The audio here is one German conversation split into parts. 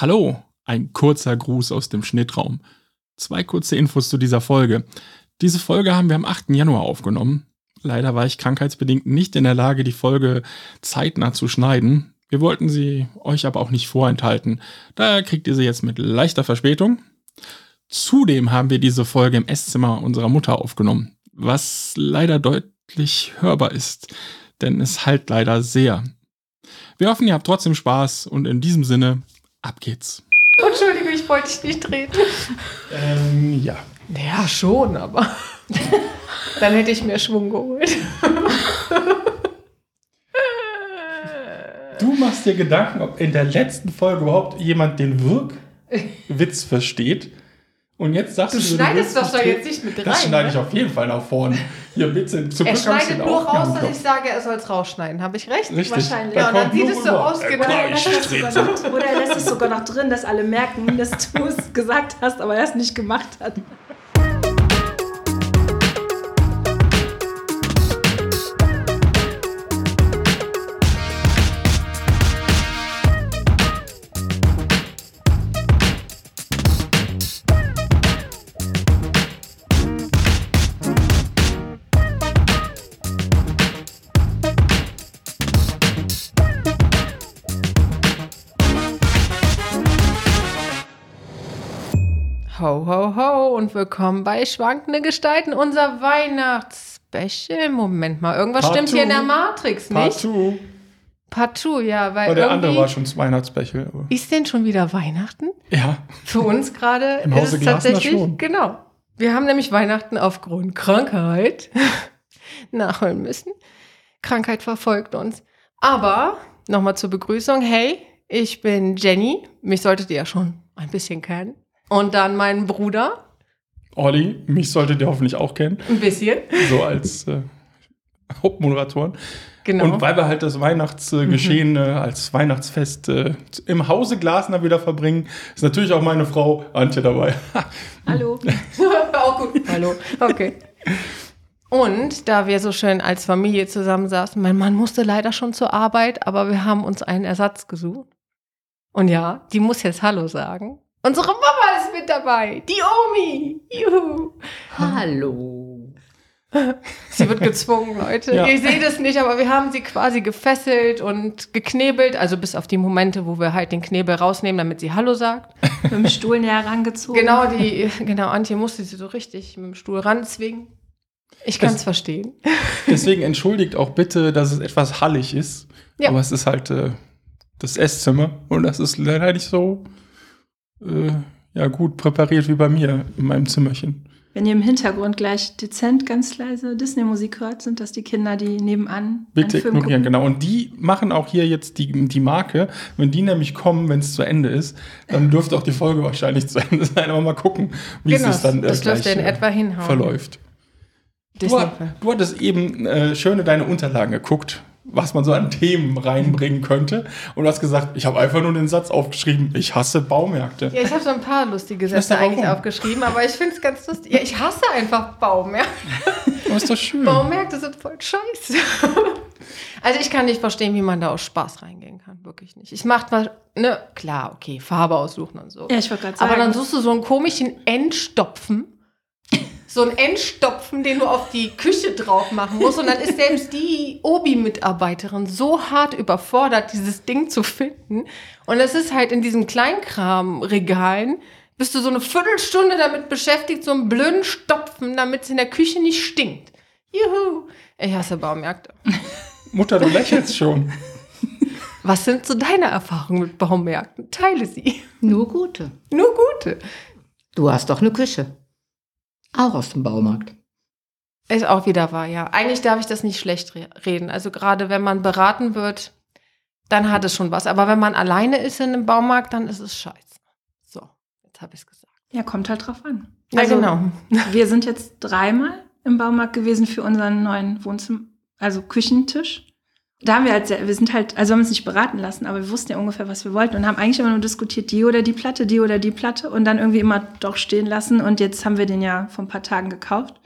Hallo, ein kurzer Gruß aus dem Schnittraum. Zwei kurze Infos zu dieser Folge. Diese Folge haben wir am 8. Januar aufgenommen. Leider war ich krankheitsbedingt nicht in der Lage, die Folge zeitnah zu schneiden. Wir wollten sie euch aber auch nicht vorenthalten. Daher kriegt ihr sie jetzt mit leichter Verspätung. Zudem haben wir diese Folge im Esszimmer unserer Mutter aufgenommen, was leider deutlich hörbar ist, denn es halt leider sehr. Wir hoffen, ihr habt trotzdem Spaß und in diesem Sinne, ab geht's. Entschuldigung, ich wollte dich nicht treten. Ähm, ja. Ja, schon, aber dann hätte ich mir Schwung geholt. Du machst dir Gedanken, ob in der letzten Folge überhaupt jemand den Wirkwitz versteht. Und jetzt sagst Du du, schneidest das doch nicht jetzt nicht mit rein. Das schneide ich ne? auf jeden Fall nach vorne. Hier, bitte. Zum Er Glück ich schneidet nur raus, dass ich sage, er soll es rausschneiden. Habe ich recht? Richtig. Wahrscheinlich. Da Ja, und dann sieht es so aus, genau. klar, Oder ich er lässt es trete. sogar noch- Oder er lässt es sogar noch drin, dass alle merken, dass du es gesagt hast, aber er es nicht gemacht hat. Und willkommen bei Schwankende Gestalten, unser Weihnachtsspecial. Moment mal, irgendwas Part stimmt hier in two. der Matrix nicht? two. Partout, ja, weil Aber der andere war schon das Weihnachtsbechel. aber- ist denn schon wieder Weihnachten? Ja, Für uns gerade Im ist Hause es tatsächlich schon. genau. Wir haben nämlich Weihnachten aufgrund Krankheit nachholen müssen. Krankheit verfolgt uns. Aber nochmal zur Begrüßung. Hey, ich bin Jenny. Mich solltet ihr ja schon ein bisschen kennen. Und dann mein Bruder. Olli, mich solltet ihr hoffentlich auch kennen. Ein bisschen. So als äh, Hauptmoderatoren. Genau. Und weil wir halt das Weihnachtsgeschehen äh, als Weihnachtsfest äh, im Hause Glasner wieder verbringen, ist natürlich auch meine Frau Antje dabei. Hallo. auch gut. Hallo. Okay. Und da wir so schön als Familie zusammensaßen, mein Mann musste leider schon zur Arbeit, aber wir haben uns einen Ersatz gesucht. Und ja, die muss jetzt Hallo sagen. Unsere Mama ist mit dabei. Die Omi. Juhu. Hallo. Sie wird gezwungen, Leute. Ja. Ihr seht es nicht, aber wir haben sie quasi gefesselt und geknebelt. Also bis auf die Momente, wo wir halt den Knebel rausnehmen, damit sie Hallo sagt. Mit dem Stuhl näher rangezogen. Genau, die, genau, Antje musste sie so richtig mit dem Stuhl ranzwingen. Ich kann es verstehen. Deswegen entschuldigt auch bitte, dass es etwas hallig ist. Ja. Aber es ist halt äh, das Esszimmer und das ist leider nicht so äh, ja, gut präpariert wie bei mir in meinem Zimmerchen. Wenn ihr im Hintergrund gleich dezent ganz leise Disney-Musik hört, sind das die Kinder, die nebenan Bitte einen Film ignorieren, gucken. genau. Und die machen auch hier jetzt die, die Marke. Wenn die nämlich kommen, wenn es zu Ende ist, dann dürfte auch die Folge wahrscheinlich zu Ende sein. Aber mal gucken, wie Genau, es sich dann äh, das gleich, in äh, etwa hinhauen. verläuft. Du, du hattest eben äh, schön in deine Unterlagen geguckt, was man so an Themen reinbringen könnte. Und du hast gesagt, ich habe einfach nur den Satz aufgeschrieben, ich hasse Baumärkte. Ja, ich habe so ein paar lustige Sätze warum? eigentlich aufgeschrieben, aber ich finde es ganz lustig. Ja, ich hasse einfach Baumärkte. Aber ist doch schön. Baumärkte sind voll scheiße. Also ich kann nicht verstehen, wie man da aus Spaß reingehen kann. Wirklich nicht. Ich mache mal, ne, klar, okay, Farbe aussuchen und so. Ja, ich wollte gerade sagen. Aber dann suchst du so einen komischen Endstopfen. So einen Endstopfen, den du auf die Küche drauf machen musst. Und dann ist selbst die Obi-Mitarbeiterin so hart überfordert, dieses Ding zu finden. Und es ist halt in diesen Kleinkramregalen, bist du so eine Viertelstunde damit beschäftigt, so einen blöden Stopfen, damit es in der Küche nicht stinkt. Juhu. Ich hasse Baumärkte. Mutter, du lächelst schon. Was sind so deine Erfahrungen mit Baumärkten? Teile sie. Nur gute. Nur gute. Du hast doch eine Küche. Auch aus dem Baumarkt. Ist auch wieder wahr, ja. Eigentlich darf ich das nicht schlecht re reden. Also gerade wenn man beraten wird, dann hat es schon was. Aber wenn man alleine ist in einem Baumarkt, dann ist es scheiße. So, jetzt habe ich es gesagt. ja, kommt halt drauf an. Ja, Also, genau. Wir sind jetzt dreimal im Baumarkt gewesen für unseren neuen Wohnzimmer, also Küchentisch. Da haben wir halt, wir sind halt, also haben uns nicht beraten lassen, aber wir wussten ja ungefähr, was wir wollten und haben eigentlich immer nur diskutiert, die oder die Platte, die oder die Platte und dann irgendwie immer doch stehen lassen und jetzt haben wir den ja vor ein paar Tagen gekauft.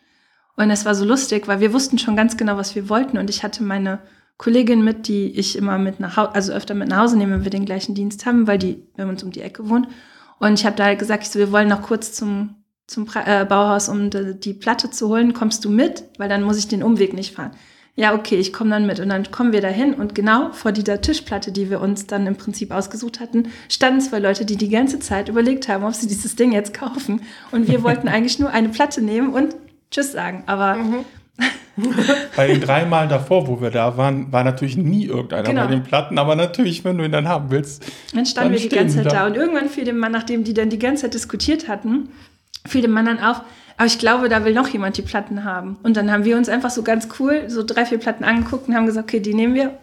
Und es war so lustig, weil wir wussten schon ganz genau, was wir wollten und ich hatte meine Kollegin mit, die ich immer mit nach Hause, also öfter mit nach Hause nehme, wenn wir den gleichen Dienst haben, weil die bei uns um die Ecke wohnt. Und ich habe da halt gesagt, ich so, wir wollen noch kurz zum, zum äh, Bauhaus, um die, die Platte zu holen. Kommst du mit? Weil dann muss ich den Umweg nicht fahren. Ja, okay, ich komme dann mit. Und dann kommen wir dahin und genau vor dieser Tischplatte, die wir uns dann im Prinzip ausgesucht hatten, standen zwei Leute, die die ganze Zeit überlegt haben, ob sie dieses Ding jetzt kaufen. Und wir wollten eigentlich nur eine Platte nehmen und Tschüss sagen. Aber Bei den drei Malen davor, wo wir da waren, war natürlich nie irgendeiner Genau. bei den Platten, aber natürlich, wenn du ihn dann haben willst. Dann standen Dann wir die ganze Zeit da. da. Und irgendwann fiel dem Mann, nachdem die dann die ganze Zeit diskutiert hatten, fiel dem Mann dann auf, aber ich glaube, da will noch jemand die Platten haben. Und dann haben wir uns einfach so ganz cool so drei, vier Platten angeguckt und haben gesagt, okay, die nehmen wir.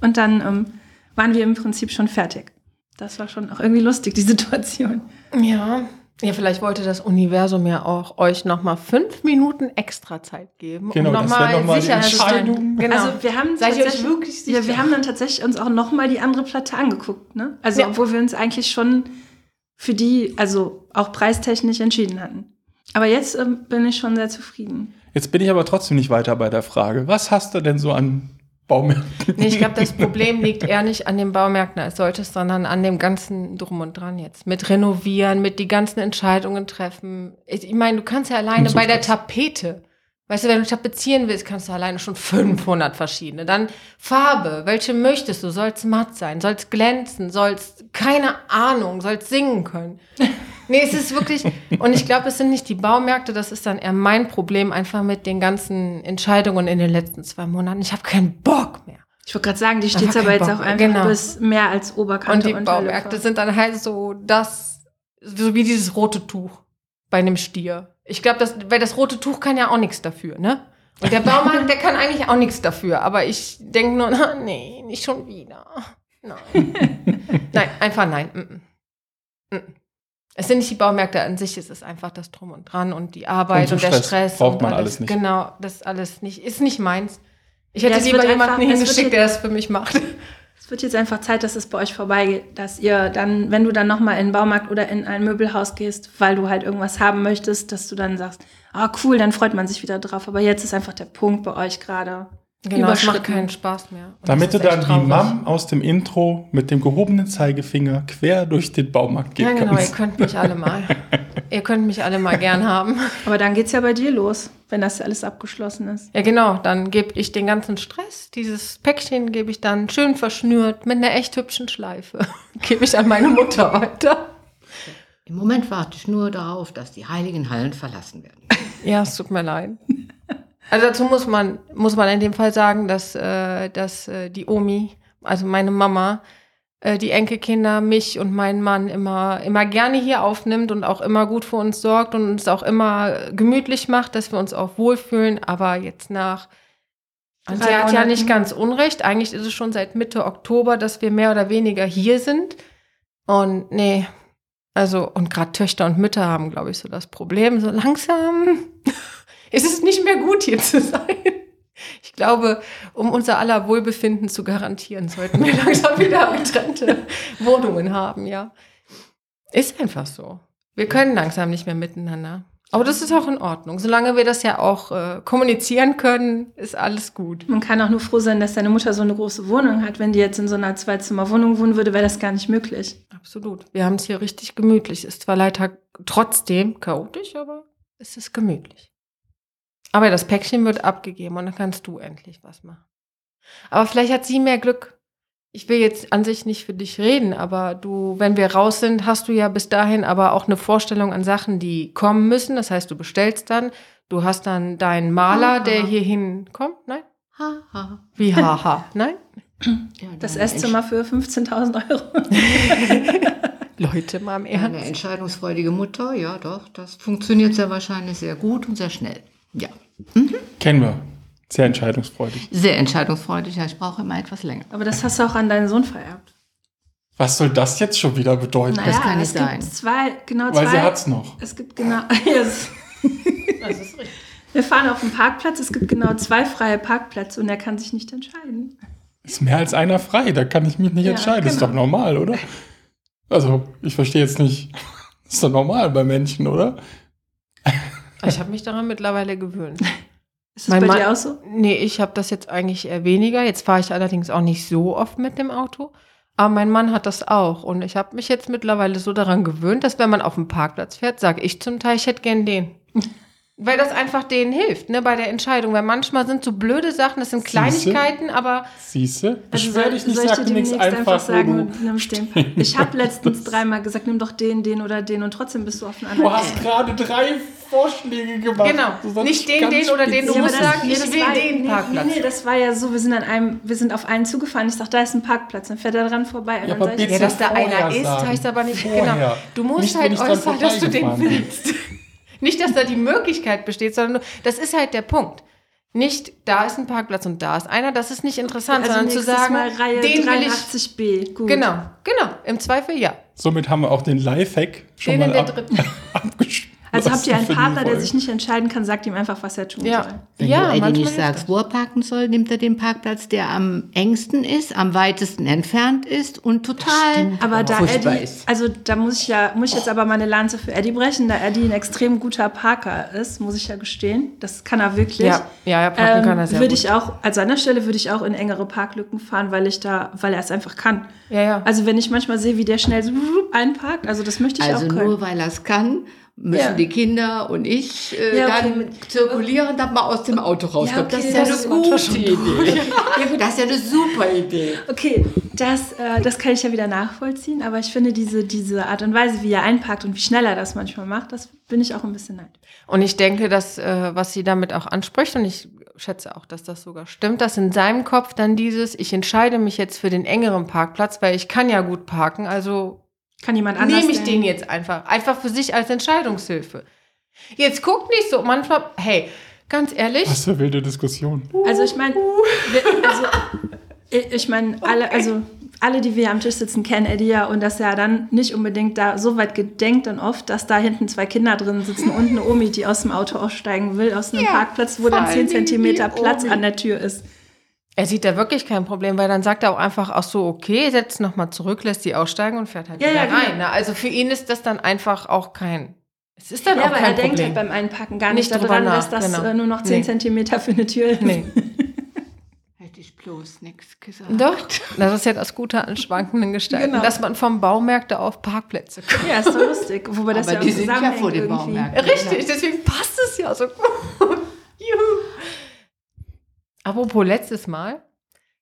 Und dann ähm, waren wir im Prinzip schon fertig. Das war schon auch irgendwie lustig, die Situation. Ja. Ja, vielleicht wollte das Universum ja auch euch nochmal fünf Minuten extra Zeit geben. Genau, um das nochmal noch sicherzustellen. Entscheidung. Genau. Also wir haben Seid ihr euch tatsächlich- wirklich sicher? Ja, wir haben dann tatsächlich uns auch noch mal die andere Platte angeguckt. Ne? Also Ja. obwohl wir uns eigentlich schon für die, also auch preistechnisch entschieden hatten. Aber jetzt ähm, bin ich schon sehr zufrieden. Jetzt bin ich aber trotzdem nicht weiter bei der Frage. Was hast du denn so an Baumärkten? Nee, ich glaube, das Problem liegt eher nicht an den Baumärkten als solches, sondern an dem ganzen Drum und Dran jetzt. Mit Renovieren, mit die ganzen Entscheidungen treffen. Ich, ich meine, du kannst ja alleine bei der. Tapete, weißt du, wenn du tapezieren willst, kannst du alleine schon 500 verschiedene. Dann Farbe, welche möchtest du? Soll es matt sein? Soll es glänzen? Soll es, keine Ahnung, soll es singen können? Nee, es ist wirklich, und ich glaube, es sind nicht die Baumärkte, das ist dann eher mein Problem, einfach mit den ganzen Entscheidungen in den letzten zwei Monaten. Ich habe keinen Bock mehr. Ich wollte gerade sagen, die steht aber jetzt Bock auch einfach Genau. bis mehr als Oberkante Und die. Baumärkte sind dann halt so das, so wie dieses rote Tuch bei einem Stier. Ich glaube, das, weil das rote Tuch kann ja auch nichts dafür, ne? Und der Baumarkt, der kann eigentlich auch nichts dafür. Aber ich denke nur, na, nee, nicht schon wieder. Nein. nein, einfach nein. Mm -mm. Mm. Es sind nicht die Baumärkte an sich, es ist einfach das Drum und Dran und die Arbeit Und und, der Stress Stress. braucht und man alles nicht. Genau, das alles nicht. Ist nicht meins. Ich Ja, hätte es lieber jemanden einfach- hingeschickt, der das für mich macht. Es wird jetzt einfach Zeit, dass es bei euch vorbeigeht, dass ihr dann, wenn du dann nochmal in den Baumarkt oder in ein Möbelhaus gehst, weil du halt irgendwas haben möchtest, dass du dann sagst, ah cool, dann freut man sich wieder drauf. Aber jetzt ist einfach der Punkt bei euch gerade. Genau, es macht keinen Spaß mehr. Und Damit du dann traurig. Mam aus dem Intro mit dem gehobenen Zeigefinger quer durch den Baumarkt gehen Ja, genau, ihr kannst. könnt mich alle mal. ihr könnt mich alle mal gern haben. Aber dann geht's ja bei dir los, wenn das alles abgeschlossen ist. Ja, genau, dann gebe ich den ganzen Stress, dieses Päckchen gebe ich dann schön verschnürt mit einer echt hübschen Schleife. gebe ich an meine Mutter weiter. Im Moment warte ich nur darauf, dass die heiligen Hallen verlassen werden. Ja, es tut mir leid. Also dazu muss man, muss man in dem Fall sagen, dass, äh, dass äh, die Omi, also meine Mama, äh, die Enkelkinder, mich und meinen Mann immer, immer gerne hier aufnimmt und auch immer gut für uns sorgt und uns auch immer gemütlich macht, dass wir uns auch wohlfühlen. Aber jetzt nach, und sie hat ja nicht ganz unrecht. Eigentlich ist es schon seit Mitte Oktober, dass wir mehr oder weniger hier sind. Und nee, also, und gerade Töchter und Mütter haben, glaube ich, so das Problem. So langsam ist es nicht mehr gut, hier zu sein. Ich glaube, um unser aller Wohlbefinden zu garantieren, sollten wir langsam wieder getrennte Wohnungen haben, ja. Ist einfach so. Wir können langsam nicht mehr miteinander. Aber das ist auch in Ordnung. Solange wir das ja auch äh, kommunizieren können, ist alles gut. Man kann auch nur froh sein, dass deine Mutter so eine große Wohnung hat. Wenn die jetzt in so einer Zwei-Zimmer-Wohnung wohnen würde, wäre das gar nicht möglich. Absolut. Wir haben es hier richtig gemütlich. Ist zwar leider trotzdem chaotisch, aber es ist gemütlich. Aber das Päckchen wird abgegeben und dann kannst du endlich was machen. Aber vielleicht hat sie mehr Glück. Ich will jetzt an sich nicht für dich reden, aber du, wenn wir raus sind, hast du ja bis dahin aber auch eine Vorstellung an Sachen, die kommen müssen. Das heißt, du bestellst dann, du hast dann deinen Maler, Aha. der hier hinkommt. Nein? Ha, ha. Wie haha? Nein? Ja, Das Esszimmer für 15.000 Euro. Leute, mal im Entsch- Eine Ernst. entscheidungsfreudige Mutter, ja doch, das funktioniert sehr wahrscheinlich sehr gut und sehr schnell. Ja, Kennen wir. Sehr entscheidungsfreudig. sehr entscheidungsfreudig, ja, ich brauche immer etwas länger. Aber das hast du auch an deinen Sohn vererbt. Was soll das jetzt schon wieder bedeuten? Naja, kann nicht es sein. gibt zwei, genau Weil zwei. sie hat's noch. Es gibt genau. Yes. Das ist richtig. Wir fahren auf den Parkplatz. Es gibt genau zwei freie Parkplätze und er kann sich nicht entscheiden. Ist mehr als einer frei, da kann ich mich nicht Ja, entscheiden. Ist genau. doch normal, oder? Also, ich verstehe jetzt nicht. Ist doch normal bei Menschen, oder? Ich habe mich daran mittlerweile gewöhnt. Ist das Mein bei Mann- dir auch so? Nee, ich habe das jetzt eigentlich eher weniger. Jetzt fahre ich allerdings auch nicht so oft mit dem Auto. Aber mein Mann hat das auch. Und ich habe mich jetzt mittlerweile so daran gewöhnt, dass wenn man auf dem Parkplatz fährt, sage ich zum Teil, ich hätte gern den. Weil das einfach denen hilft, ne, bei der Entscheidung. Weil manchmal sind so blöde Sachen, das sind Siehste? Kleinigkeiten, aber Siehste? Also Beschwer soll, dich nicht, soll ich sag dir nichts demnächst einfach, einfach sagen, wo du nimmst den. Ich habe letztens dreimal gesagt, nimm doch den, den oder den und trotzdem bist du auf einen Du anderen. hast gerade drei Vorschläge gemacht. Genau. Du Nicht den, den oder den, du spezifisch musst sagen, ich will den nee, Parkplatz. Nee, nee, das war ja so, wir sind an einem, wir sind auf einen zugefahren. Ich sag, da ist ein Parkplatz. Dann fährt er dran vorbei. Und Ja, dann aber sag ich, Ja, dass da einer ist, heißt aber nicht, Vorher. genau. Du musst halt ich äußern, dass du den willst. Nicht, dass da die Möglichkeit besteht, sondern nur, das ist halt der Punkt. Nicht, da ist ein Parkplatz und da ist einer, das ist nicht interessant, also sondern zu sagen, Mal Reihe den will ich. 83b. Gut. Genau, genau, im Zweifel ja. Somit haben wir auch den Lifehack schon Den in mal der ab, dritten. abgeschlossen. Also habt ihr einen Partner, der sich nicht entscheiden kann, sagt ihm einfach, was er tun soll. Ja, Wenn ja, du Eddie manchmal nicht sagst, wo er parken soll, nimmt er den Parkplatz, der am engsten ist, am weitesten entfernt ist und total Aber da furchtbar Eddie, ist. also da muss ich ja, muss ich jetzt aber meine Lanze für Eddie brechen, da Eddie ein extrem guter Parker ist, muss ich ja gestehen. Das kann er wirklich. Ja, ja, ja, parken ähm, kann er sehr würde gut. ich auch, an seiner Stelle würde ich auch in engere Parklücken fahren, weil ich da, weil er es einfach kann. Ja, ja. Also wenn ich manchmal sehe, wie der schnell so einparkt, also das möchte ich Also auch können. nur weil er es kann, müssen Ja. die Kinder und ich äh, Ja, okay. dann zirkulieren, dass man aus dem Auto rauskommt. Ja, okay, das ist ja das eine gute Idee. Das ist ja eine super Idee. Okay, das, äh, das kann ich ja wieder nachvollziehen, aber ich finde diese, diese Art und Weise, wie er einparkt und wie schnell er das manchmal macht, das bin ich auch ein bisschen neidisch. Und ich denke, dass, äh, was sie damit auch anspricht, und ich schätze auch, dass das sogar stimmt, dass in seinem Kopf dann dieses, ich entscheide mich jetzt für den engeren Parkplatz, weil ich kann ja gut parken, also Kann jemand anders nehme ich denn- den jetzt einfach. Einfach für sich als Entscheidungshilfe. Jetzt guck nicht so, manchmal, hey, ganz ehrlich, Was für wilde Diskussion. Also ich meine, also ich meine, alle, also alle, die wir am Tisch sitzen, kennen Eddie ja und dass er dann nicht unbedingt da so weit gedenkt und oft, dass da hinten zwei Kinder drin sitzen und eine Omi, die aus dem Auto aussteigen will, aus einem Ja, Parkplatz, wo dann vor 10 allen Dingen Zentimeter die Platz Omi. an der Tür ist. Er sieht da wirklich kein Problem, weil dann sagt er auch einfach, ach so, okay, setzt nochmal zurück, lässt die aussteigen und fährt halt Ja, wieder ja, genau. rein. Ne? Also für ihn ist das dann einfach auch kein, es ist dann Ja, auch aber kein er Problem. denkt halt beim Einpacken gar nicht, Nicht daran, nach, dass das genau. äh, nur noch 10 Nee. Zentimeter für eine Tür ist. nee. Hätte ich bloß nichts gesagt. Doch, das ist ja das Gute an schwankenden Gestalten, Genau. dass man vom Baumärkte auf Parkplätze kommt. Ja, ist doch lustig. Wobei das Aber ja auch die sind ja vor irgendwie. Baumärkten. Richtig, deswegen passt es ja so gut. Juhu. Apropos letztes Mal.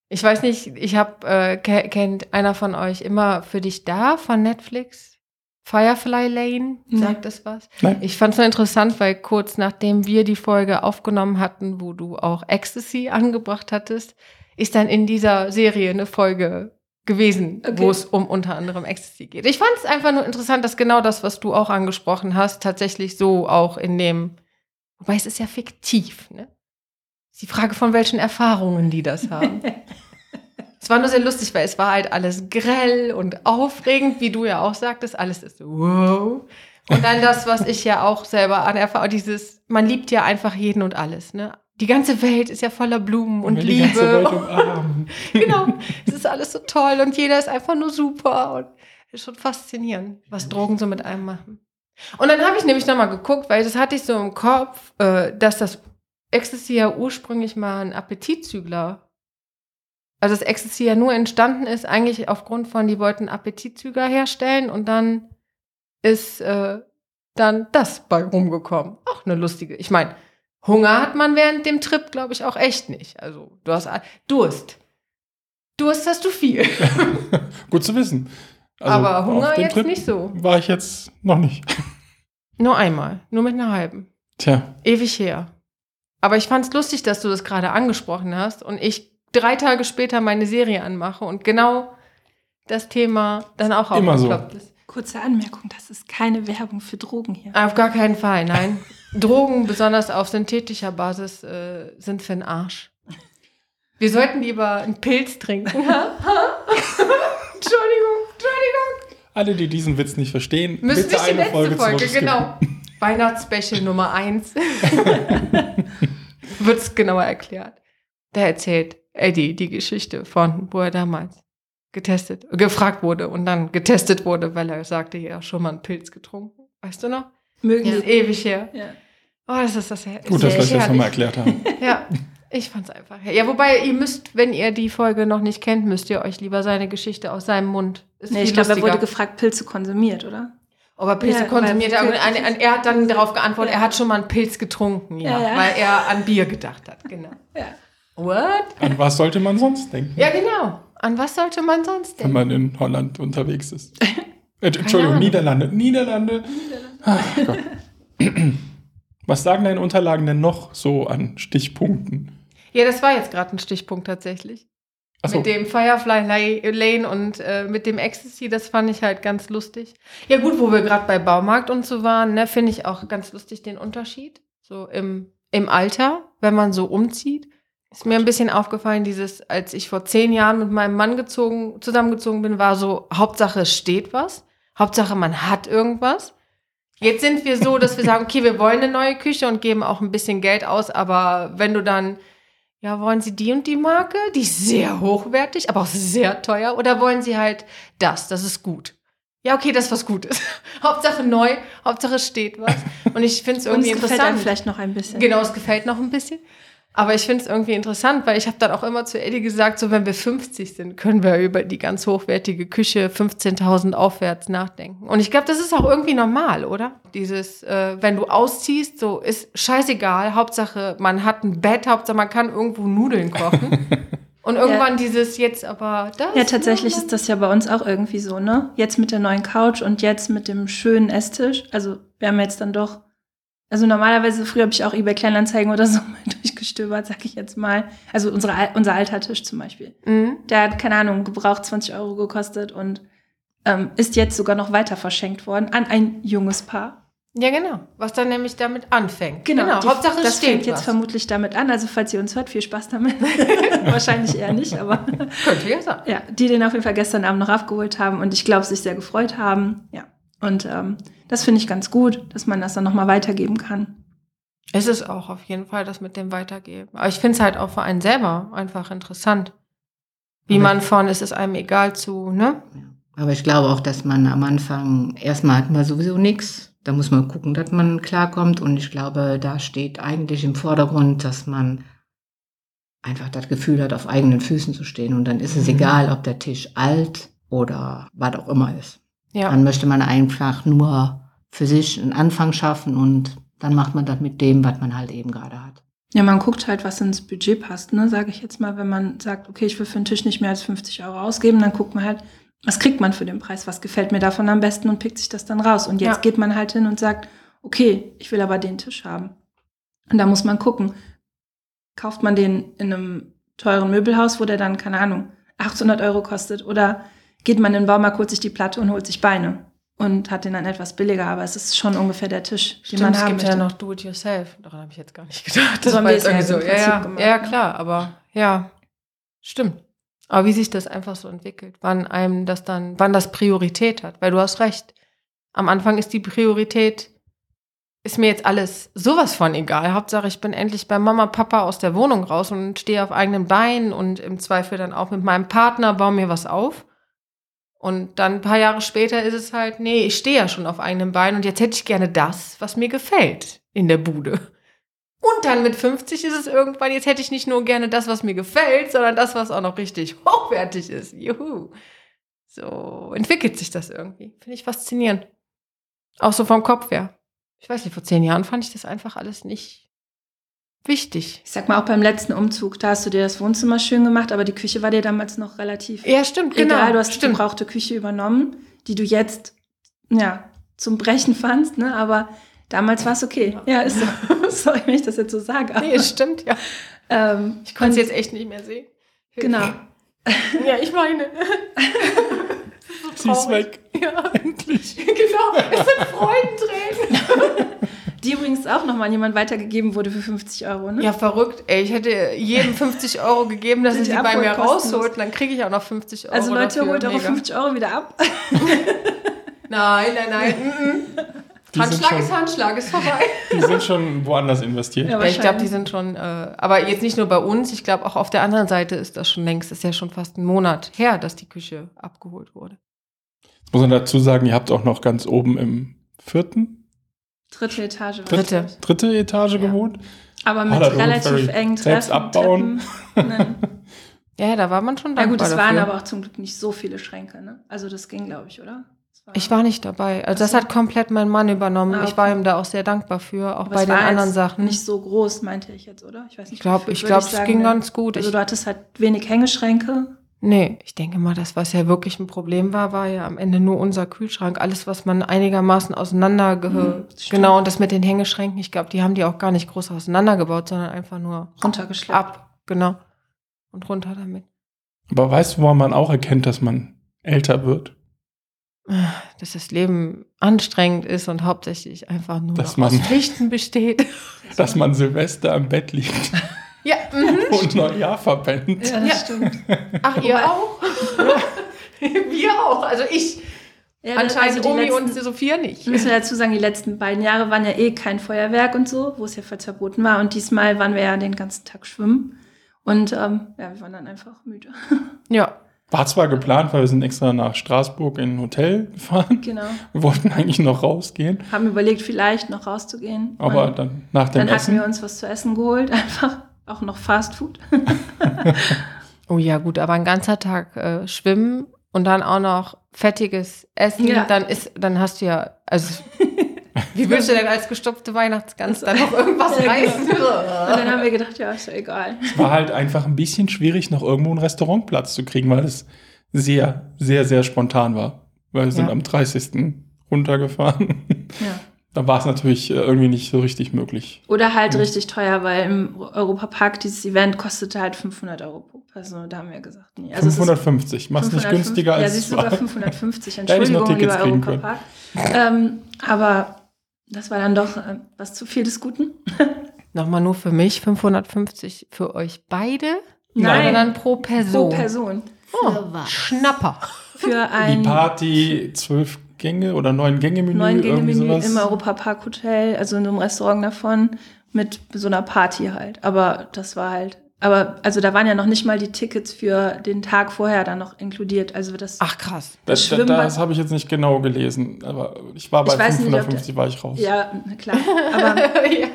Ich weiß nicht, ich habe, äh, ke- kennt einer von euch immer für dich da von Netflix? Firefly Lane, sagt das was? Nein. Ich fand es so interessant, weil kurz nachdem wir die Folge aufgenommen hatten, wo du auch Ecstasy angebracht hattest, ist dann in dieser Serie eine Folge gewesen, Okay. wo es um unter anderem Ecstasy geht. Ich fand es einfach nur interessant, dass genau das, was du auch angesprochen hast, tatsächlich so auch in dem, wobei es ist ja fiktiv, ne? Die Frage von welchen Erfahrungen die das haben. es war nur sehr lustig, weil es war halt alles grell und aufregend, wie du ja auch sagtest, alles ist so, wow. Und dann das, was ich ja auch selber an Erfahrung, dieses, man liebt ja einfach jeden und alles, ne? Die ganze Welt ist ja voller Blumen und Wir die ganze Liebe. Welt umarmen. genau. Es ist alles so toll und jeder ist einfach nur super und ist schon faszinierend, was Drogen so mit einem machen. Und dann habe ich nämlich nochmal geguckt, weil das hatte ich so im Kopf, äh, dass das Ecstasy ja ursprünglich mal ein Appetitzügler, also das Ecstasy ja nur entstanden ist, eigentlich aufgrund von, die wollten Appetitzügler herstellen und dann ist äh, dann das bei rumgekommen. Auch eine lustige, ich meine, Hunger hat man während dem Trip, glaube ich, auch echt nicht. Also du hast Durst. Durst hast du viel. Gut zu wissen. Also, Aber Hunger jetzt Trip nicht so. War ich jetzt noch nicht. Nur einmal. Nur mit einer halben. Tja, Ewig her. Aber ich fand es lustig, dass du das gerade angesprochen hast und ich drei Tage später meine Serie anmache und genau das Thema dann auch Immer so. ist. Kurze Anmerkung, das ist keine Werbung für Drogen hier. Auf gar keinen Fall, nein. Drogen, besonders auf synthetischer Basis, äh, sind für den Arsch. Wir sollten lieber einen Pilz trinken. Entschuldigung, Entschuldigung. alle, die diesen Witz nicht verstehen, Müssen bitte nicht die eine letzte Folge, Folge, genau. Weihnachtsspecial Nummer 1. Wird es genauer erklärt. Da erzählt Eddie die Geschichte von, wo er damals getestet, gefragt wurde und dann getestet wurde, weil er sagte, ja, schon mal einen Pilz getrunken. Weißt du noch? Mögen Das ist ewig her. Ja. Oh, das ist das her Gut, dass wir ist es jetzt herrlich. nochmal erklärt haben. Ja, ich fand's einfach. her- Ja, wobei ihr müsst, wenn ihr die Folge noch nicht kennt, müsst ihr euch lieber seine Geschichte aus seinem Mund. Ist Nee, ich glaube, er wurde gefragt, Pilze konsumiert, oder? Ob er Pilze Ja, konsumiert hat. Er hat dann darauf geantwortet, Ja. er hat schon mal einen Pilz getrunken, ja, Ja, ja. weil er an Bier gedacht hat. Genau. Ja. What? An was sollte man sonst denken, Ja, genau. An was sollte man sonst wenn denken? man in Holland unterwegs ist? Äh, Entschuldigung, Ahnung. Niederlande. Niederlande. Ach Gott. Was sagen deine Unterlagen denn noch so an Stichpunkten? Ja, das war jetzt gerade ein Stichpunkt tatsächlich. Achso, Mit dem Firefly La- Lane und äh, mit dem Ecstasy, das fand ich halt ganz lustig. Ja gut, wo wir gerade bei Baumarkt und so waren, ne, finde ich auch ganz lustig den Unterschied. So im, im Alter, wenn man so umzieht. Ist mir ein bisschen aufgefallen, dieses, als ich vor zehn Jahren mit meinem Mann gezogen, zusammengezogen bin, war so, Hauptsache es steht was. Hauptsache man hat irgendwas. Jetzt sind wir so, dass wir sagen, okay, wir wollen eine neue Küche und geben auch ein bisschen Geld aus, aber wenn du dann ja, wollen Sie die und die Marke? Die ist sehr hochwertig, aber auch sehr teuer. Oder wollen Sie halt das? Das ist gut. Ja, okay, das ist was Gutes. Hauptsache neu, Hauptsache es steht was. Und ich finde es irgendwie gefällt einem interessant. vielleicht noch ein bisschen. Genau, es gefällt noch ein bisschen. Aber ich finde es irgendwie interessant, weil ich habe dann auch immer zu Eddie gesagt, so wenn wir 50 sind, können wir über die ganz hochwertige Küche 15.000 aufwärts nachdenken. Und ich glaube, das ist auch irgendwie normal, oder? Dieses, äh, wenn du ausziehst, so ist scheißegal, Hauptsache man hat ein Bett, Hauptsache man kann irgendwo Nudeln kochen. Und irgendwann dieses jetzt aber das. Ja, tatsächlich ist das ja bei uns auch irgendwie so, ne? Jetzt mit der neuen Couch und jetzt mit dem schönen Esstisch. Also wir haben jetzt dann doch, also normalerweise früher habe ich auch eBay Kleinanzeigen oder so mal durchgestöbert, sag ich jetzt mal. Also unsere, unser alter Tisch zum Beispiel. Mhm. Der hat, keine Ahnung, gebraucht 20 Euro gekostet und ähm, ist jetzt sogar noch weiter verschenkt worden an ein junges Paar. Ja, genau. Was dann nämlich damit anfängt. die- Hauptsache es das steht fängt jetzt was. vermutlich damit an. Also falls ihr uns hört, viel Spaß damit. Wahrscheinlich eher nicht, aber Könnte ja sein. ja, die den auf jeden Fall gestern Abend noch abgeholt haben und ich glaube, sich sehr gefreut haben. Ja. Und ähm, das finde ich ganz gut, dass man das dann nochmal weitergeben kann. Es ist auch auf jeden Fall das mit dem Weitergeben. Aber ich finde es halt auch für einen selber einfach interessant. Wie Aber- man von ist es einem egal zu, ne? Aber ich glaube auch, dass man am Anfang, erstmal hat man sowieso nichts. Da muss man gucken, dass man klarkommt. Und ich glaube, da steht eigentlich im Vordergrund, dass man einfach das Gefühl hat, auf eigenen Füßen zu stehen. Und dann ist es Mhm. egal, ob der Tisch alt oder was auch immer ist. Ja. Dann möchte man einfach nur für sich einen Anfang schaffen und dann macht man das mit dem, was man halt eben gerade hat. Ja, man guckt halt, was ins Budget passt, ne, sage ich jetzt mal. Wenn man sagt, okay, ich will für einen Tisch nicht mehr als 50 Euro ausgeben, dann guckt man halt, was kriegt man für den Preis, was gefällt mir davon am besten und pickt sich das dann raus. Und jetzt Ja. geht man halt hin und sagt, okay, ich will aber den Tisch haben. Und da muss man gucken, kauft man den in einem teuren Möbelhaus, wo der dann, keine Ahnung, 800 Euro kostet, oder geht man in den Baumarkt, holt sich die Platte und holt sich Beine und hat den dann etwas billiger, aber es ist schon ungefähr der Tisch, den Stimmt, man es haben gibt möchte. ja noch Do-it-yourself. Daran habe ich jetzt gar nicht gedacht. So haben war wir jetzt es ja irgendwie Prinzip ja, ja, gemacht, ja, ne? klar, aber ja, stimmt. Aber wie sich das einfach so entwickelt, wann einem das dann, wann das Priorität hat, weil du hast recht. Am Anfang ist die Priorität, ist mir jetzt alles sowas von egal. Hauptsache, ich bin endlich bei Mama, Papa aus der Wohnung raus und stehe auf eigenen Beinen und im Zweifel dann auch mit meinem Partner, baue mir was auf. Und dann ein paar Jahre später ist es halt, nee, ich stehe ja schon auf eigenen Beinen und jetzt hätte ich gerne das, was mir gefällt in der Bude. Und dann mit 50 ist es irgendwann, jetzt hätte ich nicht nur gerne das, was mir gefällt, sondern das, was auch noch richtig hochwertig ist. Juhu. So entwickelt sich das irgendwie. Finde ich faszinierend. Auch so vom Kopf her. Ich weiß nicht, vor zehn Jahren fand ich das einfach alles nicht wichtig. Ich sag mal, auch beim letzten Umzug, da hast du dir das Wohnzimmer schön gemacht, aber die Küche war dir damals noch relativ Ja, stimmt, genau. egal. Du hast die stimmt. gebrauchte Küche übernommen, die du jetzt, ja, zum Brechen fandst, ne? Aber damals war es okay. Ja, ist so. Sorry, wenn ich das jetzt so sage. aber, Nee, es stimmt, ja. ähm, Ich konnte es jetzt echt nicht mehr sehen. Genau. Ja, ich meine. Sie ist weg. Ja, Endlich. genau. Es sind Freudentränen. Die übrigens auch nochmal an jemanden weitergegeben wurde für 50 Euro, ne? Ja, verrückt. Ey, ich hätte jedem 50 Euro gegeben, dass er die sie bei mir rausholt. Dann kriege ich auch noch 50 Euro. also Leute, dafür. holt eure Mega. 50 Euro wieder ab. Nein, nein, nein. Die Handschlag ist schon, Handschlag, ist vorbei. die sind schon woanders investiert. Ja, ich glaube, die sind schon, äh, aber jetzt nicht nur bei uns, ich glaube auch auf der anderen Seite ist das schon längst, ist ja schon fast ein Monat her, dass die Küche abgeholt wurde. Jetzt muss man dazu sagen, ihr habt auch noch ganz oben im vierten Dritte Etage. war Dritte. dritte Etage Ja. gewohnt. Aber mit Ah, relativ engen Selbst Treppen. abbauen. Treppen. Nein. Ja, da war man schon Ja dankbar gut, es waren aber auch zum Glück nicht so viele Schränke. Ne? Also das ging, glaube ich, oder? Es Ich war nicht dabei. Also das hat komplett mein Mann übernommen. Ah, Ich war okay. ihm da auch sehr dankbar für, auch Aber bei es den war anderen jetzt Sachen. Nicht so groß, meinte ich jetzt, oder? Ich weiß nicht. ich glaube, ich würde glaub, es ging denn? ganz gut. Also du hattest halt wenig Hängeschränke. Nee, ich denke mal, das, was ja wirklich ein Problem war, war ja am Ende nur unser Kühlschrank. Alles, was man einigermaßen auseinander Mhm, genau, und das mit den Hängeschränken, ich glaube, die haben die auch gar nicht groß auseinandergebaut, sondern einfach nur Runtergeschleppt. ab. Genau. Und runter damit. Aber weißt du, woran man auch erkennt, dass man älter wird? Dass das Leben anstrengend ist und hauptsächlich einfach nur Dass noch aus man- Pflichten besteht. Dass man Silvester im Bett liegt ja, mhm. und Neujahr verpennt. Ja, das Ja. stimmt. Ach, ihr auch? Wir auch. Also ich. Ja, Anscheinend also die Omi letzten- und Sophia nicht. Müssen wir dazu sagen, die letzten beiden Jahre waren ja eh kein Feuerwerk und so, wo es ja voll verboten war. Und diesmal waren wir ja den ganzen Tag schwimmen. Und ähm, ja, wir waren dann einfach müde. Ja. War zwar geplant, weil wir sind extra nach Straßburg in ein Hotel gefahren. genau. Wir wollten eigentlich noch rausgehen, Haben überlegt, vielleicht noch rauszugehen. aber und dann nach dem dann hatten Essen. wir uns was zu essen geholt, einfach auch noch Fast Food. Oh ja, gut, aber ein ganzer Tag äh, schwimmen und dann auch noch fettiges Essen, Ja. dann ist, dann hast du ja, also wie willst du denn als gestopfte Weihnachtsgans dann noch irgendwas Ja, reißen? Und dann haben wir gedacht, ja, ist ja egal. war halt einfach ein bisschen schwierig, noch irgendwo einen Restaurantplatz zu kriegen, weil es sehr, sehr, sehr spontan war. Weil wir sind Ja. am 30. runtergefahren. Ja. Da war es natürlich äh, irgendwie nicht so richtig möglich. Oder halt Ja. richtig teuer, weil im Europapark dieses Event kostete halt 500 Euro pro Person. Da haben wir gesagt, nee. Also es ist 550. Mach's nicht 550 günstiger als Ja, siehst du, war. sogar 550. Da hätte ich noch Entschuldigung, Tickets lieber kriegen können. Europapark. ähm, aber das war dann doch äh, was zu viel des Guten. Nochmal nur für mich, 550 für euch beide? Nein. Dann pro Person? Pro Person. Oh, Für was? Schnapper. Für Die ein Party, zwölf Gänge oder neun Gänge Menü, neun Gänge Menü sowas. im Europapark Hotel, also in einem Restaurant davon, mit so einer Party halt. Aber das war halt, aber also da waren ja noch nicht mal die Tickets für den Tag vorher dann noch inkludiert. Also das, Ach krass. Das, das das, habe ich jetzt nicht genau gelesen, aber ich war bei Ich weiß nicht, ob 550 war ich raus. ja, na klar. Aber ja.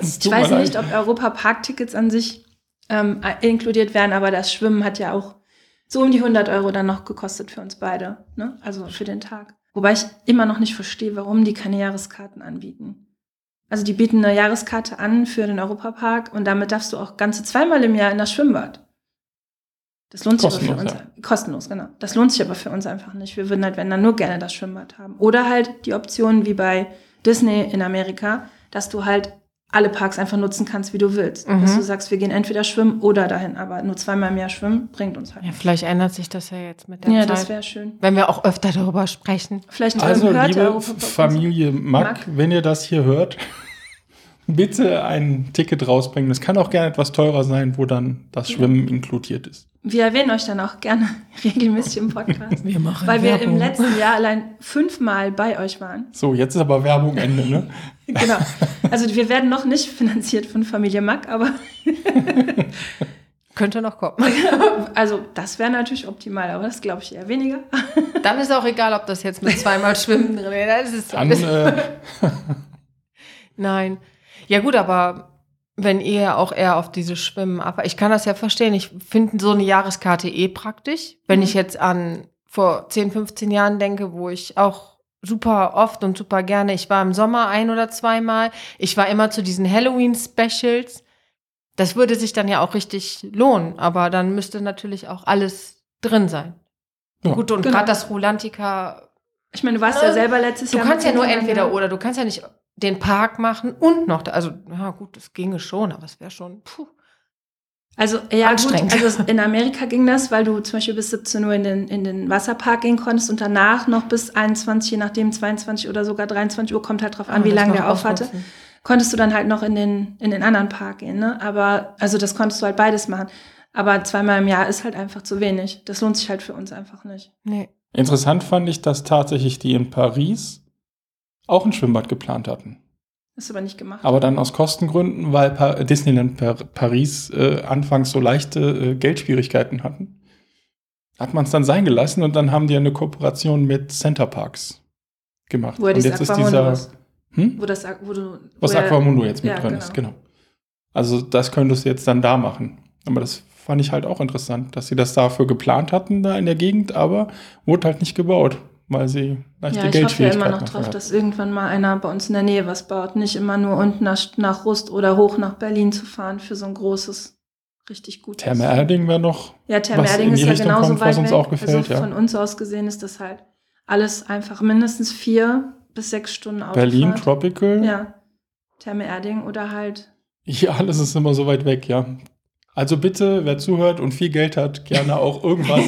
Ich weiß leid. nicht, ob Europa-Park-Tickets an sich ähm, inkludiert werden, aber das Schwimmen hat ja auch so um die 100 Euro dann noch gekostet für uns beide, ne? also für den Tag. Wobei ich immer noch nicht verstehe, warum die keine Jahreskarten anbieten. Also die bieten eine Jahreskarte an für den Europapark und damit darfst du auch ganze zweimal im Jahr in das Schwimmbad. Das lohnt sich aber für Kostenlos, uns. Kostenlos, genau. Das lohnt sich aber für uns einfach nicht. Wir würden halt, wenn dann nur gerne das Schwimmbad haben. Oder halt die Option wie bei Disney in Amerika, dass du halt alle Parks einfach nutzen kannst, wie du willst. Mhm. Dass du sagst, wir gehen entweder schwimmen oder dahin, aber nur zweimal im Jahr schwimmen bringt uns halt. ja, vielleicht ändert sich das ja jetzt mit der Ja, Zeit. das wäre schön. wenn wir auch öfter darüber sprechen. Vielleicht Also, liebe. Familie Mack, wenn ihr das hier hört, bitte ein Ticket rausbringen. Das kann auch gerne etwas teurer sein, wo dann das Ja. Schwimmen inkludiert ist. Wir erwähnen euch dann auch gerne regelmäßig im Podcast. Wir machen weil wir im letzten Jahr allein fünfmal bei euch waren. So, jetzt ist aber Werbung Ende, ne? Genau. Also wir werden noch nicht finanziert von Familie Mack, aber Könnte noch kommen. also das wäre natürlich optimal, aber das glaube ich eher weniger. Dann ist auch egal, ob das jetzt mit zweimal Schwimmen drin ist. Das ist Dann, äh, Nein. Ja gut, aber wenn ihr auch eher auf dieses Schwimmen ab, ich kann das ja verstehen. Ich finde so eine Jahreskarte eh praktisch. Wenn Mhm. ich jetzt an vor 10, 15 Jahren denke, wo ich auch super oft und super gerne, ich war im Sommer ein oder zweimal, ich war immer zu diesen Halloween-Specials. Das würde sich dann ja auch richtig lohnen, aber dann müsste natürlich auch alles drin sein. Ja. Gut, und Genau. gerade das Rolantica Ich meine, du warst ja selber letztes Du Jahr. kannst ja nur entweder ja. oder. Du kannst ja nicht den Park machen und noch, da, also, ja gut, das ginge schon, aber es wäre schon, puh. Also, ja, gut, Anstrengend. also in Amerika ging das, weil du zum Beispiel bis 17 Uhr in den, in den Wasserpark gehen konntest und danach noch bis 21, je nachdem 22 oder sogar 23 Uhr, kommt halt drauf an, Ah, wie lange der auf hatte, konntest du dann halt noch in den, in den anderen Park gehen, ne? Aber, also das konntest du halt beides machen. Aber zweimal im Jahr ist halt einfach zu wenig. Das lohnt sich halt für uns einfach nicht. Nee. interessant fand ich, dass tatsächlich die in Paris auch ein Schwimmbad geplant hatten. Ist aber nicht gemacht. Aber dann aus Kostengründen, weil pa Disneyland Par Paris äh, anfangs so leichte äh, Geldschwierigkeiten hatten, hat man es dann sein gelassen und dann haben die eine Kooperation mit Center Parks gemacht. Wo und jetzt ist dieser, ist. Hm? Wo das, wo du. Was Aquamundo jetzt mit Ja, drin genau. ist, genau. Also das könntest du jetzt dann da machen. Aber das fand ich halt auch interessant, dass sie das dafür geplant hatten, da in der Gegend, aber wurde halt nicht gebaut, weil sie leichte Ja, ich hoffe ja immer noch drauf, hatten. dass irgendwann mal einer bei uns in der Nähe was baut. Nicht immer nur unten nach, nach Rust oder hoch nach Berlin zu fahren für so ein großes, richtig gutes. Therme Erding wäre noch Ja, Therme Erding in ist ja Richtung genauso kommt, weit weg. auch gefällt, also ja. von uns aus gesehen ist das halt alles einfach mindestens vier bis sechs Stunden Autofahrt. Berlin, Tropical. Ja, Therme Erding oder halt Ja, alles ist immer so weit weg, ja. Also bitte, wer zuhört und viel Geld hat, gerne auch irgendwas.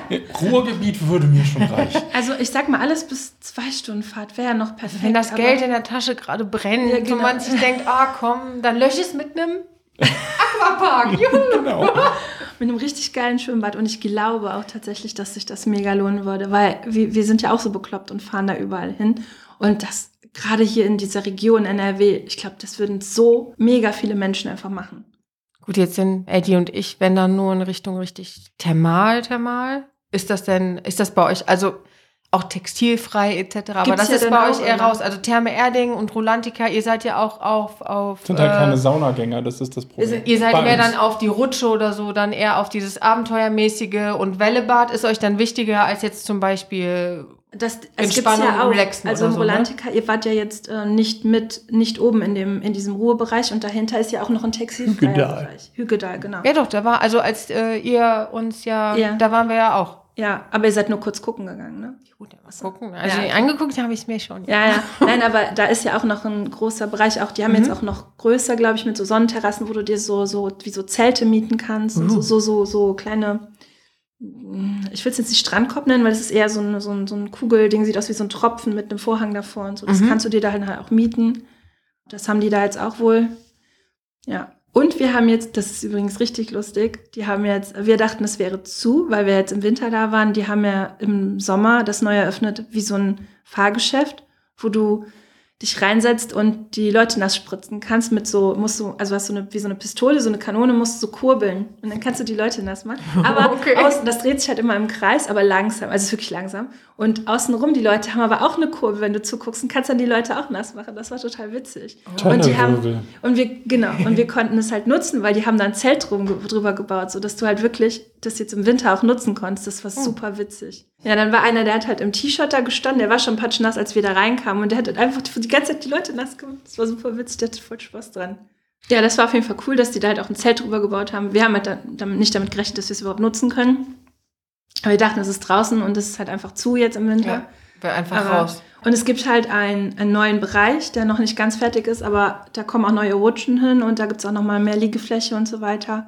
Ruhrgebiet würde mir schon reichen. Also ich sag mal, alles bis zwei Stunden Fahrt wäre ja noch perfekt. Wenn das Geld in der Tasche gerade brennt Ja, und genau. man sich denkt, ah komm, dann lösch es mit einem Aquapark. Juhu. Genau. Mit einem richtig geilen Schwimmbad. Und ich glaube auch tatsächlich, dass sich das mega lohnen würde, weil wir, wir sind ja auch so bekloppt und fahren da überall hin. Und das gerade hier in dieser Region NRW, ich glaube, das würden so mega viele Menschen einfach machen. Gut, jetzt sind Eddie und ich, wenn dann nur in Richtung richtig thermal, thermal. Ist das denn, ist das bei euch, also auch textilfrei etc., aber Gibt's das ja ist bei euch eher raus. Also Therme Erding und Rolantica, ihr seid ja auch auf, auf Sind halt keine äh, Saunagänger, das ist das Problem. seid- ihr seid Bei mehr uns. dann auf die Rutsche oder so, dann eher auf dieses Abenteuermäßige und Wellebad ist euch dann wichtiger als jetzt zum Beispiel Das, es gibt's Entspannung, ja auch. relaxen Also oder im so, ne? Rolantica, ihr wart ja jetzt äh, nicht mit, nicht oben in, dem, in diesem Ruhebereich und dahinter ist ja auch noch ein Hügedal. Bereich. Hügedal, genau. Ja doch, da war, also als äh, ihr uns ja, Ja. da waren wir ja auch. Ja, aber ihr seid nur kurz gucken gegangen, ne? Gut, ja, mal gucken. Also Ja. angeguckt habe ich es mir schon. Ja, ja. Nein, aber da ist ja auch noch ein großer Bereich. Auch die haben Mhm. jetzt auch noch größer, glaube ich, mit so Sonnenterrassen, wo du dir so, so wie so Zelte mieten kannst. Und Uh. so, so, so, so kleine. Ich will es jetzt nicht Strandkorb nennen, weil es ist eher so ein, so ein, so ein Kugelding, sieht aus wie so ein Tropfen mit einem Vorhang davor und so. Das Mhm. kannst du dir da halt auch mieten. Das haben die da jetzt auch wohl. Ja. Und wir haben jetzt, das ist übrigens richtig lustig, die haben jetzt, wir dachten, es wäre zu, weil wir jetzt im Winter da waren. Die haben ja im Sommer das neu eröffnet, wie so ein Fahrgeschäft, wo du dich reinsetzt und die Leute nass spritzen kannst mit so, musst du, also hast du eine, wie so eine Pistole, so eine Kanone, musst du so kurbeln und dann kannst du die Leute nass machen. Aber Okay. außen, das dreht sich halt immer im Kreis, aber langsam, also es ist wirklich langsam. Und außenrum, die Leute haben aber auch eine Kurbel, wenn du zuguckst und kannst dann die Leute auch nass machen. Das war total witzig. Und die haben, und wir, genau, und wir konnten es halt nutzen, weil die haben da ein Zelt drum, drüber gebaut, sodass du halt wirklich das jetzt im Winter auch nutzen konntest. Das war Oh. super witzig. Ja, dann war einer, der hat halt im T-Shirt da gestanden, der war schon patschnass, als wir da reinkamen und der hat halt einfach die ganze Zeit die Leute nass gemacht. Das war super witzig, der hatte voll Spaß dran. Ja, das war auf jeden Fall cool, dass die da halt auch ein Zelt drüber gebaut haben. Wir haben halt da, damit, nicht damit gerechnet, dass wir es überhaupt nutzen können. Aber wir dachten, es ist draußen und es ist halt einfach zu jetzt im Winter. Ja, wir einfach Aber- raus. Und es gibt halt einen, einen neuen Bereich, der noch nicht ganz fertig ist, aber da kommen auch neue Rutschen hin und da gibt es auch nochmal mehr Liegefläche und so weiter.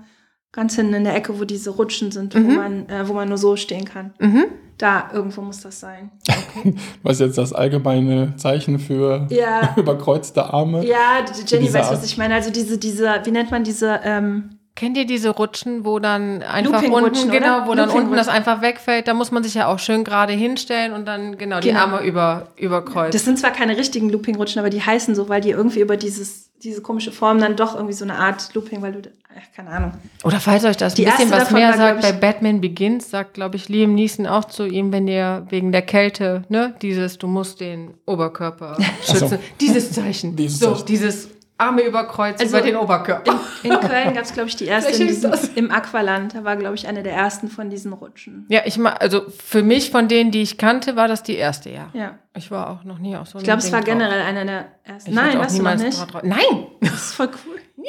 Ganz hinten in der Ecke, wo diese Rutschen sind, wo, Mhm. man, äh, wo man nur so stehen kann. Mhm. Da irgendwo muss das sein. Was jetzt das allgemeine Zeichen für Ja, überkreuzte Arme? ja, Jenny weiß, was ich meine. Also diese, diese, wie nennt man diese, ähm, Kennt ihr diese Rutschen, wo dann einfach Looping-Rutschen, unten, genau, wo dann unten das einfach wegfällt? Da muss man sich ja auch schön gerade hinstellen und dann genau die Genau. Arme über, überkreuzen. das sind zwar keine richtigen Looping-Rutschen, aber die heißen so, weil die irgendwie über dieses, diese komische Form dann doch irgendwie so eine Art Looping, weil du, ach, keine Ahnung. Oder falls euch das ein Die bisschen erste was mehr war, sagt, bei Batman Begins sagt, glaube ich, Liam Neeson auch zu ihm, wenn ihr wegen der Kälte, ne, dieses, du musst den Oberkörper schützen. Dieses Zeichen. Dieses so, Zeichen. dieses Arme überkreuzen Also- über den Oberkörper. In, in Köln gab es, glaube ich, die erste diesem, das. im Aqualand. Da war, glaube ich, eine der ersten von diesen Rutschen. Ja, ich ma also für mich von denen, die ich kannte, war das die erste, ja. Ja. Ich war auch noch nie auf so einem Ich glaube, es war drauf. generell einer der ersten. Ich Nein, weißt du noch niemals nicht? Nein! Das ist voll cool.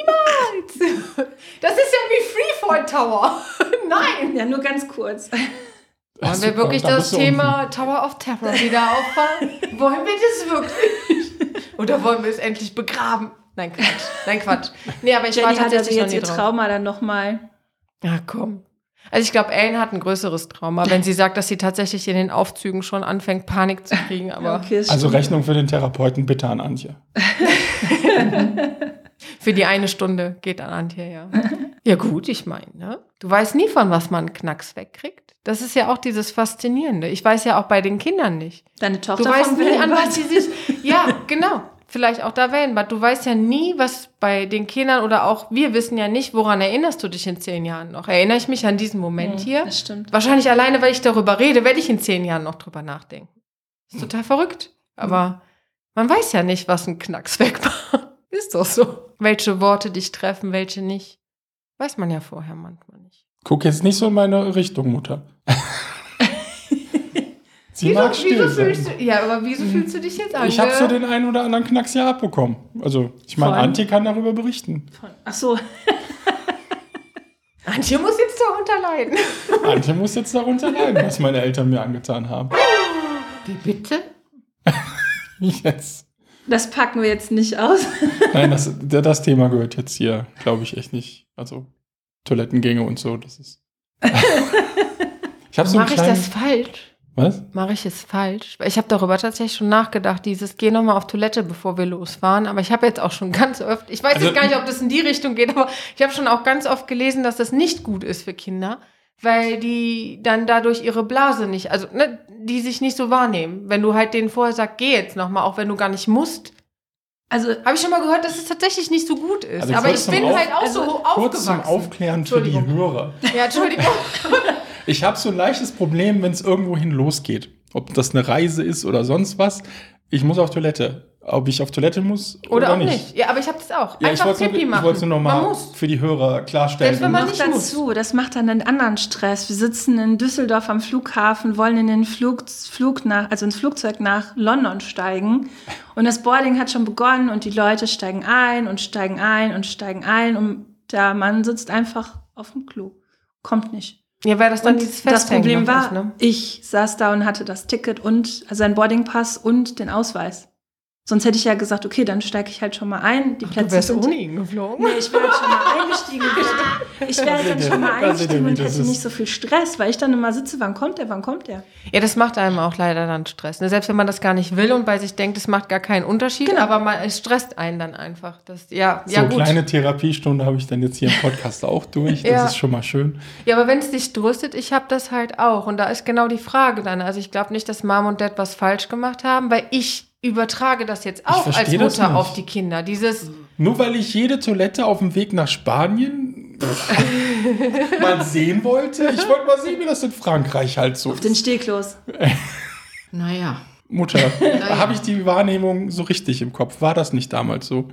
Das ist ja wie Freefall Tower. Nein! Ja, nur ganz kurz. Wollen wir wirklich da das Thema Tower of Terror wieder auffahren? wollen wir das wirklich? Oder wollen wir es endlich begraben? Nein, Quatsch. Nein, Quatsch. Nee, aber ich Jenny war hat also tatsächlich noch jetzt nie ihr drauf. Trauma dann nochmal. Ja, komm. Also ich glaube, Ellen hat ein größeres Trauma, wenn sie sagt, dass sie tatsächlich in den Aufzügen schon anfängt, Panik zu kriegen. Aber Okay, Also. Rechnung für den Therapeuten bitte an Antje. für die eine Stunde geht an Antje, ja. Ja gut, ich meine, ne? Du weißt nie, von was man einen Knacks wegkriegt. Das ist ja auch dieses Faszinierende. Ich weiß ja auch bei den Kindern nicht. Deine Tochter Du weißt nie, an was sie sich. Ja, genau. Vielleicht auch da Wellenbad. Du weißt ja nie, was bei den Kindern oder auch wir wissen ja nicht, woran erinnerst du dich in zehn Jahren noch? Erinnere ich mich an diesen Moment hier? Das stimmt. Wahrscheinlich alleine, weil ich darüber rede, werde ich in zehn Jahren noch drüber nachdenken. Ist total verrückt. Aber Man weiß ja nicht, was ein Knacks wegmacht. Ist doch so. Welche Worte dich treffen, welche nicht. Weiß man ja vorher manchmal nicht. Guck jetzt nicht so in meine Richtung, Mutter. Mag still fühlst du, ja, aber wieso fühlst du dich jetzt an? Ich habe so den einen oder anderen Knacks ja abbekommen. Also, ich meine, Von? Antje kann darüber berichten. Ach so, Antje muss jetzt darunter leiden. Antje muss jetzt darunter leiden, was meine Eltern mir angetan haben. Wie bitte? Jetzt. das packen wir jetzt nicht aus. Nein, das, das Thema gehört jetzt hier, glaube ich, echt nicht. Also, Toilettengänge und so, das ist. ich habe so Mache ich das falsch? Was? Mache ich es falsch? Ich habe darüber tatsächlich schon nachgedacht, dieses Geh nochmal auf Toilette, bevor wir losfahren. Aber ich habe jetzt auch schon ganz oft, ich weiß Also- jetzt gar nicht, ob das in die Richtung geht, aber ich habe schon auch ganz oft gelesen, dass das nicht gut ist für Kinder, weil die dann dadurch ihre Blase nicht, also ne, die sich nicht so wahrnehmen. Wenn du halt denen vorher sagst, geh jetzt nochmal, auch wenn du gar nicht musst. Also, Habe ich schon mal gehört, dass es tatsächlich nicht so gut ist. Also aber kurz ich zum bin Auf- halt auch also so Kurz zum aufgewachsen. Aufklären für die. Hörer. Ja, Entschuldigung. Ich habe so ein leichtes Problem, wenn es irgendwohin losgeht. Ob das eine Reise ist oder sonst was. Ich muss auf Toilette. Ob ich auf Toilette muss oder, Oder, auch nicht. Ja, aber ich habe das auch. Ja, ich Einfach wollte Pipi nur, machen. ich wollte nur Man nochmal muss. für die Hörer klarstellen. Selbst wenn man nicht muss. dazu, das macht dann einen anderen Stress. Wir sitzen in Düsseldorf am Flughafen, wollen in den Flug, Flug nach, also ins Flugzeug nach London steigen. Und das Boarding hat schon begonnen und die Leute steigen ein und steigen ein und steigen ein und der Mann sitzt einfach auf dem Klo. Kommt nicht. Ja, weil das dann Und dieses das Festhängen Problem noch war, ist, ne? ich saß da und hatte das Ticket und also einen Boardingpass und den Ausweis. Sonst hätte ich ja gesagt, okay, dann steige ich halt schon mal ein. Die Du Plätze wärst sind ohne ihn geflogen. Nee, ich wäre halt schon mal eingestiegen. Ich wäre halt dann schon mal eingestiegen und hätte nicht so viel Stress, weil ich dann immer sitze, wann kommt der, wann kommt der? Ja, das macht einem auch leider dann Stress. Ne? Selbst wenn man das gar nicht will und bei sich denkt, es macht gar keinen Unterschied, Genau. aber man, es stresst einen dann einfach. Das, ja, so ja eine gut. kleine Therapiestunde habe ich dann jetzt hier im Podcast auch durch. Das Ja. ist schon mal schön. Ja, aber wenn es dich tröstet, ich habe das halt auch. Und da ist genau die Frage dann. Also ich glaube nicht, dass Mom und Dad was falsch gemacht haben, weil ich übertrage das jetzt auch als Mutter auf die Kinder. Dieses, Nur weil ich jede Toilette auf dem Weg nach Spanien mal sehen wollte. Ich wollte mal sehen, wie das in Frankreich halt so Auf den ist. Stehklos. Naja, Mutter, habe ich die Wahrnehmung so richtig im Kopf? War das nicht damals so?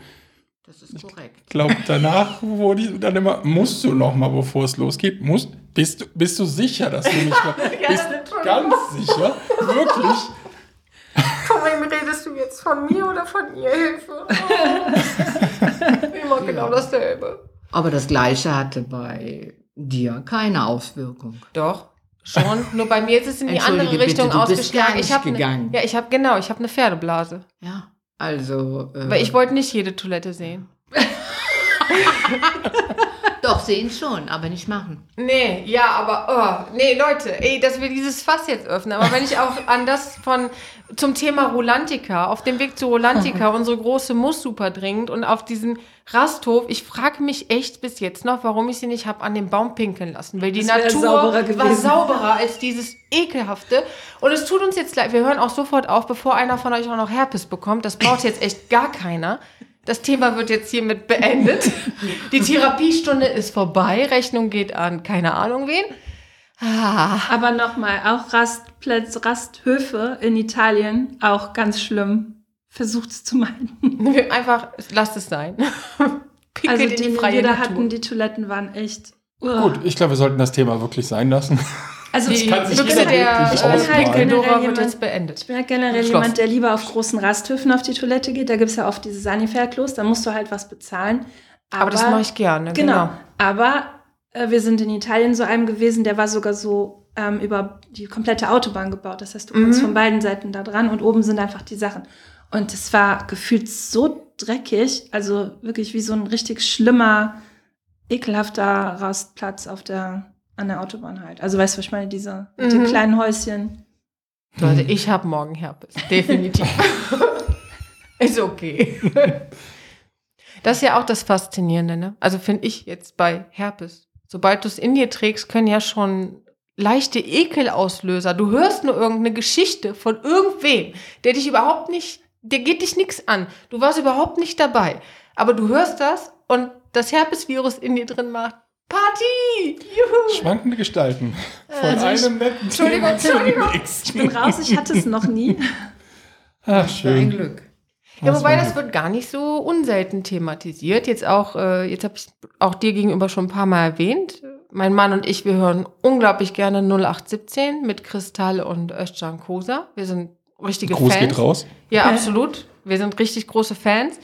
das ist korrekt. Ich glaube, danach wurde ich dann immer, musst du noch mal, bevor es losgeht, musst, bist, du, bist du sicher, dass du nicht mal, bist ganz sicher, wirklich? Von wem redest du jetzt? Von mir oder von ihr? Hilfe. Immer genau dasselbe. Aber das Gleiche hatte bei dir keine Auswirkung. Doch. Schon, nur bei mir ist es in die andere Richtung bitte, du bist ausgeschlagen. gar ich nicht habe gegangen. ja, ich habe genau, ich habe eine Pferdeblase, Ja, also. Äh, weil ich wollte nicht jede Toilette sehen. Doch, sehen schon, aber nicht machen. Nee, ja, aber, oh, nee, Leute, ey, dass wir dieses Fass jetzt öffnen. Aber wenn ich auch an das von, zum Thema Rolantica, auf dem Weg zu Rolantica, unsere große muss super dringend und auf diesen Rasthof, ich frage mich echt bis jetzt noch, warum ich sie nicht habe an den Baum pinkeln lassen. Weil die Das Natur sauberer war sauberer als dieses ekelhafte. Und es tut uns jetzt leid, wir hören auch sofort auf, bevor einer von euch auch noch Herpes bekommt. Das braucht jetzt echt gar keiner. Das Thema wird jetzt hiermit beendet. Die Therapiestunde ist vorbei. Rechnung geht an keine Ahnung wen. Ah, Aber nochmal, auch Rastplätze, Rasthöfe in Italien, auch ganz schlimm. Versucht es zu meiden. einfach, lasst es sein. Also die, die die freie wir da hatten, die Toiletten waren echt. Uah. Gut, ich glaube, wir sollten das Thema wirklich sein lassen. Also Die ich, kann sich Büchse der. Pinkeldora wird jetzt beendet. ich bin halt generell Schloss. jemand, der lieber auf großen Rasthöfen auf die Toilette geht. Da gibt es ja oft diese Sanifair-Klos, da musst du halt was bezahlen. Aber, das mache ich gerne. Genau. Genau. Aber äh, wir sind in Italien so einem gewesen, der war sogar so ähm, über die komplette Autobahn gebaut. Das heißt, du kannst Mhm. von beiden Seiten da dran und oben sind einfach die Sachen. Und es war gefühlt so dreckig, also wirklich wie so ein richtig schlimmer, ekelhafter Rastplatz auf der, an der Autobahn halt. Also weißt du, was ich meine, diese mit den Mhm. kleinen Häuschen. Leute, ich habe morgen Herpes. Definitiv. ist okay. Das ist ja auch das Faszinierende, ne? Also finde ich jetzt bei Herpes. Sobald du es in dir trägst, können ja schon leichte Ekelauslöser. Du hörst nur irgendeine Geschichte von irgendwem, der dich überhaupt nicht, der geht dich nichts an. Du warst überhaupt nicht dabei. Aber du hörst das und das Herpesvirus in dir drin macht Party! Juhu! Schwankende Gestalten. Von Also ich- einem netten Entschuldigung, Entschuldigung. Ich bin raus, ich hatte es noch nie. Ach, Für ein schön. Glück. Ja, wobei das wird gar nicht so unselten thematisiert. Jetzt auch, äh, jetzt habe ich auch dir gegenüber schon ein paar Mal erwähnt. Mein Mann und ich, wir hören unglaublich gerne 0817 mit Kristall und Özcan Kosa. Wir sind richtige Gruß Fans. geht raus. Ja, absolut. Wir sind richtig große Fans.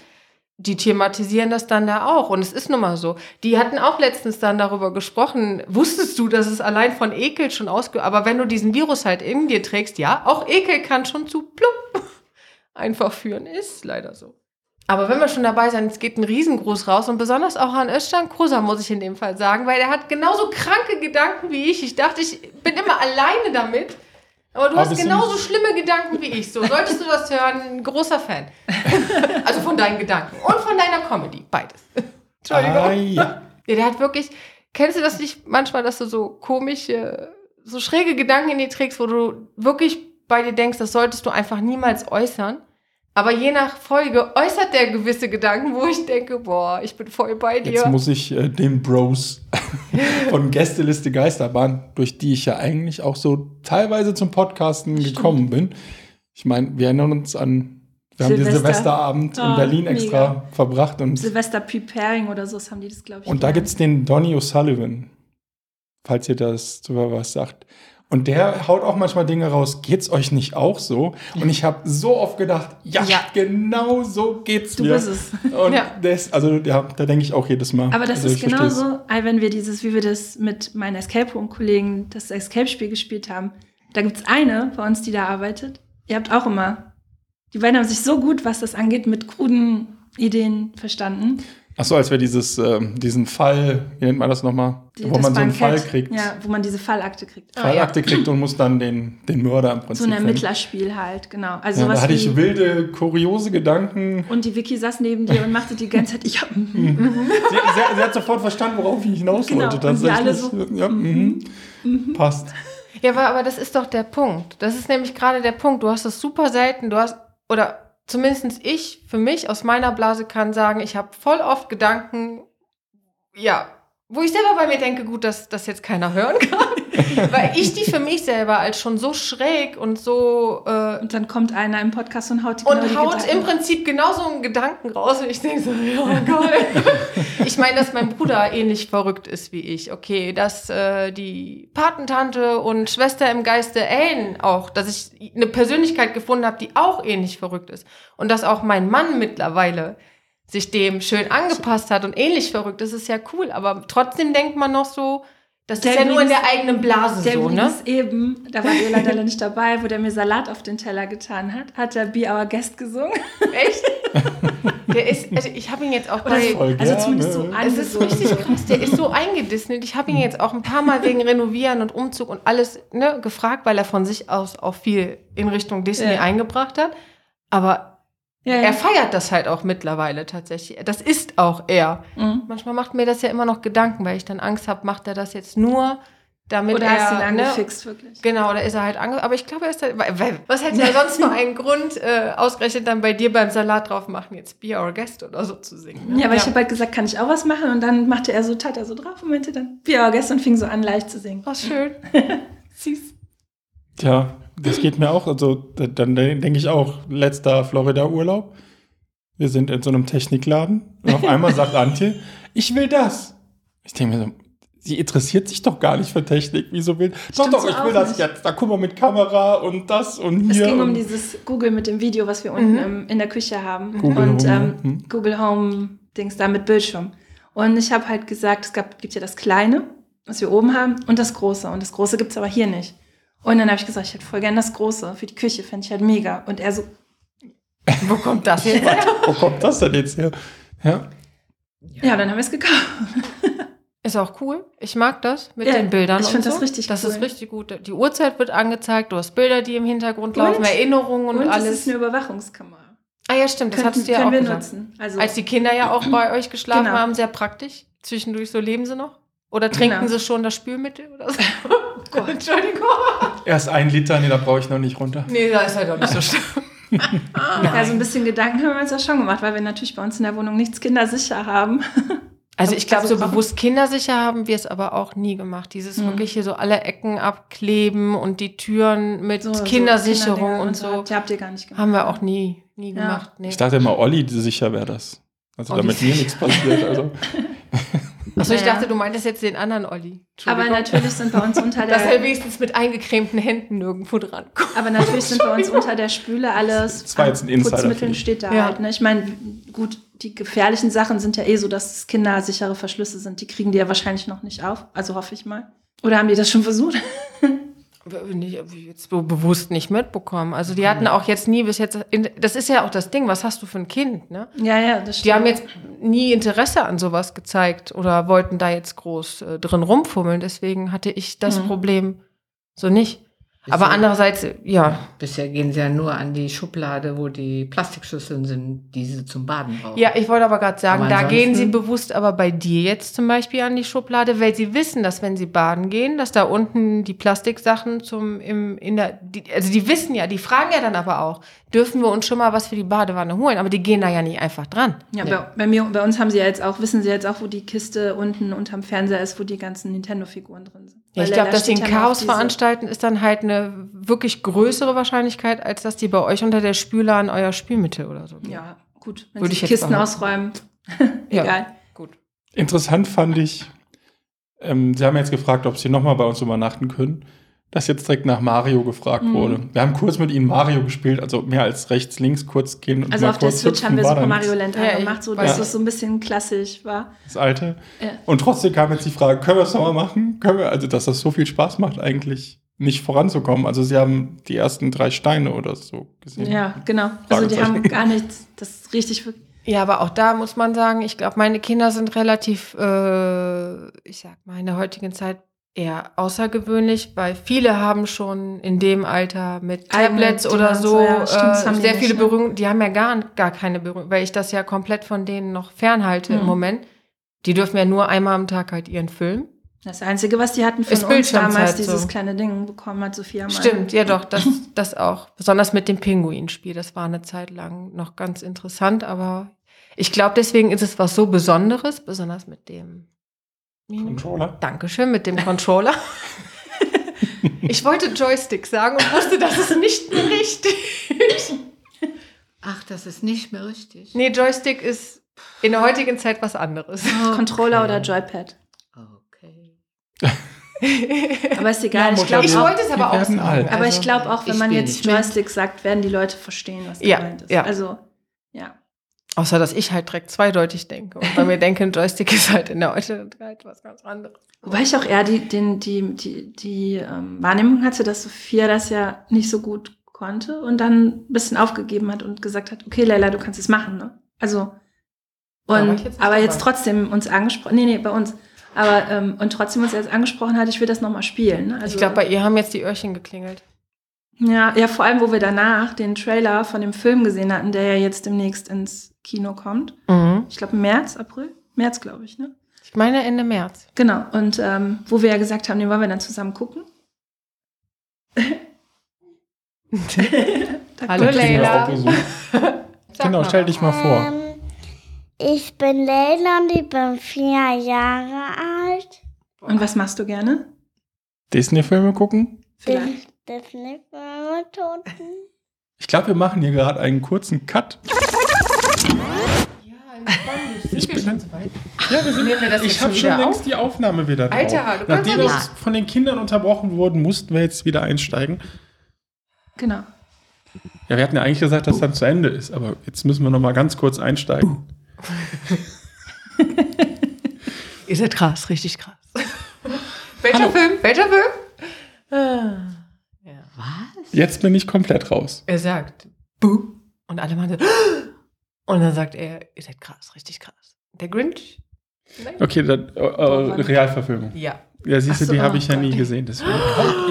Die thematisieren das dann da auch. Und es ist nun mal so. Die hatten auch letztens dann darüber gesprochen. Wusstest du, dass es allein von Ekel schon ausge... Aber wenn du diesen Virus halt in dir trägst, ja, auch Ekel kann schon zu plupp einfach führen. Ist leider so. Aber wenn wir schon dabei sind, es geht ein Riesengruß raus und besonders auch an Özcan Kosa, muss ich in dem Fall sagen, weil er hat genauso kranke Gedanken wie ich. Ich dachte, ich bin immer alleine damit. Aber du Aber hast genauso schlimme Gedanken wie ich. So, solltest du das hören, ein großer Fan. also von deinen Gedanken und von deiner Comedy, beides. Entschuldigung. Ah, ja. Ja, der hat wirklich, kennst du das nicht manchmal, dass du so komische, so schräge Gedanken in dir trägst, wo du wirklich bei dir denkst, das solltest du einfach niemals äußern. Aber je nach Folge äußert der gewisse Gedanken, wo ich denke, boah, ich bin voll bei dir. Jetzt muss ich äh, den Bros von Gästeliste Geisterbahn, durch die ich ja eigentlich auch so teilweise zum Podcasten gekommen bin. Ich meine, wir erinnern uns an, wir haben den Silvester. Silvesterabend in Oh, Berlin extra mega. verbracht und, Silvester Preparing oder so, das haben die das, glaube ich. und da gibt es den Donny O'Sullivan, falls ihr das sogar was sagt. Und der haut auch manchmal Dinge raus. Geht's euch nicht auch so? Und ich habe so oft gedacht, ja, Ja. genau so geht's Du mir. bist es. Und Ja. das, also ja, da denke ich auch jedes Mal. Aber das also, ist genauso, wenn wir dieses, wie wir das mit meinen Escape Room-Kollegen, das Escape-Spiel gespielt haben. Da gibt es eine bei uns, die da arbeitet. Ihr habt auch immer. Die beiden haben sich so gut, was das angeht, mit kruden Ideen verstanden. Ach so, als wir dieses, ähm, diesen Fall, wie nennt man das nochmal? Die- Wo das man so einen Bankett. Fall kriegt, Ja, wo man diese Fallakte kriegt. Fallakte kriegt und muss dann den, den Mörder im Prinzip So ein finden. Ermittlerspiel halt, genau. Also Ja, da sowas hatte wie, ich wilde, kuriose Gedanken. und die Vicky saß neben dir und machte die ganze Zeit, ich hab, Sie, sie, sie hat sofort verstanden, worauf ich hinaus Genau, wollte. und wir alle tatsächlich. so, ja, mhm. Passt. Ja, aber, aber das ist doch der Punkt. Das ist nämlich gerade der Punkt. Du hast es super selten. Du hast, oder zumindest ich, für mich aus meiner Blase kann sagen, ich habe voll oft Gedanken, ja, wo ich selber bei mir denke, gut, dass das jetzt keiner hören kann. Weil ich die für mich selber als schon so schräg und so äh, und dann kommt einer im Podcast und haut die und genau die haut Gedanken im Prinzip genauso einen Gedanken raus und ich denke so, ja, geil. ich meine, dass mein Bruder ähnlich verrückt ist wie ich. Okay, dass äh, die Patentante und Schwester im Geiste ähneln auch, dass ich eine Persönlichkeit gefunden habe, die auch ähnlich verrückt ist. Und dass auch mein Mann mittlerweile sich dem schön angepasst hat und ähnlich verrückt ist, ist ja cool. Aber trotzdem denkt man noch so, das Der ist ja nur in der eigenen Blase Der so, ne? eben, da wart ihr leider nicht dabei, wo der mir Salat auf den Teller getan hat, hat der Be Our Guest gesungen. Echt? Der ist, also ich habe ihn jetzt auch bei... Voll Also zumindest so gerne. Es ist richtig krass, der ist so eingedisselt. Ich habe ihn jetzt auch ein paar Mal wegen Renovieren und Umzug und alles ne, gefragt, weil er von sich aus auch viel in Richtung Disney Ja. eingebracht hat. Aber Ja, er ja. feiert das halt auch mittlerweile tatsächlich. Das ist auch er. Mhm. Manchmal macht mir das ja immer noch Gedanken, weil ich dann Angst habe, macht er das jetzt nur, damit Oder er... hast du ihn ne, angefixt, wirklich? Genau, da ist er halt ange... Aber ich glaube, er ist da... Weil, was hätte ja sonst noch einen Grund, äh, ausgerechnet dann bei dir beim Salat drauf machen, jetzt Be Our Guest oder so zu singen? ne? Ja, aber ich habe halt gesagt, kann ich auch was machen? Und dann machte er so, tat er so drauf und meinte dann, Be Our Guest und fing so an, leicht zu singen. Oh, schön. Süß. Tja, das geht mir auch. Also, da- dann denke ich auch, letzter Florida-Urlaub. Wir sind in so einem Technikladen und auf einmal sagt Antje, ich will das. Ich denke mir so, sie interessiert sich doch gar nicht für Technik. Wieso will. Doch, Stimmt doch, ich will das nicht. jetzt. Da guck mal mit Kamera und das und Es hier. ging um dieses Google mit dem Video, was wir unten Mhm. in der Küche haben. Google und Home, ähm, hm. Google Home Dings da mit Bildschirm. Und ich habe halt gesagt, es gab, gibt ja das Kleine, was wir oben haben, und das Große. Und das Große gibt es aber hier nicht. Und dann habe ich gesagt, ich hätte voll gern das Große. Für die Küche fände ich halt mega. Und er so, Wo kommt das her? Wo kommt das denn jetzt her? Ja. ja, dann haben wir es gekauft. Ist auch cool. Ich mag das mit Ja, den Bildern. ich und find so. das richtig Das cool. ist richtig gut. Die Uhrzeit wird angezeigt, du hast Bilder, die im Hintergrund Und? laufen, Erinnerungen und, Und, es alles. ist eine Überwachungskamera. ah ja, stimmt, das Könnten- hattest du ja können auch wir gesagt. nutzen. Also, Als die Kinder ja auch bei euch geschlafen Genau. haben, sehr praktisch. Zwischendurch so leben sie noch. Oder trinken Genau. sie schon das Spülmittel oder so? Entschuldigung. Erst ein Liter, nee, da brauche ich noch nicht runter. Nee, da ist halt doch nicht so schlimm. ja, so ein bisschen Gedanken haben wir uns ja schon gemacht, weil wir natürlich bei uns in der Wohnung nichts kindersicher haben. Also ich glaube, Also so brauchen- bewusst kindersicher haben wir es aber auch nie gemacht. Dieses Mhm. wirklich hier so alle Ecken abkleben und die Türen mit So- so Kindersicherung Kinderdinger und so. Habt ihr, habt ihr gar nicht gemacht. Haben wir auch nie. nie Ja. gemacht. Nee. Ich dachte immer, Olli sicher wäre das. Also Olli damit mir nichts passiert. Also. Achso, ich dachte, du meintest jetzt den anderen Olli. Aber natürlich sind bei uns unter der Dass er wenigstens mit eingecremten Händen nirgendwo dran kommt. Aber natürlich sind bei uns unter der Spüle alles Das war jetzt ein Insider Putzmitteln steht da Ja. halt. Ne? Ich meine, gut, die gefährlichen Sachen sind ja eh so, dass es kindersichere Verschlüsse sind. Die kriegen die ja wahrscheinlich noch nicht auf. Also hoffe ich mal. Oder haben die das schon versucht? Nicht, jetzt so bewusst nicht mitbekommen. Also die hatten auch jetzt nie bis jetzt, das ist ja auch das Ding, was hast du für ein Kind, ne? ja, ja, das stimmt. Die haben jetzt nie Interesse an sowas gezeigt oder wollten da jetzt groß äh, drin rumfummeln. Deswegen hatte ich das Mhm. Problem so nicht. Aber Bisher- andererseits, äh, ja, Bisher gehen sie ja nur an die Schublade, wo die Plastikschüsseln sind, die sie zum Baden brauchen. Ja, ich wollte aber gerade sagen, Aber da gehen sie bewusst aber bei dir jetzt zum Beispiel an die Schublade, weil sie wissen, dass wenn sie baden gehen, dass da unten die Plastiksachen zum im in der die, also die wissen ja, die fragen ja dann aber auch, dürfen wir uns schon mal was für die Badewanne holen, aber die gehen da ja nicht einfach dran. Ja, Ja. Bei, bei mir, bei uns haben sie ja jetzt auch, wissen sie jetzt auch, wo die Kiste unten unterm Fernseher ist, wo die ganzen Nintendo-Figuren drin sind. Ja, ich glaube, da dass sie ein ja Chaos veranstalten, ist dann halt eine wirklich größere Wahrscheinlichkeit, als dass die bei euch unter der Spüle an euer Spülmittel oder so. gehen. Ja, gut. Wenn Würde sie ich jetzt Kisten ausräumen, Ja. egal. Gut. Interessant fand ich, ähm, Sie haben jetzt gefragt, ob Sie nochmal bei uns übernachten können, dass jetzt direkt nach Mario gefragt Mhm. wurde. Wir haben kurz mit Ihnen Mario gespielt, also mehr als rechts, links kurz gehen und Also mal auf der kurz Switch hüpfen, haben wir Super Mario Land Ja, angemacht, so dass weiß. das so ein bisschen klassisch war. Das alte. Ja. Und trotzdem kam jetzt die Frage, können wir es nochmal machen? Können wir, also dass das so viel Spaß macht, eigentlich nicht voranzukommen. Also Sie haben die ersten drei Steine oder so gesehen. Ja, genau. Also die haben gar nichts, das ist richtig. Ja, aber auch da muss man sagen, ich glaube, meine Kinder sind relativ, äh, ich sag mal, in der heutigen Zeit eher außergewöhnlich, weil viele haben schon in dem Alter mit Tablets oder so so, ja, stimmt, äh, sehr viele ne? Berührungen, die haben ja gar, gar keine Berührung, weil ich das ja komplett von denen noch fernhalte im Mhm. Moment. Die dürfen ja nur einmal am Tag halt ihren Film. Das Einzige, was die hatten von Ist uns damals, dieses so. kleine Ding bekommen hat, Sophia mal. Stimmt, ja doch, das, das auch. Besonders mit dem Pinguinspiel. Das war eine Zeit lang noch ganz interessant, aber ich glaube, deswegen ist es was so Besonderes, besonders mit dem Controller. Dankeschön, mit dem Controller. ich wollte Joystick sagen und wusste, das ist nicht mehr richtig. Ach, das ist nicht mehr richtig. Nee, Joystick ist in der heutigen Zeit was anderes. Controller oder Joypad. Okay. Aber ist egal. Ja, ich glaube Ich wollte es aber auch sagen. alt. aber Also- ich glaube auch, wenn ich man jetzt. Joystick sagt, werden die Leute verstehen, was Ja, gemeint ist. ja. Also, ja. Außer, dass ich halt direkt zweideutig denke. Und bei mir denke, ein Joystick ist halt in der heutigen Zeit was ganz anderes. Wobei ich auch eher die, den, die, die, die ähm, Wahrnehmung hatte, dass Sophia das ja nicht so gut konnte und dann ein bisschen aufgegeben hat und gesagt hat, okay, Leila, du kannst es machen, ne? Also, und, jetzt aber jetzt dabei. trotzdem uns angesprochen, nee, nee, bei uns, aber, ähm, und trotzdem uns jetzt angesprochen hat, ich will das nochmal spielen, ne? Also, ich glaube, bei ihr haben jetzt die Öhrchen geklingelt. Ja, ja, vor allem, wo wir danach den Trailer von dem Film gesehen hatten, der ja jetzt demnächst ins Kino kommt. Ich glaube, März, April? März, glaube ich, ne? Ich meine Ende März. Genau, und ähm, wo wir ja gesagt haben, den wollen wir dann zusammen gucken. Hallo, Leila. Genau, stell dich mal vor. Ähm, ich bin Leila und ich bin vier Jahre alt. Und was machst du gerne? Disney-Filme gucken? Vielleicht. Bin Disney mit Toten. Ich glaube, wir machen hier gerade einen kurzen Cut. Ja, Ich wir bin- schon so weit? Ja, wir sind, Nehmen wir das ich habe schon wieder längst auf? die Aufnahme wieder drauf. Alter, du kannst Nachdem wir von den Kindern unterbrochen wurden, mussten wir jetzt wieder einsteigen. Genau. Ja, wir hatten ja eigentlich gesagt, dass dann zu Ende ist, aber jetzt müssen wir noch mal ganz kurz einsteigen. Ihr seid krass, richtig krass. Welcher Film? Welcher Film? Ah, ja. Was? Jetzt bin ich komplett raus. Er sagt, Buh. Und alle machen so, und dann sagt er, ihr seid krass, richtig krass. Der Grinch? Nein. Okay, dann äh, äh, Realverfilmung. Ja. Ja, siehst du, so, die habe oh ich ja nie Gott. gesehen. Deswegen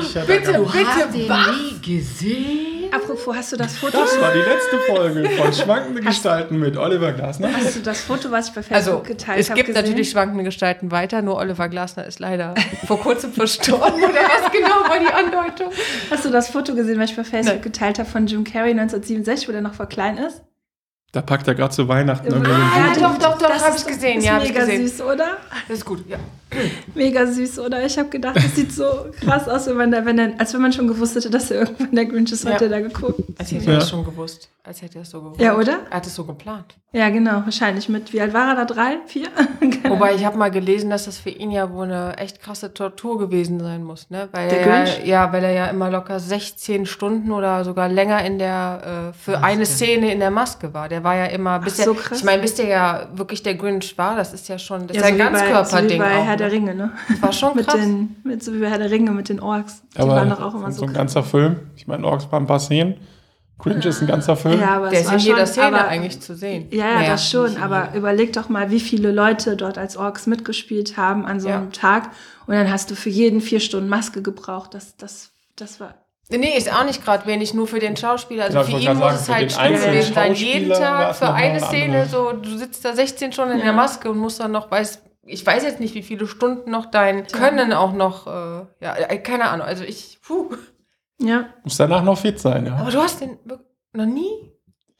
ich ja Bitte. den was? nie gesehen? Apropos, hast du das Foto? Das war die letzte Folge von Schwankende Gestalten mit Oliver Glasner. Hast du das Foto, was ich bei Facebook Also, geteilt es habe, gibt gesehen? natürlich schwankende Gestalten weiter, nur Oliver Glasner ist leider vor kurzem verstorben. Oder was genau war die Andeutung? Hast du das Foto gesehen, was ich bei Facebook Nein. geteilt habe von Jim Carrey 1967, wo der noch voll klein ist? Da packt er gerade zu Weihnachten Ja, irgendwie. Ah, so- doch, doch, doch, Das hab ist- ich gesehen, ist ja, mega gesehen. süß, oder? Das ist gut, ja. Mega süß, oder? Ich habe gedacht, das sieht so krass aus, wenn da, wenn er, als wenn man schon gewusst hätte, dass er irgendwann der Grinch ist, Ja. hat er da geguckt. Als hätte Ja. er das schon gewusst. Als hätte er es so gewusst. Ja, oder? Er hat es so geplant. Ja, genau, wahrscheinlich mit, wie alt war er da? Drei? Vier? Wobei ich habe mal gelesen, dass das für ihn ja wohl eine echt krasse Tortur gewesen sein muss, ne? Weil Der er ja, Grinch? ja, weil er ja immer locker 16 Stunden oder sogar länger in der äh, für Maske. eine Szene in der Maske war. Der war ja immer bis Ach so, ich meine, bis der ja wirklich der Grinch war, das ist ja schon das ja, ist ein wie bei, so wie Ganzkörperding bei auch. Herr der ne? Ringe, ne? Das war schon Mit krass. den, mit, so wie bei Herr der Ringe mit den Orks. Die Aber waren doch auch immer so so. ein ganzer Film. Ich meine, Orks waren ein paar Szenen. Grinch ist ein ganzer Film. ja, aber der ist in jeder schon, Szene aber, eigentlich zu sehen. Ja, ja, Naja, das schon. Aber jeder. überleg doch mal, wie viele Leute dort als Orks mitgespielt haben an so Ja. einem Tag. Und dann hast du für jeden vier Stunden Maske gebraucht. Das, das, das war. Nee, ist auch nicht gerade wenig, nur für den Schauspieler. Also Genau, für ihn muss es halt schlimm gewesen sein. Jeden Tag für eine Szene, andere- so, du sitzt da 16 Stunden in Ja. der Maske und musst dann noch, weiß, ich weiß jetzt nicht, wie viele Stunden noch dein Können auch noch, äh, ja, äh, keine Ahnung, also ich, puh. Ja, Muss danach noch fit sein, ja. Aber du hast den wirklich noch nie?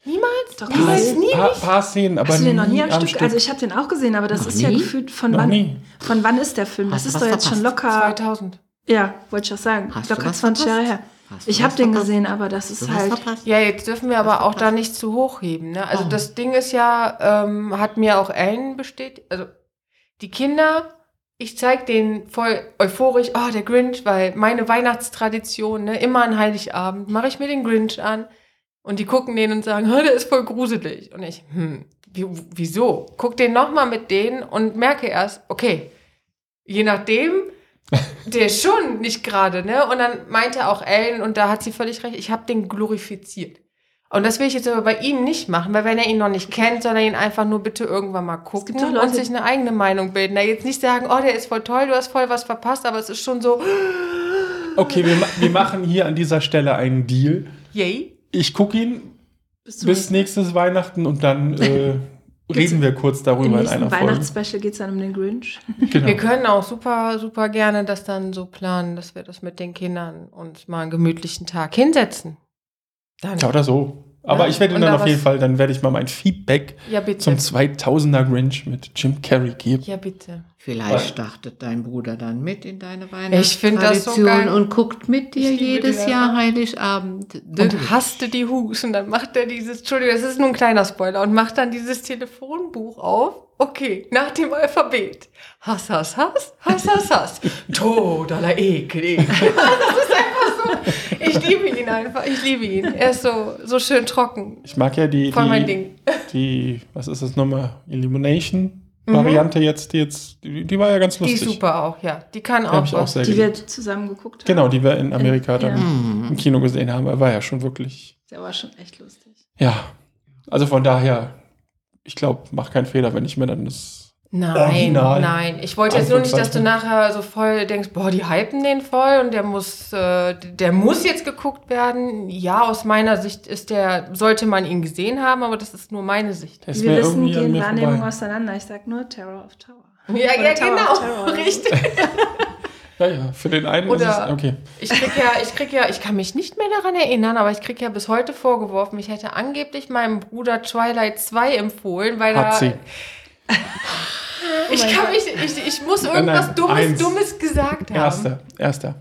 Niemals? Doch, Niemals? gesehen. Nie? Paar, paar Szenen, aber hast du den noch nie am am Stück? Stück. Also ich habe den auch gesehen, aber das Noch ist ja nie? gefühlt von noch wann? nie. Von wann ist der Film? Das Hast ist doch jetzt schon verpasst? locker. 2000. Ja, wollte ich auch sagen. Hast du locker was 20 Jahre her. Hast du Ich habe den verpasst? gesehen, aber das ist Du halt. verpasst. Ja, jetzt dürfen wir aber auch da nicht zu hoch heben. Ne? Also Warum? das Ding ist ja, ähm, hat mir auch Ellen bestätigt, also die Kinder, ich zeig denen voll euphorisch, oh, der Grinch, weil meine Weihnachtstradition, ne, immer an Heiligabend mache ich mir den Grinch an und die gucken den und sagen, oh, der ist voll gruselig. Und ich, hm, wie, wieso? Guck den nochmal mit denen und merke erst, okay, je nachdem, der ist schon nicht gerade, ne? Und dann meinte auch Ellen, und da hat sie völlig recht, ich habe den glorifiziert. Und das will ich jetzt aber bei ihm nicht machen, weil wenn er ihn noch nicht kennt, soll er ihn einfach nur bitte irgendwann mal gucken Leute- und sich eine eigene Meinung bilden. Da jetzt nicht sagen, oh, der ist voll toll, du hast voll was verpasst, aber es ist schon so, Okay, wir, wir machen hier an dieser Stelle einen Deal. yay. Ich gucke ihn Bis bis nächstes Weihnachten und dann äh, reden wir kurz darüber in nächsten einer Folge. Weihnachtsspecial geht es dann um den Grinch. Genau. Wir können auch super, super gerne das dann so planen, dass wir das mit den Kindern uns mal einen gemütlichen Tag hinsetzen. Dann, Ja, oder so. Aber Ja, ich werde und dann da auf jeden Fall, dann werde ich mal mein Feedback ja bitte. zum 2000er Grinch mit Jim Carrey geben. ja, bitte. Vielleicht Weil- startet dein Bruder dann mit in deine Ich find das so Weihnachtstradition geil. und guckt mit dir jedes Jahr. Heiligabend. Und hasste die Hus und dann macht er dieses, Entschuldigung, das ist nur ein kleiner Spoiler, und macht dann dieses Telefonbuch auf. Okay, nach dem Alphabet. Hass, Hass, Hass, Hass, Hass, Hass. Tod aller Ekel. das ist einfach so. Ich liebe ihn einfach, ich liebe ihn. Er ist so, so schön trocken. Ich mag ja die, Voll mein die, Ding. die, was ist das nochmal? Illumination-Variante jetzt, die jetzt, die, die war ja ganz Mhm. Die lustig. ist super auch, ja. Die kann Die auch ich auch was. sehr Die wir geliebt. zusammen geguckt haben. Genau, die wir in Amerika dann Ja. im Kino gesehen haben. Er war ja schon wirklich, Der war schon echt lustig. ja. Also von daher, ich glaube, mach keinen Fehler, wenn ich mir dann das Nein, Original. nein. Ich wollte jetzt nur nicht, dass du nachher so voll denkst, boah, die hypen den voll und der muss, äh, der muss jetzt geguckt werden. Ja, aus meiner Sicht ist der, sollte man ihn gesehen haben, aber das ist nur meine Sicht. ist Wir wissen, gehen Wahrnehmungen vorbei. auseinander. Ich sag nur Terror of Tower. Ja, Oder ja, Tower genau, richtig. Ja, ja, für den einen Oder- ist es, okay. Ich krieg ja, ich krieg ja, ich kann mich nicht mehr daran erinnern, aber ich krieg ja bis heute vorgeworfen, ich hätte angeblich meinem Bruder Twilight 2 empfohlen, weil Hat er. sie. Ich kann mich, ich, ich muss irgendwas nein, Dummes, eins. Dummes gesagt haben. Erster, erster.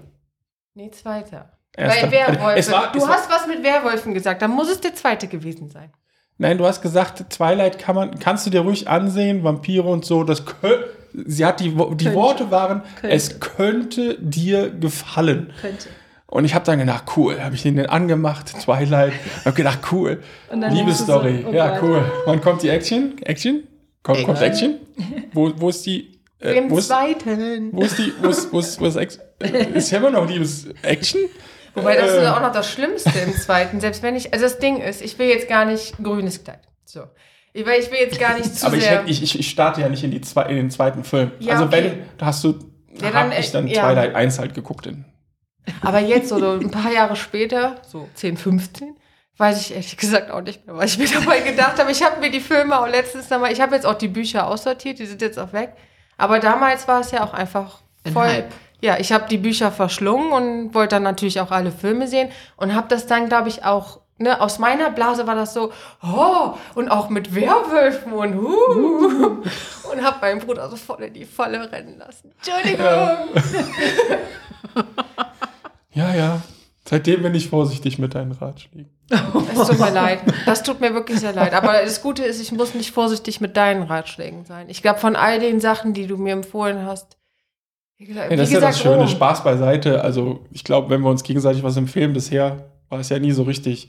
Nee, zweiter. erster. Bei Werwolfen. Es war, du hast was mit Werwolfen gesagt, dann muss es der zweite gewesen sein. Nein, du hast gesagt, Twilight kann man, kannst du dir ruhig ansehen, Vampire und so, das kö- Sie hat die, die Könnte. Worte waren, Könnte. es könnte dir gefallen. Könnte. Und ich habe dann gedacht, cool, habe ich den angemacht, Twilight, habe gedacht, cool, Liebesstory, so, oh ja Gott. cool. Wann kommt die Action? Action? Kommt, kommt Action? Wo, wo ist die? Äh, Im wo, ist, zweiten. wo ist die? Wo ist, wo ist, wo ist Action? Ist ja immer noch Liebes-Action? Wobei das Äh. ist auch noch das Schlimmste im zweiten. Selbst wenn ich, also das Ding ist, ich will jetzt gar nicht grünes Kleid. So. Ich, weil ich will jetzt gar nicht zu Aber ich, sehr. hätt- ich, ich, ich starte ja nicht in, die zwei, in den zweiten Film. Ja, also okay. wenn, da hast du, Ja, hab dann, ich dann äh, ja. Twilight 1 halt geguckt. In. aber jetzt, so ein paar Jahre später, so 10, 15, weiß ich ehrlich gesagt auch nicht mehr, was ich mir dabei gedacht habe. Ich habe mir die Filme auch letztens nochmal, ich habe jetzt auch die Bücher aussortiert, die sind jetzt auch weg. Aber damals war es ja auch einfach Ein voll. Hype. Ja, ich habe die Bücher verschlungen und wollte dann natürlich auch alle Filme sehen und habe das dann, glaube ich, auch ne, aus meiner Blase war das so, oh, und auch mit Werwölfen und huh, und hab meinen Bruder so voll in die Falle rennen lassen. Entschuldigung. Ja, ja. Seitdem bin ich vorsichtig mit deinen Ratschlägen. Es tut mir leid. Das tut mir wirklich sehr leid. Aber das Gute ist, ich muss nicht vorsichtig mit deinen Ratschlägen sein. Ich glaube, von all den Sachen, die du mir empfohlen hast, wie gesagt, Ja, das wie ist ja das Schöne, oh, Spaß beiseite. Also ich glaube, wenn wir uns gegenseitig was empfehlen, bisher war es ja nie so richtig.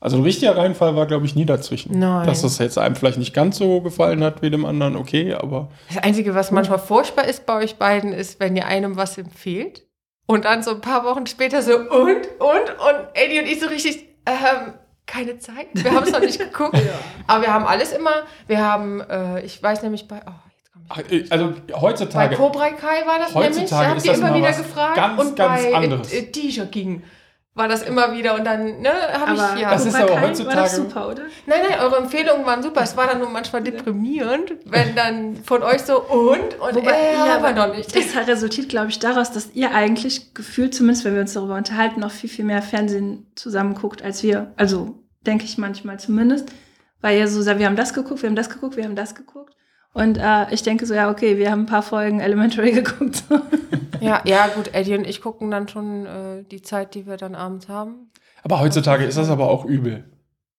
Also ein richtiger Reinfall war, glaube ich, nie dazwischen. Nein. Dass es jetzt einem vielleicht nicht ganz so gefallen hat wie dem anderen, okay, aber Das Einzige, was manchmal furchtbar ist bei euch beiden, ist, wenn ihr einem was empfehlt und dann so ein paar Wochen später so und, und, und Eddie und ich so richtig, ähm, keine Zeit. Wir haben es noch nicht geguckt. Aber wir haben alles immer, wir haben, äh, ich weiß nämlich bei, oh, jetzt komm ich. Ach, äh, also Bei heutzutage. Cobra Kai war das Heutzutage nämlich, da habt ihr immer wieder was gefragt. ganz, und ganz bei anderes. äh, äh, T-Shirt ging war das immer wieder und dann, ne, habe ich ja. Das ist aber Kai War heutzutage- das super, oder? Nein, nein, eure Empfehlungen waren super. Es war dann nur manchmal deprimierend, wenn dann von euch so und und Wobei, äh, ja, aber aber noch nicht. das resultiert, glaube ich, daraus, dass ihr eigentlich gefühlt, zumindest wenn wir uns darüber unterhalten, noch viel, viel mehr Fernsehen zusammen guckt als wir. Also denke ich manchmal zumindest. Weil ihr so sagt, wir haben das geguckt, wir haben das geguckt, wir haben das geguckt. Und äh, ich denke so, ja, okay, wir haben ein paar Folgen Elementary geguckt. Ja, ja, gut, Eddie und ich gucken dann schon äh, die Zeit, die wir dann abends haben. Aber heutzutage ist das aber auch übel.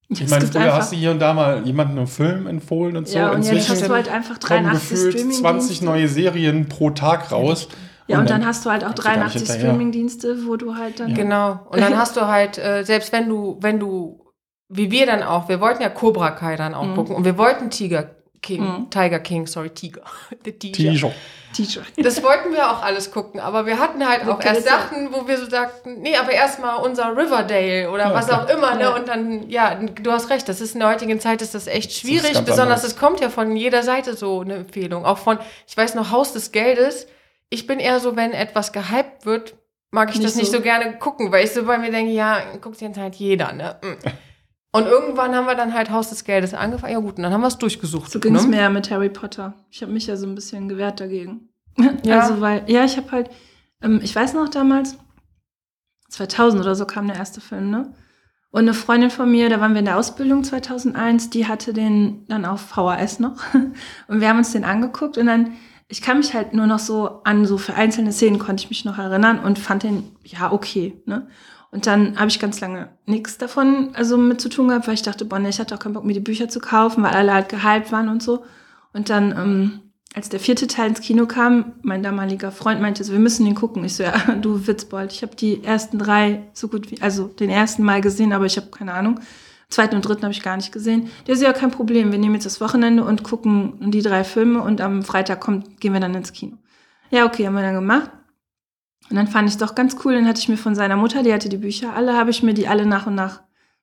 Ich meine, früher hast du hier und da mal jemanden einen Film empfohlen und so. ja, und jetzt Inzwischen hast du halt einfach kommen 83 gefühlt streaming 20 neue Serien pro Tag raus. Ja, und dann hast du halt auch kommst du gar nicht 83 hinterher. Streaming-Dienste, wo du halt dann. Ja. Genau. Und dann hast du halt, äh, selbst wenn du, wenn du, wie wir dann auch, wir wollten ja Cobra Kai dann auch Mhm. gucken und wir wollten Tiger King, Mhm. Tiger King, sorry, Tiger. The Tiger. T-Shirt. Teacher. Das wollten wir auch alles gucken, aber wir hatten halt auch erst. Sachen, wo wir so sagten, nee, aber erstmal unser Riverdale oder Ja, was okay. auch immer, ne? Und dann, ja, du hast recht, das ist in der heutigen Zeit ist das echt schwierig, ganz besonders es kommt ja von jeder Seite so eine Empfehlung, auch von, ich weiß noch, Haus des Geldes. Ich bin eher so, wenn etwas gehypt wird, mag ich Nicht das nicht so. so gerne gucken, weil ich so bei mir denke, ja, guckt jetzt halt jeder, ne? Mm. Und irgendwann haben wir dann halt Haus des Geldes angefangen. Ja gut, und dann haben wir es durchgesucht. So ging es ne? mir ja mit Harry Potter. Ich habe mich ja so ein bisschen gewehrt dagegen. Ja. Also, weil, ja, ich habe halt, ähm, ich weiß noch damals, 2000 oder so kam der erste Film, ne? Und eine Freundin von mir, da waren wir in der Ausbildung 2001, die hatte den dann auf VHS noch. Und wir haben uns den angeguckt und dann, ich kann mich halt nur noch so an so vereinzelte Szenen konnte ich mich noch erinnern und fand den, ja, okay, ne? Und dann habe ich ganz lange nichts davon also mit zu tun gehabt, weil ich dachte, boah, ich hatte auch keinen Bock, mir die Bücher zu kaufen, weil alle halt gehypt waren und so. Und dann, ähm, als der vierte Teil ins Kino kam, mein damaliger Freund meinte so, wir müssen den gucken. Ich so, ja, du Witzbold, ich habe die ersten drei so gut wie, also den ersten Mal gesehen, aber ich habe keine Ahnung. Zweiten und dritten habe ich gar nicht gesehen. Der ist ja kein Problem. Wir nehmen jetzt das Wochenende und gucken die drei Filme und am Freitag kommt, gehen wir dann ins Kino. Ja, okay, haben wir dann gemacht. Und dann fand ich doch ganz cool. Dann hatte ich mir von seiner Mutter, die hatte die Bücher alle, habe ich mir die alle nach und nach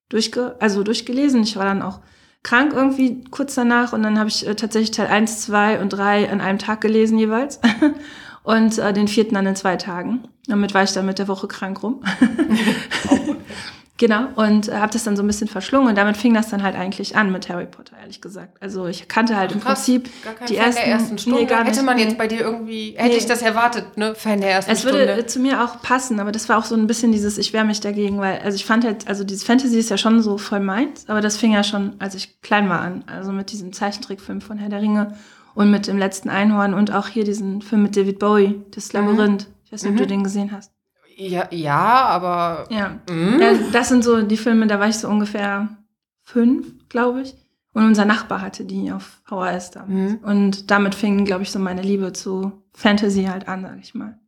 durchge also durchgelesen. Ich war dann auch krank irgendwie kurz danach und dann habe ich äh, tatsächlich Teil 1, 2 und 3 an einem Tag gelesen jeweils. und äh, den vierten dann in zwei Tagen. Damit war ich dann mit der Woche krank rum. Genau, und habe das dann so ein bisschen verschlungen und damit fing das dann halt eigentlich an mit Harry Potter, ehrlich gesagt. Also ich kannte halt im Krass. Prinzip die ersten, ersten Stunde. Nee, gar nicht, hätte man jetzt bei dir irgendwie, hätte Nee. ich das erwartet, ne? Fan der ersten Es würde Stunde. äh, zu mir auch passen, aber das war auch so ein bisschen dieses, ich wehre mich dagegen, weil, also ich fand halt, also dieses Fantasy ist ja schon so voll meins, aber das fing ja schon, als ich klein war an. Also mit diesem Zeichentrickfilm von Herr der Ringe und mit dem letzten Einhorn und auch hier diesen Film mit David Bowie, das Labyrinth. Ich weiß nicht, ob Mhm. du den gesehen hast. Ja, ja, aber. Ja. Mhm. ja. Das sind so die Filme, da war ich so ungefähr fünf, glaube ich. Und unser Nachbar hatte die auf VHS damals. Mhm. Und damit fing, glaube ich, so meine Liebe zu Fantasy halt an, sag ich mal.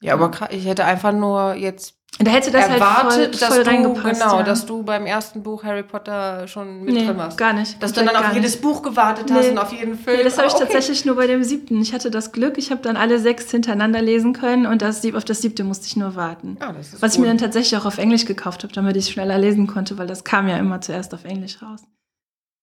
Ja, aber ich hätte einfach nur jetzt Da hätte das erwartet, halt voll, voll dass du, genau, ja. dass du beim ersten Buch Harry Potter schon mit nee, drin warst. gar nicht. Dass du dann auf jedes nicht. Buch gewartet hast Nee. und auf jeden Film. Nee, das habe ich okay. tatsächlich nur bei dem siebten. Ich hatte das Glück, ich habe dann alle sechs hintereinander lesen können und das, auf das siebte musste ich nur warten. Ist Was ich gut. mir dann tatsächlich auch auf Englisch gekauft habe, damit ich es schneller lesen konnte, weil das kam ja immer zuerst auf Englisch raus.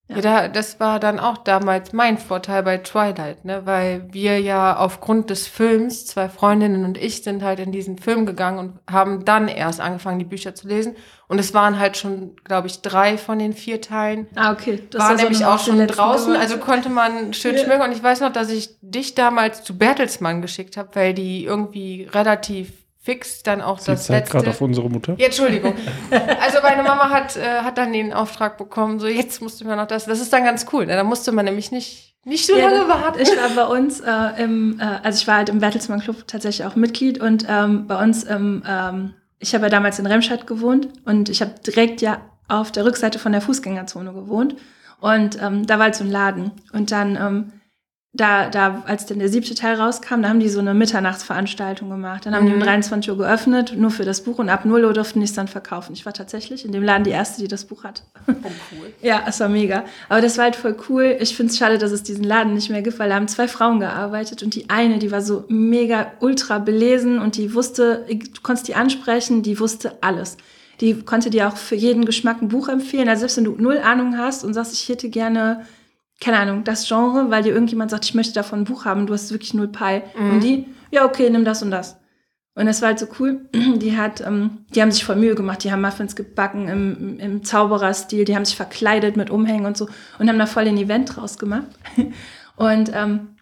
Ja, da, das war dann auch damals mein Vorteil bei Twilight, ne? weil wir ja aufgrund des Films, zwei Freundinnen und ich sind halt in diesen Film gegangen und haben dann erst angefangen, die Bücher zu lesen. Und es waren halt schon, glaube ich, drei von den vier Teilen. Ah, okay. Das war war so nämlich auch schon draußen, gewartet. also konnte man schön Ja. schmücken. Und ich weiß noch, dass ich dich damals zu Bertelsmann geschickt habe, weil die irgendwie relativ fix dann auch Sie das zeigt gerade letzte. auf unsere Mutter. Ja, Entschuldigung. Also meine Mama hat, äh, hat dann den Auftrag bekommen, so jetzt musst du mir noch das. Das ist dann ganz cool. Ne? Da musste man nämlich nicht, nicht so Ja, lange warten. Ich war bei uns äh, im, äh, also ich war halt im Bertelsmann Club tatsächlich auch Mitglied und ähm, bei uns im, ähm, ich habe ja damals in Remscheid gewohnt und ich habe direkt ja auf der Rückseite von der Fußgängerzone gewohnt und ähm, da war halt so ein Laden und dann ähm, da, da, als dann der siebte Teil rauskam, da haben die so eine Mitternachtsveranstaltung gemacht. Dann haben die um Mhm. 23 Uhr geöffnet, nur für das Buch und ab 0 Uhr durften die es dann verkaufen. Ich war tatsächlich in dem Laden die erste, die das Buch hatte. Oh, cool. Ja, es war mega. Aber das war halt voll cool. Ich finde es schade, dass es diesen Laden nicht mehr gibt, weil da haben zwei Frauen gearbeitet und die eine, die war so mega ultra belesen und die wusste, du konntest die ansprechen, die wusste alles. Die konnte dir auch für jeden Geschmack ein Buch empfehlen. Also selbst wenn du null Ahnung hast und sagst, ich hätte gerne, keine Ahnung, das Genre, weil dir irgendjemand sagt, ich möchte davon ein Buch haben, du hast wirklich null Pi. Mhm. Und die, ja, okay, nimm das und das. Und das war halt so cool. Die hat, ähm, die haben sich voll Mühe gemacht. Die haben Muffins gebacken im, im Zaubererstil. Die haben sich verkleidet mit Umhängen und so und haben da voll ein Event draus gemacht. Und ähm,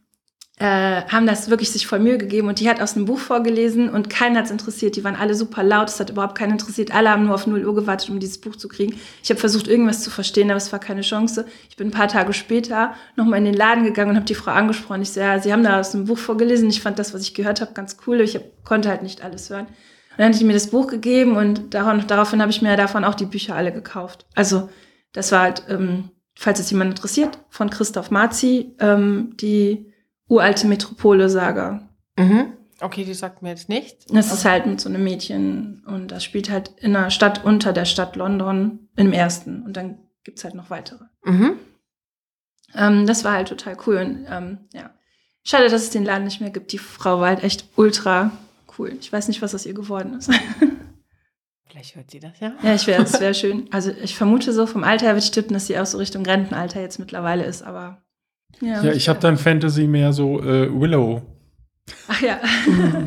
äh, haben das wirklich sich voll Mühe gegeben. Und die hat aus einem Buch vorgelesen und keinen hat's interessiert. Die waren alle super laut. Es hat überhaupt keinen interessiert. Alle haben nur auf 0 Uhr gewartet, um dieses Buch zu kriegen. Ich habe versucht, irgendwas zu verstehen, aber es war keine Chance. Ich bin ein paar Tage später nochmal in den Laden gegangen und habe die Frau angesprochen. Ich so, ja, sie haben da aus einem Buch vorgelesen. Ich fand das, was ich gehört habe, ganz cool. Ich hab, konnte halt nicht alles hören. Und dann hat die mir das Buch gegeben und darauf, daraufhin habe ich mir davon auch die Bücher alle gekauft. Also das war halt, ähm, falls es jemand interessiert, von Christoph Marzi, ähm, die uralte Metropole-Saga. Mhm. Okay, die sagt mir jetzt nichts. Das ist halt mit so einem Mädchen und das spielt halt in einer Stadt unter der Stadt London im ersten und dann gibt's halt noch weitere. Mhm. Ähm, das war halt total cool und ähm, ja. Schade, dass es den Laden nicht mehr gibt. Die Frau war halt echt ultra cool. Ich weiß nicht, was aus ihr geworden ist. Vielleicht hört sie das, ja? ja, ich wäre, es wäre schön. Also ich vermute so vom Alter her würde ich tippen, dass sie auch so Richtung Rentenalter jetzt mittlerweile ist, aber Ja, ich habe dann Fantasy mehr so äh, Willow. Ach ja,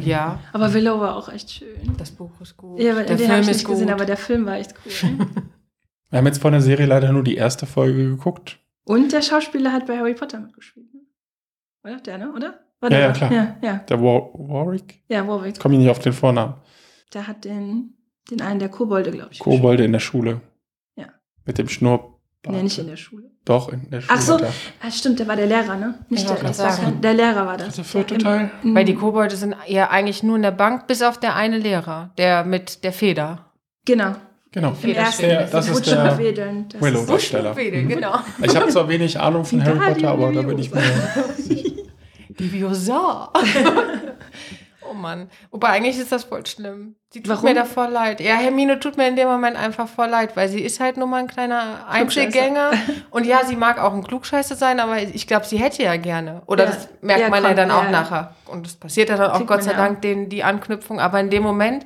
Ja, aber Willow war auch echt schön. das Buch ist gut. Ja, aber der den habe ich nicht gut. gesehen, aber der Film war echt cool. Wir haben jetzt von der Serie leider nur die erste Folge geguckt. Und der Schauspieler hat bei Harry Potter mitgespielt. ne? Oder? Der, ne? Oder? War Ja, der? ja, klar. Ja, ja. Der War Warwick? ja Warwick. Komme ich nicht auf den Vornamen. Der hat den, den einen der Kobolde, glaube ich. Kobolde in der Schule. Ja. Mit dem Schnurrbart. Nee, nicht in der Schule. Doch, in der Schule. Ach so. Ah, stimmt, der war der Lehrer, ne? Nicht Ich der, das war kein, der Lehrer war das. Der vierte Teil? im- Weil die Kobolde sind ja eigentlich nur in der Bank, bis auf der eine Lehrer, der mit der Feder. Genau. Genau. Im ersten. Der- das ist der und Wedeln. Das Willow. ist- Darsteller. Wuschelfeder, genau. Ich habe zwar wenig Ahnung von Harry Potter, aber da bin ich mir sicher. Liviosa. Mann. Wobei eigentlich ist das voll schlimm. Sie tut Warum? mir da voll leid. Ja, Hermine tut mir in dem Moment einfach voll leid, weil sie ist halt nur mal ein kleiner Einzelgänger. Und ja, sie mag auch ein Klugscheißer sein, aber ich glaube, sie hätte ja gerne. Oder Ja. das merkt Ja, man ja kommt, dann auch ja. nachher. Und das passiert ja dann auch Gott sei ja Dank den, die Anknüpfung. Aber in dem Moment,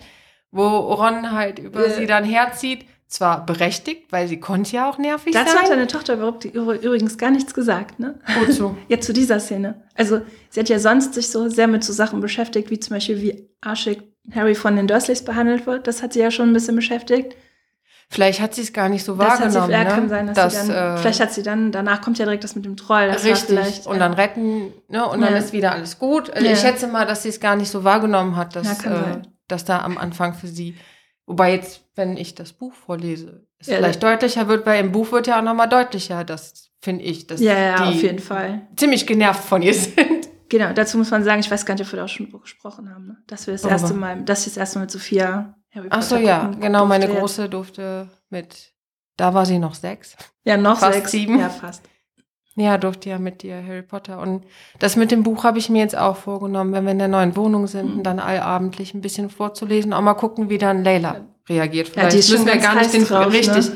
wo Ron halt über Ja. sie dann herzieht, zwar berechtigt, weil sie konnte ja auch nervig Dazu hat sein. deine Tochter überhaupt übrigens gar nichts gesagt, ne? Wozu? Jetzt zu dieser Szene. Also, sie hat ja sonst sich so sehr mit so Sachen beschäftigt, wie zum Beispiel, wie arschig Harry von den Dursleys behandelt wird. Das hat sie ja schon ein bisschen beschäftigt. Vielleicht hat sie es gar nicht so Das hat sie, wahrgenommen. ja, ne? kann sein, dass Dass, sie dann, äh, vielleicht hat sie dann, danach kommt ja direkt das mit dem Troll. Das Richtig. und ja. dann retten, ne? Und dann Ja. ist wieder alles gut. Also Ja. Ich schätze mal, dass sie es gar nicht so wahrgenommen hat, dass, Ja, äh, dass da am Anfang für sie. Wobei jetzt, wenn ich das Buch vorlese, es Ja, vielleicht deutlicher wird, weil im Buch wird ja auch nochmal deutlicher, das finde ich, dass Ja, ja, die auf jeden Fall. ziemlich genervt von ihr sind. Genau, dazu muss man sagen, ich weiß gar nicht, ob wir da auch schon drüber gesprochen haben, ne? dass wir das Worüber? erste Mal, dass ich das erste Mal mit Sophia Harry Ach so, ja, gucken genau, meine. Große durfte mit, da war sie noch sechs. Ja, noch fast sechs. sieben. Ja, fast. Ja, durfte ja mit dir Harry Potter. Und das mit dem Buch habe ich mir jetzt auch vorgenommen, wenn wir in der neuen Wohnung sind, Mhm. dann allabendlich ein bisschen vorzulesen, auch mal gucken, wie dann Layla reagiert. Ja, Vielleicht die ist schon müssen wir gar nicht den drauf, ne? richtig.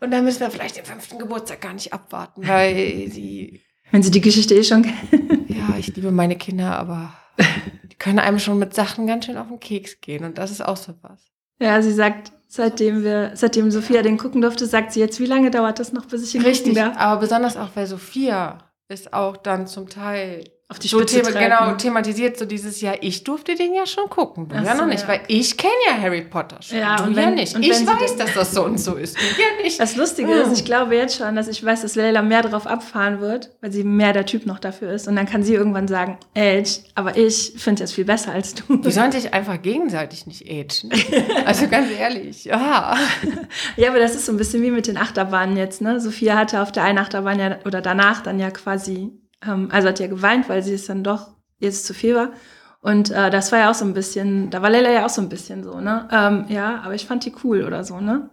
Und dann müssen wir vielleicht den fünften Geburtstag gar nicht abwarten, weil sie, Wenn sie die Geschichte eh schon kennt. ja, ich liebe meine Kinder, aber die können einem schon mit Sachen ganz schön auf den Keks gehen. Und das ist auch so was. Ja, sie sagt, seitdem wir, seitdem Sophia den gucken durfte, sagt sie jetzt, wie lange dauert das noch, bis ich ihn Richtig, gucken darf? aber besonders auch, weil Sophia ist auch dann zum Teil auf die so Spitze thema treibt. genau thematisiert, so dieses Jahr, ich durfte den ja schon gucken, du Ach ja noch so, nicht, ja. weil ich kenne ja Harry Potter schon, Ja, du und ja wenn- nicht. und Ich weiß, dass das so und so ist, du ja nicht. Das Lustige ist, ich glaube jetzt schon, dass ich weiß, dass Leila mehr drauf abfahren wird, weil sie mehr der Typ noch dafür ist. Und dann kann sie irgendwann sagen, ey, aber ich finde es viel besser als du. Die sollen sich einfach gegenseitig nicht agen. Also ganz ehrlich, ja. Ja, aber das ist so ein bisschen wie mit den Achterbahnen jetzt, ne? Sophia hatte auf der einen Achterbahn ja, oder danach dann ja quasi, ähm, also hat ja geweint, weil sie es dann doch jetzt zu viel war. Und äh, das war ja auch so ein bisschen, da war Leila ja auch so ein bisschen so, ne? Ähm, ja, aber ich fand die cool oder so, ne?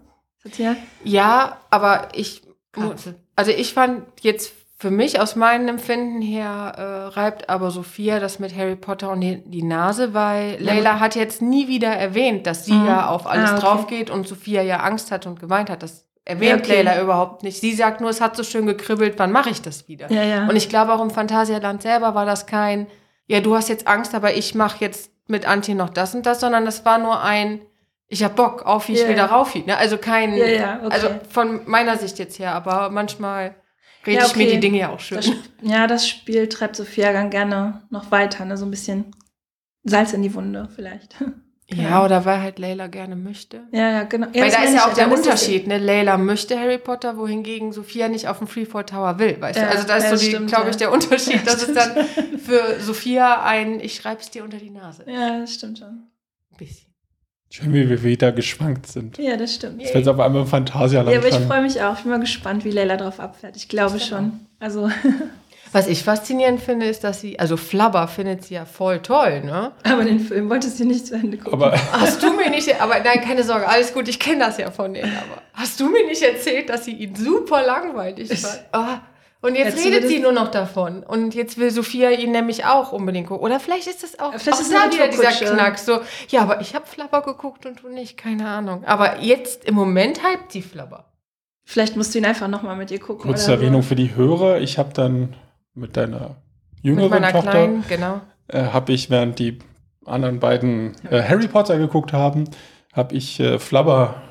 Ja, Ja, aber ich, Katze. also ich fand jetzt für mich aus meinem Empfinden her äh, reibt aber Sophia das mit Harry Potter und die, die Nase, weil Ja, Leila hat jetzt nie wieder erwähnt, dass sie Mhm. ja auf alles Ah, okay. drauf geht und Sophia ja Angst hat und geweint hat. Das erwähnt Ja, okay. Leila überhaupt nicht. Sie sagt nur, es hat so schön gekribbelt, wann mache ich das wieder? ja, ja. Und ich glaube auch im Phantasialand selber war das kein, ja, du hast jetzt Angst, aber ich mache jetzt mit Antje noch das und das, sondern das war nur ein, ich hab Bock, auf wie ich wieder ja. rauf. Ne? Also kein, okay. also von meiner Sicht jetzt her, aber manchmal rede Ja, ich mir okay. die Dinge ja auch schön. das, ja, das Spiel treibt Sophia dann gerne noch weiter, ne? So ein bisschen Salz in die Wunde vielleicht. Ja, oder weil halt Leila gerne möchte. Ja, ja, genau. Ja, weil das da ist ja auch der ist das- Unterschied, ne? Leila möchte Harry Potter, wohingegen Sophia nicht auf dem Freefall Tower will, weißt Ja, du? Also da ist ja, so das die, stimmt, glaube ich, der Unterschied, es stimmt. dann für Sophia ein, ich schreib's dir unter die Nase. Ja, das stimmt schon. Ein bisschen. Schön, wie wir wieder geschwankt sind. Ja, das stimmt. Jetzt wird es auf einmal im Phantasialand Ja, aber ich freue mich auch. Ich bin mal gespannt, wie Leila drauf abfährt. Ich glaube Ich schon. Also, Was ich faszinierend finde, ist, dass sie, also Flubber findet sie ja voll toll, ne? aber den Film wolltest du nicht zu Ende gucken. Aber Hast du mir nicht, aber nein, keine Sorge, alles gut, ich kenne das ja von denen, aber hast du mir nicht erzählt, dass sie ihn super langweilig fand? Ah, und jetzt du redet sie nur noch davon. Und jetzt will Sophia ihn nämlich auch unbedingt gucken. Oder vielleicht ist das auch, Vielleicht auch ist da wieder dieser. Knack. So, ja, aber ich habe Flubber geguckt und du nicht, keine Ahnung. Aber jetzt im Moment hypt die Flubber. Vielleicht musst du ihn einfach nochmal mit ihr gucken. kurze oder Erwähnung so. für die Hörer. Ich habe dann mit deiner Mit jüngeren meiner Tochter, Kleinen, genau. äh, habe ich, während die anderen beiden äh, Harry Potter geguckt haben, habe ich äh, Flubber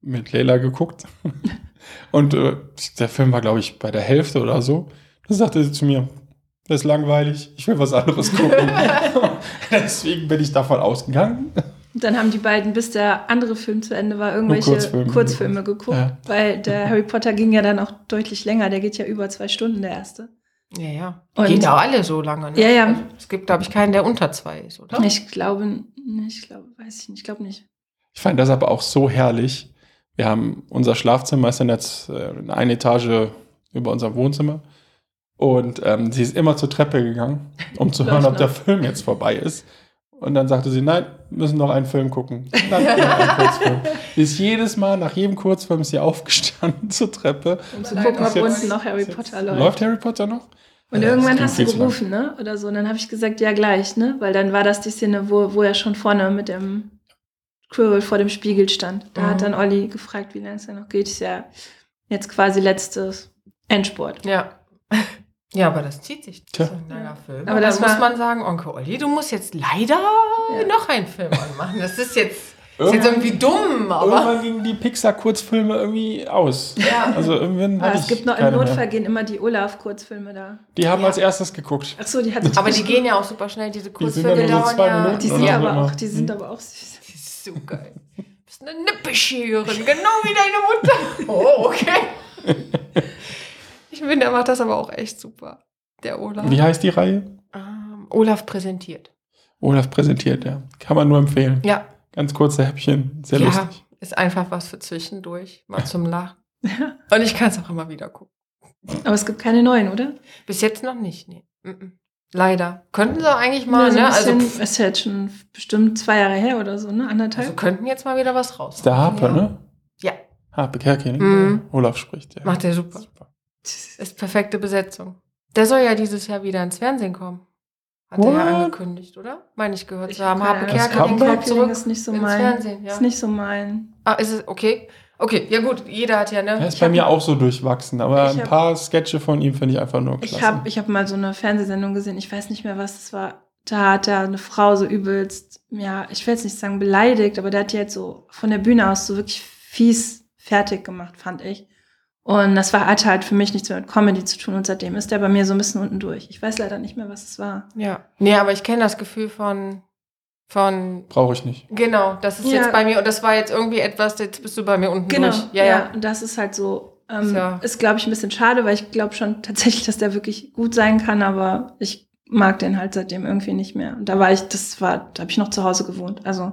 mit Leila geguckt. Und äh, der Film war, glaube ich, bei der Hälfte oder so. Da sagte sie zu mir, das ist langweilig, ich will was anderes gucken. Deswegen bin ich davon ausgegangen. Dann haben die beiden, bis der andere Film zu Ende war, irgendwelche Kurzfilme. Kurzfilme, geguckt. Ja. Weil der Harry Potter ging ja dann auch deutlich länger. Der geht ja über zwei Stunden, der erste. Ja, ja. Und- Gehen ja alle so lange, ne? Ja, ja. Also, es gibt, glaube ich, keinen, der unter zwei ist, oder? Ich glaube, nee, ich glaube, weiß ich nicht, ich glaube nicht. Ich fand das aber auch so herrlich. Wir haben unser Schlafzimmer ist dann jetzt äh, eine Etage über unserem Wohnzimmer. Und ähm, sie ist immer zur Treppe gegangen, um zu hören, ob der. Film jetzt vorbei ist. Und dann sagte sie, nein, wir müssen noch einen Film gucken. Noch einen Kurzfilm. Ist jedes Mal, nach jedem Kurzfilm ist sie aufgestanden zur Treppe. Um zu gucken, ob unten noch Harry Potter läuft. Läuft Harry Potter noch? Und Ja, irgendwann hast du gerufen, ne? Oder so. Und dann habe ich gesagt, ja, gleich, ne? Weil dann war das die Szene, wo, wo er schon vorne mit dem Quirrell vor dem Spiegel stand. Da Mhm. hat dann Olli gefragt, wie lange es ja noch geht. Ist ja jetzt quasi letztes Endspurt. Ja. Ja, aber das zieht sich. Das ist ein langer Film. Aber Aber das muss man sagen, Onkel Olli, du musst jetzt leider Ja. noch einen Film anmachen. Das ist jetzt, ist jetzt irgendwie dumm, aber. irgendwann gingen die Pixar-Kurzfilme irgendwie aus. Ja. Also irgendwann Aber es gibt noch im Notfall mehr. gehen immer die Olaf-Kurzfilme da. Die haben Ja. als erstes geguckt. Ach so, die hat Aber die gehen ja auch super schnell, diese Kurzfilme so dauern zwei ja. Minuten Die sind so aber immer. auch, die sind Hm. aber auch süß. Das ist so geil. Du bist eine Nippescheren, genau wie deine Mutter. Oh, okay. Ich finde, der macht das aber auch echt super. Der Olaf. Wie heißt die Reihe? Ähm, Olaf präsentiert. Olaf präsentiert, ja. Kann man nur empfehlen. Ja. Ganz kurze Häppchen, sehr ja, lustig. Ist einfach was für zwischendurch. Mal zum Lachen. Und ich kann es auch immer wieder gucken. Aber es gibt keine neuen, oder? Bis jetzt noch nicht, nee. Leider. Könnten sie eigentlich mal, so ein ne? Also, bisschen, pff, ist ja jetzt schon bestimmt zwei Jahre her oder so, ne? Anderthalb. also könnten jetzt mal wieder was raus. ist der Harpe, ne? Ja. Harpe Kerkeling. Mhm. Olaf spricht, ja. Macht der super. Ist perfekte Besetzung. Der soll ja dieses Jahr wieder ins Fernsehen kommen. Hat er ja What? angekündigt, oder? Meine ich gehört zu hab haben. Das Kerkeling Comeback? kommt zurück ist nicht so ins mein. Fernsehen. Ja. Ist nicht so mein. Ah, ist es okay? Okay, ja gut, jeder hat ja, ne? Er ist Ich bei mir auch so durchwachsen, aber ein hab- paar Sketche von ihm finde ich einfach nur klasse. Ich habe ich hab mal so eine Fernsehsendung gesehen, ich weiß nicht mehr, was das war. Da hat er eine Frau so übelst, ja, ich will jetzt nicht sagen beleidigt, aber der hat die halt so von der Bühne aus so wirklich fies fertig gemacht, fand ich. Und das war, hatte halt für mich nichts mehr mit Comedy zu tun und seitdem ist der bei mir so ein bisschen unten durch. Ich weiß leider nicht mehr, was es war. Ja. Nee, aber ich kenne das Gefühl von, von, Brauche ich nicht. genau, das ist Ja. jetzt bei mir und das war jetzt irgendwie etwas, jetzt bist du bei mir unten Genau, durch. Ja, ja. Und das ist halt so, ähm, Ja. ist, glaube ich, ein bisschen schade, weil ich glaube schon tatsächlich, dass der wirklich gut sein kann, aber ich mag den halt seitdem irgendwie nicht mehr. Und da war ich, das war, da habe ich noch zu Hause gewohnt. Also,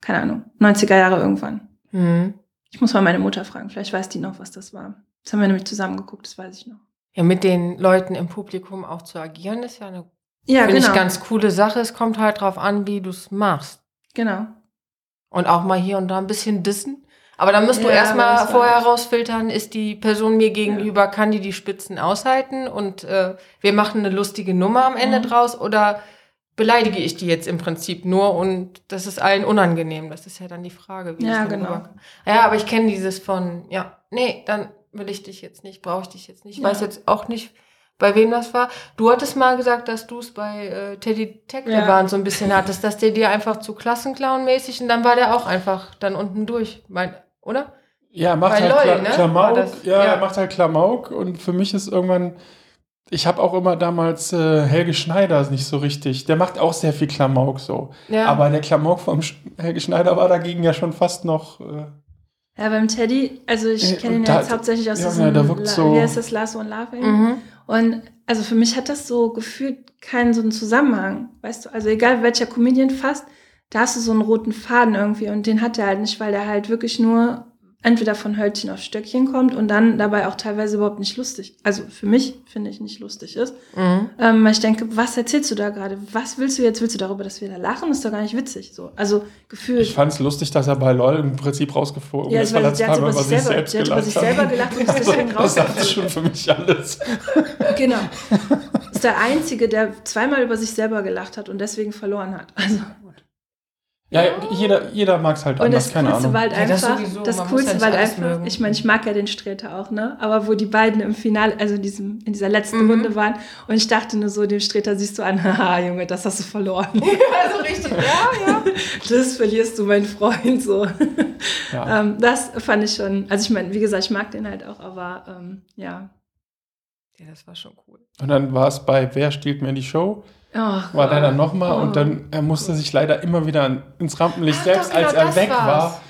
keine Ahnung, 90er Jahre irgendwann. Mhm. Ich muss mal meine Mutter fragen, vielleicht weiß die noch, was das war. Das haben wir nämlich zusammen geguckt, das weiß ich noch. Ja, mit den Leuten im Publikum auch zu agieren, ist ja eine, Ja, genau. ich, ganz coole Sache. Es kommt halt drauf an, wie du es machst. genau. Und auch mal hier und da ein bisschen dissen. Aber dann musst du Ja, erstmal vorher rausfiltern, ist die Person mir gegenüber, kann die die Spitzen aushalten und äh, wir machen eine lustige Nummer am Ende Mhm. draus oder beleidige ich die jetzt im Prinzip nur und das ist allen unangenehm. Das ist ja dann die Frage. Wie Ja, genau. rüberkommt. Ja, aber ich kenne dieses von, ja, nee, dann will ich dich jetzt nicht, brauche ich dich jetzt nicht. Ich Ja. weiß jetzt auch nicht, bei wem das war. Du hattest mal gesagt, dass du es bei äh, Teddy Tecklebrand Ja. so ein bisschen hattest, dass der dir einfach zu Klassenclown-mäßig und dann war der auch einfach dann unten durch, mein, oder? Ja, er macht Bei halt LOL, Kla ne? Klamauk. Das- ja, ja. er macht halt Klamauk und für mich ist irgendwann. Ich habe auch immer damals äh, Helge Schneider nicht so richtig. Der macht auch sehr viel Klamauk so. Ja. Aber der Klamauk vom Sch Helge Schneider war dagegen ja schon fast noch. Äh, Ja, beim Teddy, also Äh, ich kenne ihn und da- jetzt hauptsächlich aus ja, diesem, ja, so- wie heißt das, Last One Laughing? mhm. Und also für mich hat das so gefühlt keinen so einen Zusammenhang, weißt du? Also egal welcher Comedian fast, da hast du so einen roten Faden irgendwie und den hat er halt nicht, weil der halt wirklich nur entweder von Hölzchen auf Stöckchen kommt und dann dabei auch teilweise überhaupt nicht lustig, also für mich finde ich nicht lustig ist. Mhm. Ähm, weil ich denke, was erzählst du da gerade? Was willst du jetzt? Willst du darüber, dass wir da lachen? ist doch gar nicht witzig. So, also gefühlt. ich fand es lustig, dass er bei LOL im Prinzip rausgeflogen Ja, ist, weil weil er der hat über sich selber- der hat über sich selber gelacht und ist Also, deswegen das sagt schon für mich alles. Genau. Ist der Einzige, der zweimal über sich selber gelacht hat und deswegen verloren hat. Also, Ja, jeder, jeder mag es halt und anders, das keine Coolste Ahnung. war halt Ja, das einfach, sowieso. das muss Coolste ja war halt einfach, mögen. ich meine, ich mag ja den Streter auch, ne? Aber wo die beiden im Finale, also in, diesem, in dieser letzten Mhm. Runde waren und ich dachte nur so, dem Streter siehst du an, haha, Junge, das hast du verloren. Also richtig, ja, ja. Das verlierst du, mein Freund, so. Ja. Ähm, das fand ich schon, also ich meine, wie gesagt, ich mag den halt auch, aber ähm, ja. Ja, das war schon cool. Und dann war es bei Wer stiehlt mir die Show? Oh, War der dann nochmal Oh. und dann er musste sich leider immer wieder ins Rampenlicht Ach, selbst, doch, genau, als er weg war's. war,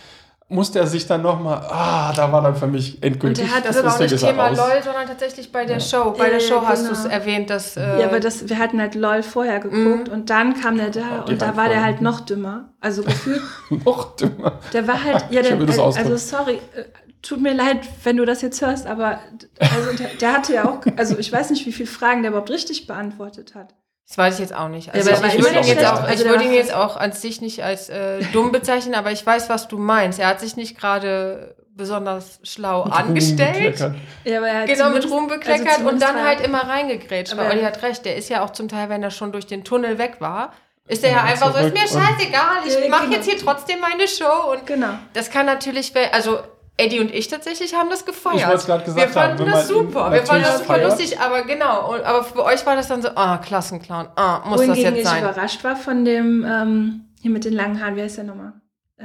musste er sich dann nochmal, ah, da war dann für mich endgültig. Und er hat Das Das war auch nicht ist Thema raus. LOL, sondern tatsächlich bei der Show. Bei Ja, der Show ja, hast genau. du es erwähnt, dass. Äh, Ja, aber das, wir hatten halt LOL vorher geguckt und dann kam der da die und da war der halt noch dümmer. Also gefühlt, noch dümmer. der war halt, ja, Ich der, also ausdrücken. sorry, äh, tut mir leid, wenn du das jetzt hörst, aber also der, der hatte ja auch, also ich weiß nicht, wie viele Fragen der überhaupt richtig beantwortet hat. Das weiß ich jetzt auch nicht. Ja, Also aber ich ich würde ihn jetzt auch, Also ich der würde ihn jetzt auch an sich nicht als äh, dumm bezeichnen, aber ich weiß, was du meinst. Er hat sich nicht gerade besonders schlau Mit angestellt. Ja, aber er hat Genau, mit Ruhm bekleckert also und dann halt immer reingegrätscht. Aber- Aber Olli hat recht, der ist ja auch zum Teil, wenn er schon durch den Tunnel weg war, ist er ja, Ja, einfach so, ist mir scheißegal, ich Ja, mache genau. jetzt hier trotzdem meine Show. Und Genau. das kann natürlich, also Eddie und ich tatsächlich haben das gefeiert. Ich wollte gerade wir gesagt fanden haben, das super. Wir fanden das super lustig, aber genau. Und, aber für euch war das dann so, ah, Klassenclown, ah, muss das Wohingegen jetzt ich sein. überrascht war von dem, ähm, hier mit den langen Haaren, wie heißt der nochmal? Äh,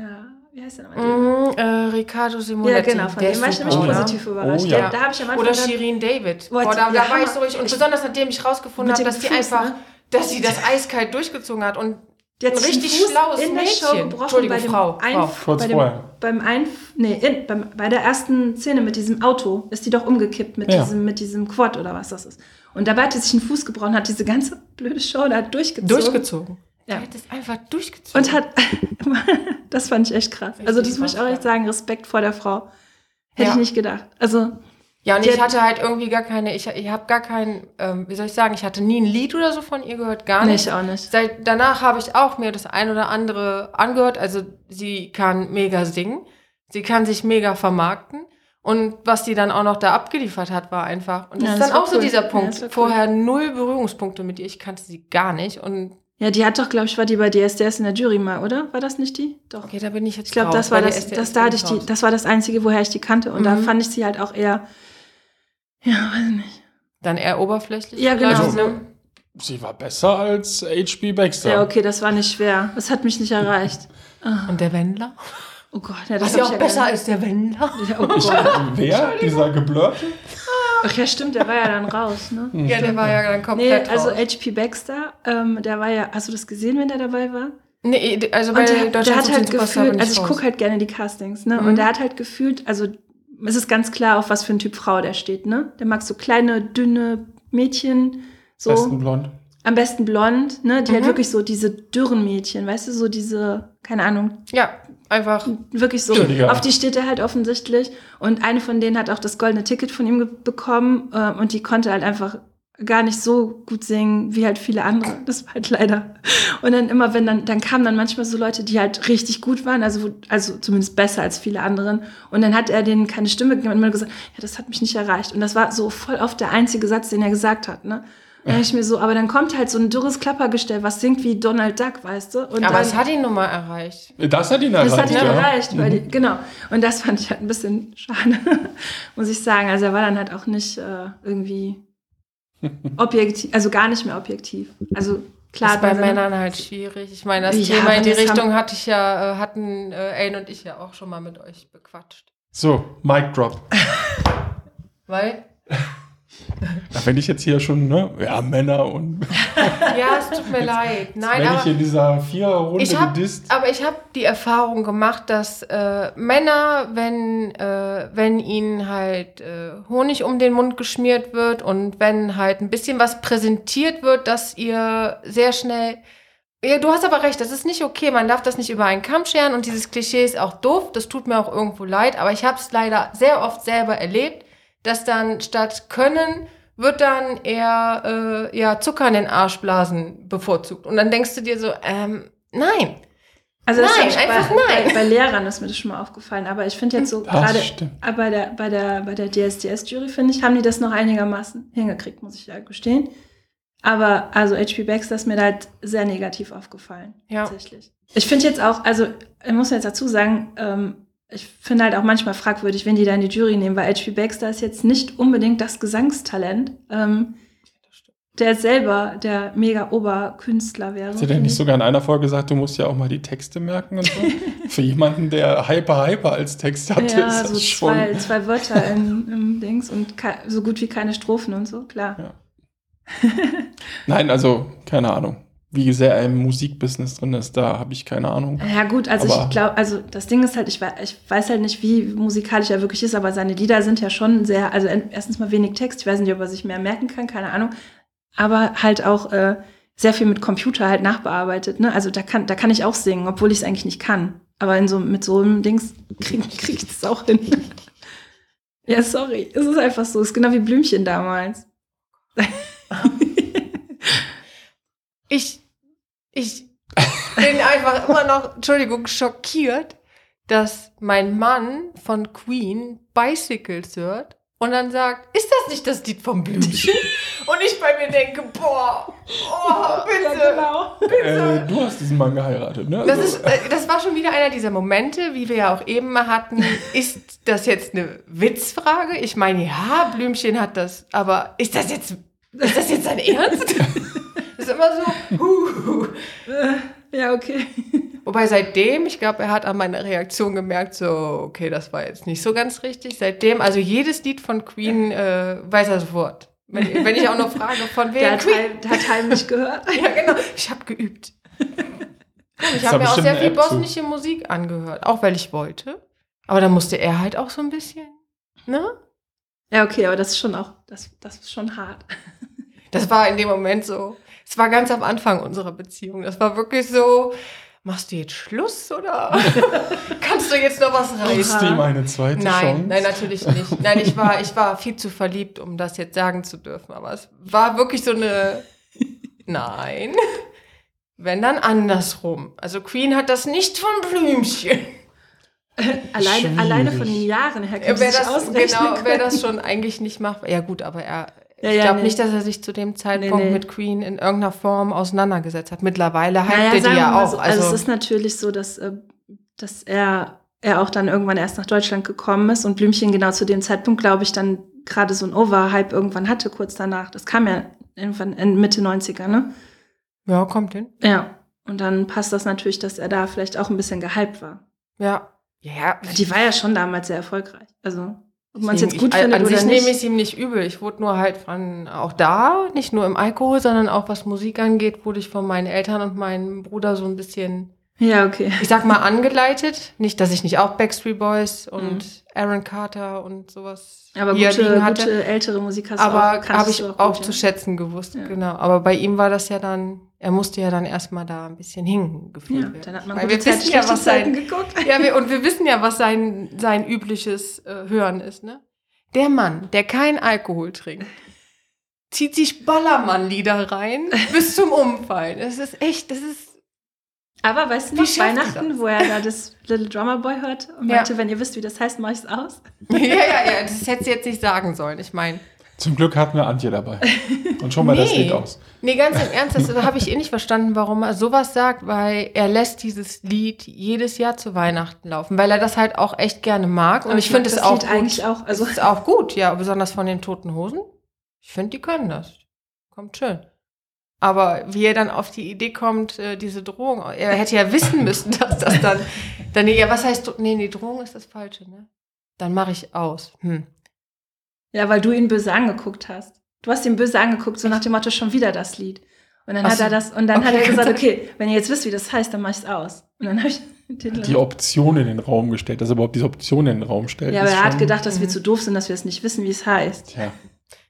wie heißt der nochmal? Mhm, äh, Riccardo Ja, Simonetti. genau, von der dem war ich nämlich oder? positiv überrascht. Oh, ja. Da, da habe ich am Anfang Oder Shirin David. Boah, Boah, da, ja, da war ich so richtig. Und Ich- besonders nachdem ich rausgefunden habe, dass die Fuß, einfach, ne? dass sie das eiskalt durchgezogen hat und Die hat Ein richtig Fuß schlaues in der Show Mädchen. gebrochen Entschuldigung, bei dem Frau, Frau. Kurz bei dem, vorher. Beim Einf nee, in, beim, bei der ersten Szene mit diesem Auto ist die doch umgekippt mit, Ja. diesem, mit diesem Quad oder was das ist. Und dabei hat sie sich einen Fuß gebrochen, hat diese ganze blöde Show da durchgezogen. durchgezogen. Ja. Die hat es einfach durchgezogen. Und hat, das fand ich echt krass. Also das muss ich auch echt sagen, Respekt vor der Frau. Hätte Ja. ich nicht gedacht. Also, ja, und die ich hat- hatte halt irgendwie gar keine, ich, ich habe gar kein, ähm, wie soll ich sagen, ich hatte nie ein Lied oder so von ihr gehört, gar nee, nicht. ich auch nicht. Seit, danach habe ich auch mir das ein oder andere angehört. Also sie kann mega singen, sie kann sich mega vermarkten. Und was sie dann auch noch da abgeliefert hat, war einfach. Und das Ja, ist das dann auch so cool. dieser Ja, Punkt. das war cool. Vorher null Berührungspunkte mit ihr. Ich kannte sie gar nicht. Und Ja, die hat doch, glaube ich, war die bei DSDS in der Jury mal, oder? War das nicht die? Doch. okay, da bin ich jetzt Ich glaube, das war das, das, da hatte ich die, das war das Einzige, woher ich die kannte. Und da Mhm. fand ich sie halt auch eher, ja, weiß ich nicht. Dann eher oberflächlich. Ja, genau. ne? Sie war besser als H.B. Baxter. Ja, okay, das war nicht schwer. Das hat mich nicht erreicht. Und der Wendler? Oh Gott, ja, Was hab ja auch besser als der Wendler. Ja, oh Gott. Wer? Dieser Geblurrte? Ach ja, stimmt, der war ja dann raus, ne? Ja, der war ja dann Nee, komplett also raus. HP Baxter, ähm, der war ja, hast du das gesehen, wenn der dabei war? Nee, also bei Und der, der Deutschland hat sucht halt gefühlt, also ich gucke halt gerne die Castings, ne? Mhm. Und der hat halt gefühlt, also es ist ganz klar, auf was für ein Typ Frau der steht, ne? Der mag so kleine, dünne Mädchen, so Besten blond. am besten blond, ne? Die halt Mhm. wirklich so diese dürren Mädchen, weißt du, so diese, keine Ahnung, Ja, einfach. wirklich so. Entschuldige. Auf die steht er halt offensichtlich. Und eine von denen hat auch das goldene Ticket von ihm bekommen äh, und die konnte halt einfach gar nicht so gut singen wie halt viele andere. Das war halt leider. Und dann immer, wenn dann, dann kamen dann manchmal so Leute, die halt richtig gut waren, also, wo- also zumindest besser als viele anderen. Und dann hat er denen keine Stimme gegeben und immer gesagt, ja, das hat mich nicht erreicht. Und das war so voll oft der einzige Satz, den er gesagt hat, ne? Dachte ich mir so, aber dann kommt halt so ein dürres Klappergestell, was singt wie Donald Duck, weißt du? Und aber dann, es hat ihn nun mal erreicht. Das hat ihn das erreicht, hat ihn ja. erreicht, weil Mhm. die, genau. Und das fand ich halt ein bisschen schade, muss ich sagen. Also er war dann halt auch nicht äh, irgendwie objektiv, also gar nicht mehr objektiv. Also klar, das ist bei Männern halt schwierig. Ich meine, das Ja, Thema in die Richtung hatte ich ja, äh, hatten äh, Ellen und ich ja auch schon mal mit euch bequatscht. So, Mic Drop. Weil, Na, wenn ich jetzt hier schon, ne, ja, Männer und ja, es tut mir leid. Nein, wenn ich aber in dieser Viererrunde ich gedisst. aber ich habe die Erfahrung gemacht, dass äh, Männer, wenn, äh, wenn ihnen halt äh, Honig um den Mund geschmiert wird und wenn halt ein bisschen was präsentiert wird, dass ihr sehr schnell. Ja, du hast aber recht, das ist nicht okay. Man darf das nicht über einen Kamm scheren und dieses Klischee ist auch doof. Das tut mir auch irgendwo leid, aber ich habe es leider sehr oft selber erlebt, dass dann statt können wird dann eher äh, ja, Zucker in den Arschblasen bevorzugt. Und dann denkst du dir so, ähm, nein. Also das Nein, ich einfach bei, nein. Bei, bei Lehrern ist mir das schon mal aufgefallen. Aber ich finde jetzt so gerade äh, bei der, bei der, bei der DSDS-Jury, finde ich, haben die das noch einigermaßen hingekriegt, muss ich ja gestehen. Aber also HP Baxter ist mir da halt sehr negativ aufgefallen. Ja. Tatsächlich. Ich finde jetzt auch, also ich muss jetzt dazu sagen, ähm, ich finde halt auch manchmal fragwürdig, wenn die da in die Jury nehmen, weil HP Baxter ist jetzt nicht unbedingt das Gesangstalent. Ähm, der selber der mega Oberkünstler wäre. Hast du denn nicht ich. sogar in einer Folge gesagt, du musst ja auch mal die Texte merken und so? Für jemanden, der Hyper Hyper als Text hat, Ja, ist das so schon. zwei, zwei Wörter in, im Dings und so gut wie keine Strophen und so, klar. Ja. Nein, also, keine Ahnung. Wie sehr er im Musikbusiness drin ist, da habe ich keine Ahnung. Ja, gut, also Aber- ich glaube, also das Ding ist halt, ich weiß, ich weiß halt nicht, wie musikalisch er wirklich ist, aber seine Lieder sind ja schon sehr, also en- erstens mal wenig Text, ich weiß nicht, ob er sich mehr merken kann, keine Ahnung, aber halt auch äh, sehr viel mit Computer halt nachbearbeitet, ne? Also da kann, da kann ich auch singen, obwohl ich es eigentlich nicht kann. Aber in so, mit so einem Dings kriege krieg ich das auch hin. ja, sorry. Es ist einfach so. Es ist genau wie Blümchen damals. Ich, ich bin einfach immer noch, Entschuldigung, schockiert, dass mein Mann von Queen Bicycles hört und dann sagt, ist das nicht das Lied vom Blümchen? und ich bei mir denke, boah, oh, bitte. genau. Äh, du hast diesen Mann geheiratet, ne? Das, Also, ist, äh, das war schon wieder einer dieser Momente, wie wir ja auch eben mal hatten. Ist das jetzt eine Witzfrage? Ich meine, ja, Blümchen hat das, aber ist das jetzt, ist das jetzt sein Ernst? Ist immer so, huh. Ja, okay. Wobei seitdem, ich glaube, er hat an meiner Reaktion gemerkt, so, okay, das war jetzt nicht so ganz richtig. Seitdem, also jedes Lied von Queen äh, weiß er sofort. Wenn, wenn ich auch noch frage, von Der wer hat, Queen. heim, der hat heimlich gehört. Ja, genau. Ich habe geübt. Ich habe mir auch sehr viel bosnische Musik angehört, auch weil ich wollte. Aber da musste er halt auch so ein bisschen, ne? Ja, okay, aber das ist schon auch, das, das ist schon hart. Das war in dem Moment so, es war ganz am Anfang unserer Beziehung. Das war wirklich so, machst du jetzt Schluss oder kannst du jetzt noch was reißen? ihm eine zweite Nein, Chance? nein, natürlich nicht. Nein, ich war, ich war viel zu verliebt, um das jetzt sagen zu dürfen. Aber es war wirklich so eine. Nein. Wenn dann andersrum. Also Queen hat das nicht von Blümchen. Alleine, alleine von den Jahren her kann Wer ich das, genau, wer das schon eigentlich nicht macht. Ja gut, aber er. Ja, ich ja, glaube nee. nicht, dass er sich zu dem Zeitpunkt nee. mit Queen in irgendeiner Form auseinandergesetzt hat. Mittlerweile hypt er die ja auch. so, also, also es ist natürlich so, dass, äh, dass er, er auch dann irgendwann erst nach Deutschland gekommen ist und Blümchen genau zu dem Zeitpunkt, glaube ich, dann gerade so ein Overhype irgendwann hatte, kurz danach. Das kam ja irgendwann in Mitte 90er, ne? ja, kommt hin. Ja. Und dann passt das natürlich, dass er da vielleicht auch ein bisschen gehypt war. Ja. Ja, Die war ja schon damals sehr erfolgreich. Also, ob man es jetzt gut ich, findet an oder sich nehme ich nicht. es ihm nicht übel. Ich wurde nur halt von auch da, nicht nur im Alkohol, sondern auch was Musik angeht, wurde ich von meinen Eltern und meinem Bruder so ein bisschen, Ja, okay. ich sag mal, angeleitet. Nicht, dass ich nicht auch Backstreet Boys und Mhm. Aaron Carter und sowas Aber gute, hatte. gute ältere Musik hast du aber auch, habe ich du auch, gut, zu ja. schätzen gewusst, Ja. genau. Aber bei ihm war das ja dann, er musste ja dann erstmal da ein bisschen hingeführt Ja, werden. dann hat man Weil wir wissen ja, was sein, geguckt. ja, wir, und wir wissen ja, was sein, sein übliches äh, Hören ist, ne? Der Mann, der kein Alkohol trinkt, zieht sich Ballermann-Lieder rein bis zum Umfallen. Das ist echt, das ist, Aber weißt du noch, Weihnachten, wo er da das Little Drummer Boy hört und Ja. meinte, wenn ihr wisst, wie das heißt, mach ich's aus. ja, ja, ja, das hätte sie jetzt nicht sagen sollen. Ich meine, Zum Glück hatten wir Antje dabei. Und schon mal das Nee. Lied aus. nee, ganz im Ernst, das habe ich eh nicht verstanden, warum er sowas sagt, weil er lässt dieses Lied jedes Jahr zu Weihnachten laufen, weil er das halt auch echt gerne mag. Und Aber ich, ich finde es das auch Lied gut. eigentlich auch, also- ist auch gut, ja, besonders von den Toten Hosen. Ich finde, die können das. Kommt schön. Aber wie er dann auf die Idee kommt, äh, diese Drohung, er hätte ja wissen müssen, dass das dann, dann ja, was heißt, nee, die Drohung ist das Falsche, ne? Dann mache ich aus. Hm. Ja, weil du ihn böse angeguckt hast. Du hast ihn böse angeguckt, so nach dem Motto schon wieder das Lied. Und dann Ach hat er das, und dann hat er Okay. gesagt, okay, wenn ihr jetzt wisst, wie das heißt, dann mach ich's aus. Und dann habe ich den Titel. Die Option in den Raum gestellt, dass er überhaupt diese Option in den Raum stellt. ja, aber ist er hat gedacht, dass wir Mhm. zu doof sind, dass wir es nicht wissen, wie es heißt. Tja,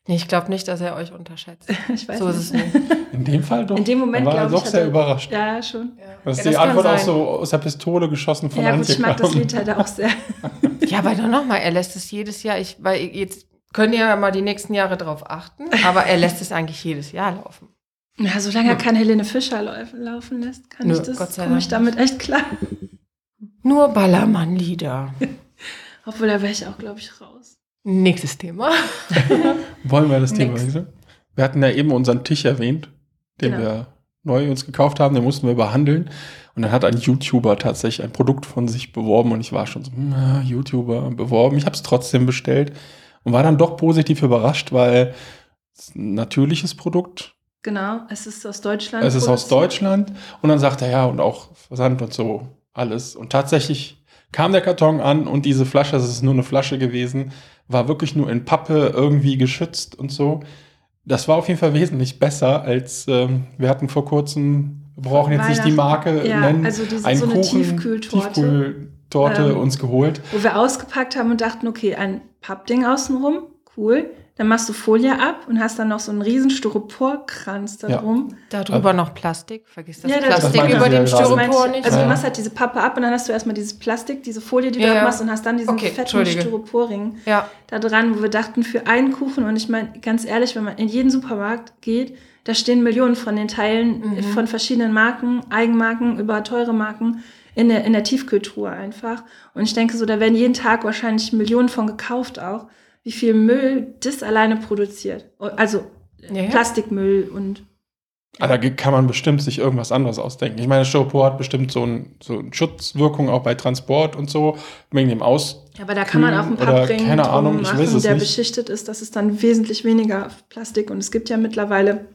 Nee, ich glaube nicht, dass er euch unterschätzt. Ich weiß So nicht. ist es nicht. in dem Fall doch. In dem Moment, war er doch sehr er- überrascht. Ja, schon. Ja, die das kann Antwort auch so aus der Pistole geschossen von ja, gut, ich mag das. Lied halt auch sehr. Ja, aber dann nochmal, er lässt es jedes Jahr. Ich, weil jetzt könnt ihr ja mal die nächsten Jahre drauf achten, aber er lässt es eigentlich jedes Jahr laufen. Ja, solange er keine Helene Fischer lau- laufen lässt, kann Nö, ich das, Gott sei komme ich Dank damit echt klar. Nur Ballermann-Lieder. Obwohl, da wäre ich auch, glaube ich, raus. Nächstes Thema. Wollen wir das Thema wechseln? Wir hatten ja eben unseren Tisch erwähnt, den Genau. wir neu uns gekauft haben, den mussten wir behandeln. Und dann hat ein YouTuber tatsächlich ein Produkt von sich beworben und ich war schon so, hm, ja, YouTuber beworben. Ich habe es trotzdem bestellt und war dann doch positiv überrascht, weil es ein natürliches Produkt, Genau, es ist aus Deutschland. es ist aus. Deutschland und dann sagt er ja und auch Versand und so alles. Und tatsächlich kam der Karton an und diese Flasche, es ist nur eine Flasche gewesen, war wirklich nur in Pappe irgendwie geschützt und so. Das war auf jeden Fall wesentlich besser als ähm, wir hatten vor kurzem, wir brauchen jetzt nicht die Marke Ja, nennen, also einen so eine Kuchen, Tiefkühltorte, Tiefkühltorte Ähm, uns geholt. wo wir ausgepackt haben und dachten, okay, ein Pappding außenrum, cool. Dann machst du Folie ab und hast dann noch so einen riesen Styroporkranz da Ja. drum. Darüber noch Plastik. Vergiss das Ja, das- Plastik das über meinte Styropor ich. nicht. Also Ja. du machst halt diese Pappe ab und dann hast du erstmal dieses Plastik, diese Folie, die du Ja, da ja. machst und hast dann diesen Okay, fetten. Styroporring ja, da dran, wo wir dachten, für einen Kuchen, und ich meine, ganz ehrlich, wenn man in jeden Supermarkt geht, da stehen Millionen von den Teilen Mhm. von verschiedenen Marken, Eigenmarken über teure Marken in der, in der Tiefkühltruhe einfach. Und ich denke so, da werden jeden Tag wahrscheinlich Millionen von gekauft auch, wie viel Müll das alleine produziert. Also Ja, ja. Plastikmüll und Ah, da kann man bestimmt sich irgendwas anderes ausdenken. Ich meine, Styropor hat bestimmt so, ein, so eine Schutzwirkung auch bei Transport und so, wegen dem Aus. Ja, aber da kann man auch ein paar Oder Bringen keine Ahnung, ich machen, weiß es der nicht. beschichtet ist. Das ist dann wesentlich weniger Plastik. Und es gibt ja mittlerweile,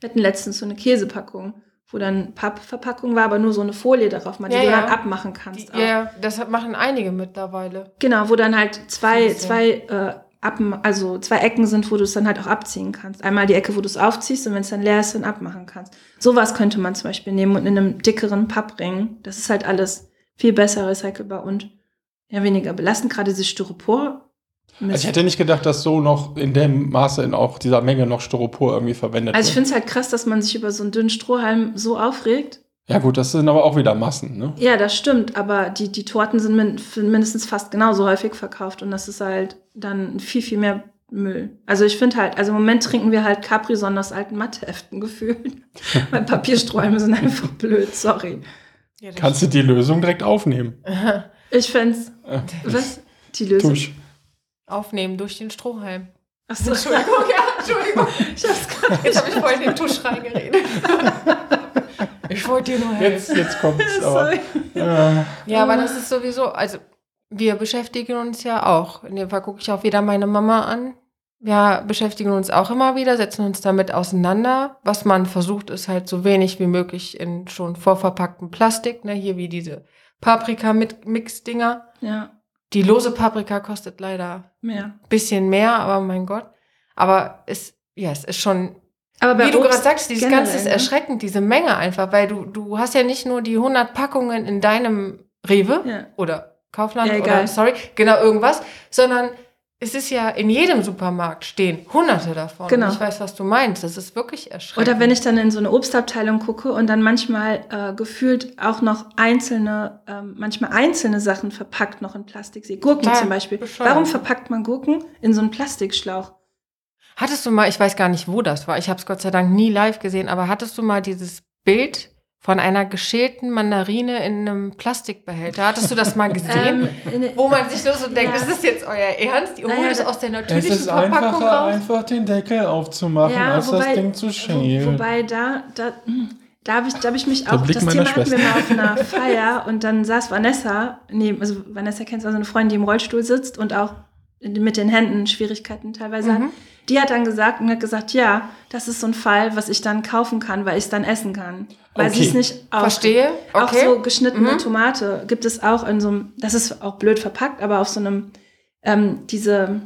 wir hatten letztens so eine Käsepackung, wo dann Pappverpackung war, aber nur so eine Folie darauf, mal, die Ja, du ja. dann abmachen Die, kannst. ja, ja, das machen einige mittlerweile. Genau, wo dann halt zwei, zwei, äh, ab, also zwei Ecken sind, wo du es dann halt auch abziehen kannst. Einmal die Ecke, wo du es aufziehst und wenn es dann leer ist, dann abmachen kannst. Sowas könnte man zum Beispiel nehmen und in einem dickeren Pappring. Das ist halt alles viel besser recycelbar und ja, weniger belastend. Gerade dieses Styropor. Also ich hätte nicht gedacht, dass so noch in dem Maße in auch dieser Menge noch Styropor irgendwie verwendet Also ich wird. finde es halt krass, dass man sich über so einen dünnen Strohhalm so aufregt. Ja gut, das sind aber auch wieder Massen, ne? Ja, das stimmt, aber die, die Torten sind min mindestens fast genauso häufig verkauft und das ist halt dann viel, viel mehr Müll. Also ich finde halt, also im Moment trinken wir halt Capri-Sonne aus alten Matheheften gefühlt. Weil Papierstrohhalme sind einfach blöd, sorry. Ja, Kannst du die Lösung direkt aufnehmen. Ich fänd's, Äh, was? Die Lösung? Tusch. Aufnehmen durch den Strohhalm. Achso, Entschuldigung, ja, Entschuldigung. ich hab's gerade Jetzt habe ich voll in den Tusch reingeredet. Ich wollte dir nur helfen. Jetzt, jetzt kommt's. Aber, äh, Ja, aber das ist sowieso, also wir beschäftigen uns ja auch. In dem Fall gucke ich auch wieder meine Mama an. Wir beschäftigen uns auch immer wieder, setzen uns damit auseinander. Was man versucht, ist halt so wenig wie möglich in schon vorverpacktem Plastik, ne, hier wie diese Paprika-Mix-Dinger. Ja, Die lose Paprika kostet leider mehr. ein bisschen mehr, aber mein Gott. Aber es, ja, es ist schon, Aber wie du Obst gerade sagst, dieses generell, Ganze ist ne? erschreckend, diese Menge einfach, weil du, du hast ja nicht nur die 100 Packungen in deinem Rewe Ja. oder Kaufland Ja, oder, sorry, genau irgendwas, sondern es ist ja in jedem Supermarkt stehen hunderte davon. Genau. Und Ich weiß, was du meinst. Das ist wirklich erschreckend. Oder wenn ich dann in so eine Obstabteilung gucke und dann manchmal äh, gefühlt auch noch einzelne, ähm, manchmal einzelne Sachen verpackt noch in Plastik sehe. Gurken Total zum Beispiel. bescheuert. Warum verpackt man Gurken in so einen Plastikschlauch? Hattest du mal, ich weiß gar nicht, wo das war, ich habe es Gott sei Dank nie live gesehen, aber hattest du mal dieses Bild von einer geschälten Mandarine in einem Plastikbehälter? Hattest du das mal gesehen? Ähm, Wo man sich nur so denkt, Ja. ist das jetzt euer Ernst? Ihr holt es aus der Es natürlichen ist Verpackung einfacher, raus? einfach den Deckel aufzumachen, als das Ding zu wo, schälen. wobei da, da, hm, da habe ich, da hab ich mich Der auch, Blick das Thema hatten wir Schwester. mal auf einer Feier und dann saß Vanessa, nee, also Vanessa kennst du also eine Freundin, die im Rollstuhl sitzt und auch mit den Händen Schwierigkeiten teilweise hat. Die hat dann gesagt und hat gesagt, ja, das ist so ein Fall, was ich dann kaufen kann, weil ich es dann essen kann. Weil Okay. sie es nicht auch, Verstehe. auch Okay. so geschnittene Mhm. Tomate gibt es auch in so einem, das ist auch blöd verpackt, aber auf so einem, ähm, diese,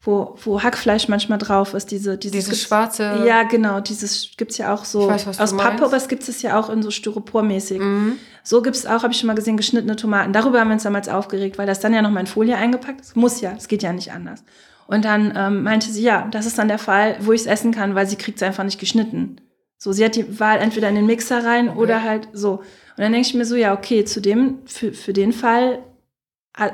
wo, wo Hackfleisch manchmal drauf ist, diese, dieses Dieses schwarze. Ja, genau, dieses gibt's ja auch so weiß, aus Pappe, aber es gibt es ja auch in so Styropormäßig. Mhm. So gibt's auch, habe ich schon mal gesehen, geschnittene Tomaten. Darüber haben wir uns damals aufgeregt, weil das dann ja noch mal in Folie eingepackt ist. Muss ja, es geht ja nicht anders. Und dann ähm, meinte sie, ja, das ist dann der Fall, wo ich es essen kann, weil sie kriegt es einfach nicht geschnitten. So, sie hat die Wahl entweder in den Mixer rein Okay. oder halt so. Und dann denke ich mir so, ja, okay, zu dem, für, für den Fall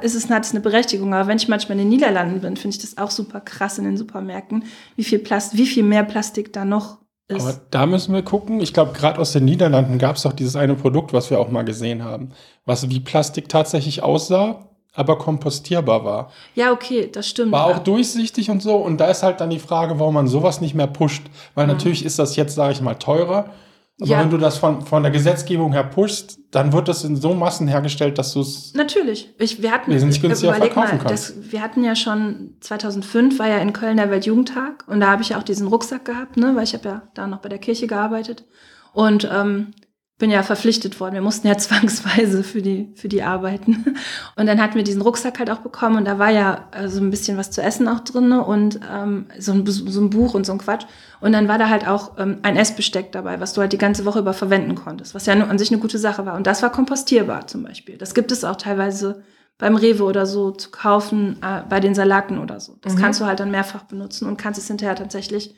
ist es, hat es eine Berechtigung. Aber wenn ich manchmal in den Niederlanden bin, finde ich das auch super krass in den Supermärkten, wie viel Plast wie viel mehr Plastik da noch ist. Aber da müssen wir gucken. Ich glaube, gerade aus den Niederlanden gab es doch dieses eine Produkt, was wir auch mal gesehen haben, was wie Plastik tatsächlich aussah, aber kompostierbar war. ja, okay, das stimmt. War auch durchsichtig und so. Und da ist halt dann die Frage, warum man sowas nicht mehr pusht. Weil natürlich ist das jetzt, sage ich mal, teurer. Aber Ja. wenn du das von, von der Gesetzgebung her pushst, dann wird das in so Massen hergestellt, dass du es. Natürlich. Ich, wir hatten, Wesentlich günstiger überleg verkaufen mal, kannst. das, wir hatten ja schon 2005 war ja in Köln der Weltjugendtag und da habe ich ja auch diesen Rucksack gehabt, ne, weil ich habe ja da noch bei der Kirche gearbeitet und ähm, bin ja verpflichtet worden. Wir mussten ja zwangsweise für die für die arbeiten und dann hatten wir diesen Rucksack halt auch bekommen und da war ja äh, so ein bisschen was zu essen auch drin und ähm, so, ein, so ein Buch und so ein Quatsch und dann war da halt auch ähm, ein Essbesteck dabei, was du halt die ganze Woche über verwenden konntest, was ja an sich eine gute Sache war und das war kompostierbar zum Beispiel. Das gibt es auch teilweise beim Rewe oder so zu kaufen, äh, bei den Salaten oder so. Das Mhm. kannst du halt dann mehrfach benutzen und kannst es hinterher tatsächlich